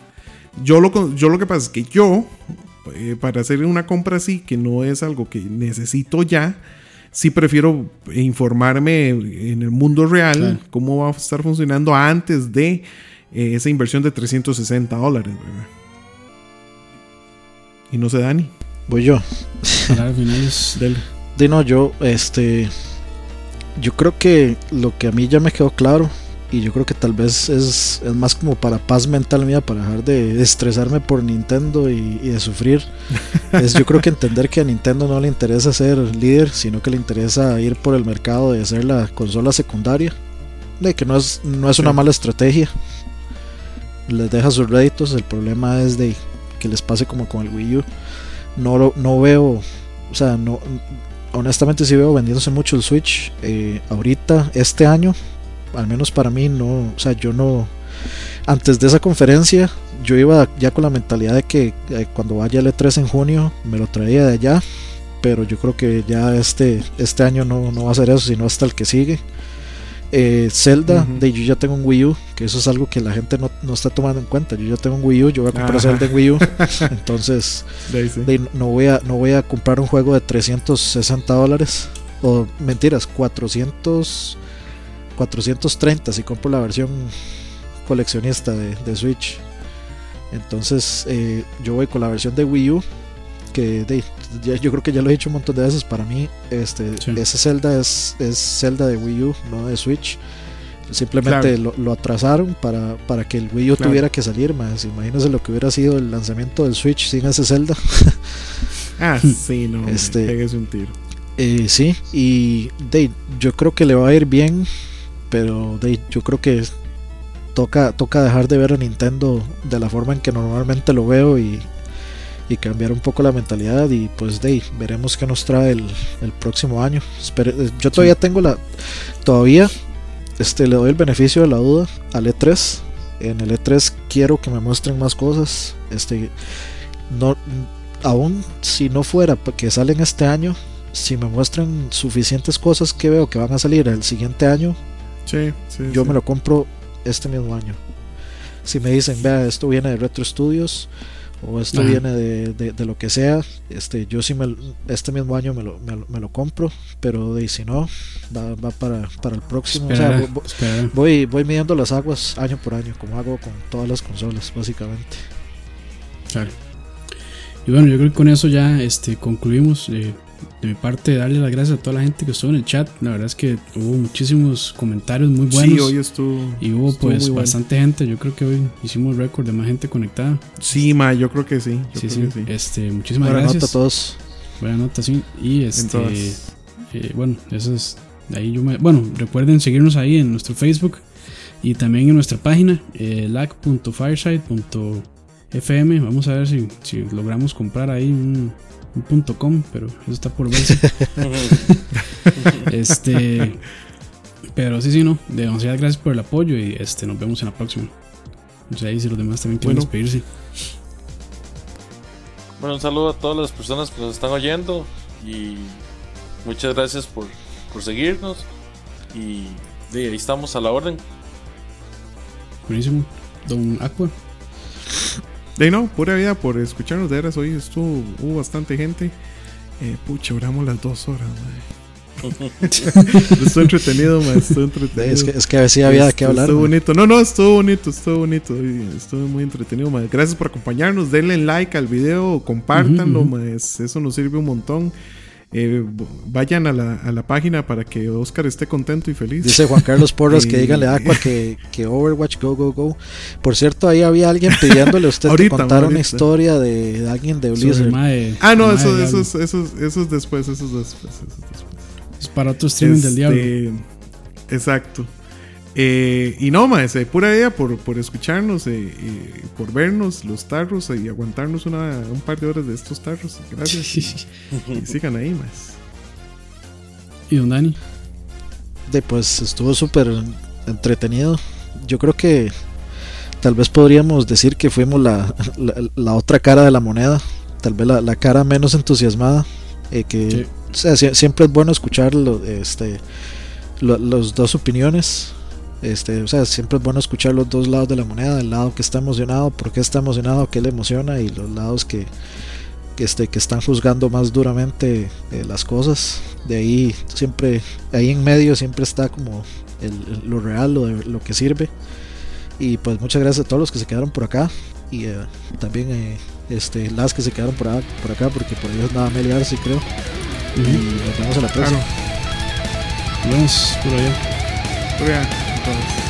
Yo lo, yo lo que pasa es que yo, eh, para hacer una compra así, que no es algo que necesito ya, sí prefiero informarme en el mundo real Claro. cómo va a estar funcionando antes de eh, esa inversión de 360 dólares. ¿verdad? Y no sé, Dani. Voy yo. Dele. De no, yo, este. Yo creo que lo que a mí ya me quedó claro, y yo creo que tal vez es, es más como para paz mental mía, para dejar de estresarme por Nintendo y, y de sufrir, es yo creo que entender que a Nintendo no le interesa ser líder, sino que le interesa ir por el mercado de ser la consola secundaria, de que no es, no es una mala estrategia. Les deja sus réditos, el problema es de que les pase como con el Wii U. No, lo- no veo, o sea, no, honestamente sí veo vendiéndose mucho el Switch eh, ahorita, este año, al menos para mí, no, o sea, yo no, antes de esa conferencia, yo iba ya con la mentalidad de que eh, cuando vaya el E3 en junio, me lo traía de allá, pero yo creo que ya este, este año no, no va a ser eso, sino hasta el que sigue. Eh, Zelda, Ujú. de yo ya tengo un Wii U, que eso es algo que la gente no, no está tomando en cuenta. Yo ya tengo un Wii U, yo voy a comprar Ajá. Zelda en Wii U, entonces De ahí sí. de- no, voy a, no voy a comprar un juego de 360 dólares. O mentiras, 400, 430 si compro la versión coleccionista de, de Switch. Entonces eh, yo voy con la versión de Wii U. Que de- ya- yo creo que ya lo he dicho un montón de veces. Para mí, este, Sí. ese Zelda es, es Zelda de Wii U, no de Switch. Simplemente lo, lo atrasaron para, para que el Wii U Claro. tuviera que salir más. Imagínense lo que hubiera sido el lanzamiento del Switch sin ese Zelda. Ah, sí, no. Este- un tiro. Eh, sí, y de, yo creo que le va a ir bien, pero de, yo creo que toca, toca dejar de ver a Nintendo de la forma en que normalmente lo veo y, y cambiar un poco la mentalidad y pues de veremos qué nos trae el, el próximo año. Espere- eh, yo todavía tengo la, todavía este, le doy el beneficio de la duda al E3. En el E3 quiero que me muestren más cosas. Este, no, aún si no fuera que salen este año, si me muestran suficientes cosas que veo que van a salir el siguiente año, Sí, sí. yo sí. me lo compro este mismo año. Si me dicen, vea, esto viene de Retro Studios o esto Ajá. viene de, de- de lo que sea, este, yo sí me, este mismo año me lo, me lo- me lo compro, pero de, si no, va, va para, para el próximo. O sea, Espera, vo- vo- espera. voy, voy midiendo las aguas año por año, como hago con todas las consolas, básicamente. Claro. Y bueno, yo creo que con eso ya este, concluimos. eh, de mi parte, darle las gracias a toda la gente que estuvo en el chat. La verdad es que hubo muchísimos comentarios muy buenos. Sí, hoy estuvo. y hubo estuvo pues muy bueno. bastante gente. Yo creo que hoy hicimos récord de más gente conectada. Sí, ma, yo creo que sí. Yo Sí, creo sí. que sí. Este, muchísimas Buena gracias. nota a todos. Buena nota, sí. Y este. Entonces, eh, bueno, eso es. Ahí yo me, bueno, recuerden seguirnos ahí en nuestro Facebook y también en nuestra página, eh, lag.fireside.fm. Vamos a ver si, si logramos comprar ahí un, un punto .com, pero eso está por verse. este, pero sí, sí, no. Demasiadas gracias por el apoyo y este, nos vemos en la próxima. No sé ahí si los demás también quieren Bueno. despedirse. Bueno, un saludo a todas las personas que nos están oyendo y muchas gracias por, por seguirnos. Y de ahí estamos a la orden. Buenísimo. Don Aqua. De no, pura vida por escucharnos de veras. Hoy estuvo, hubo bastante gente. Eh, pucha, oramos las dos horas, mae. estuvo entretenido, mae. Estuvo entretenido. Es que, es que a veces había Estuvo- hablar. Estuvo man. bonito. No, no, estuvo bonito, estuvo bonito. Estuvo muy entretenido, mae. Gracias por acompañarnos. Denle like al video, compártanlo, mae, es- Eso nos sirve un montón. Eh, vayan a la, a la, página para que Oscar esté contento y feliz. Dice Juan Carlos Porras que díganle a Aqua que, que, Overwatch go go go. Por cierto, ahí había alguien pidiéndole a usted que contara una historia de, alguien de Blizzard. ah, no, eso, eso, eso, eso, eso, es después, eso es después, eso es después. Es para otro streaming del diablo. Este, exacto. Eh, y no, más, eh, pura idea por, por escucharnos, eh, por vernos los tarros y aguantarnos una, un par de horas de estos tarros. Gracias. y, sigan ahí, más. ¿Y don Dani? De, pues estuvo súper entretenido. Yo creo que tal vez podríamos decir que fuimos la, la, otra cara de la moneda. Tal vez la, la cara menos entusiasmada. que siempre es bueno escuchar este, las dos opiniones este, o sea, siempre es bueno escuchar los dos lados de la moneda, el lado que está emocionado, por qué está emocionado, qué le emociona, y los lados que, que, este, que están juzgando más duramente eh, las cosas. De ahí siempre, ahí en medio siempre está como el, lo real, lo, lo que sirve. Y pues muchas gracias a todos los que se quedaron por acá y eh, también eh, este, las que se quedaron por, acá, por acá porque por ellos nada Meli sí creo. Y nos vemos a la próxima. Nos vemos por allá. Por allá.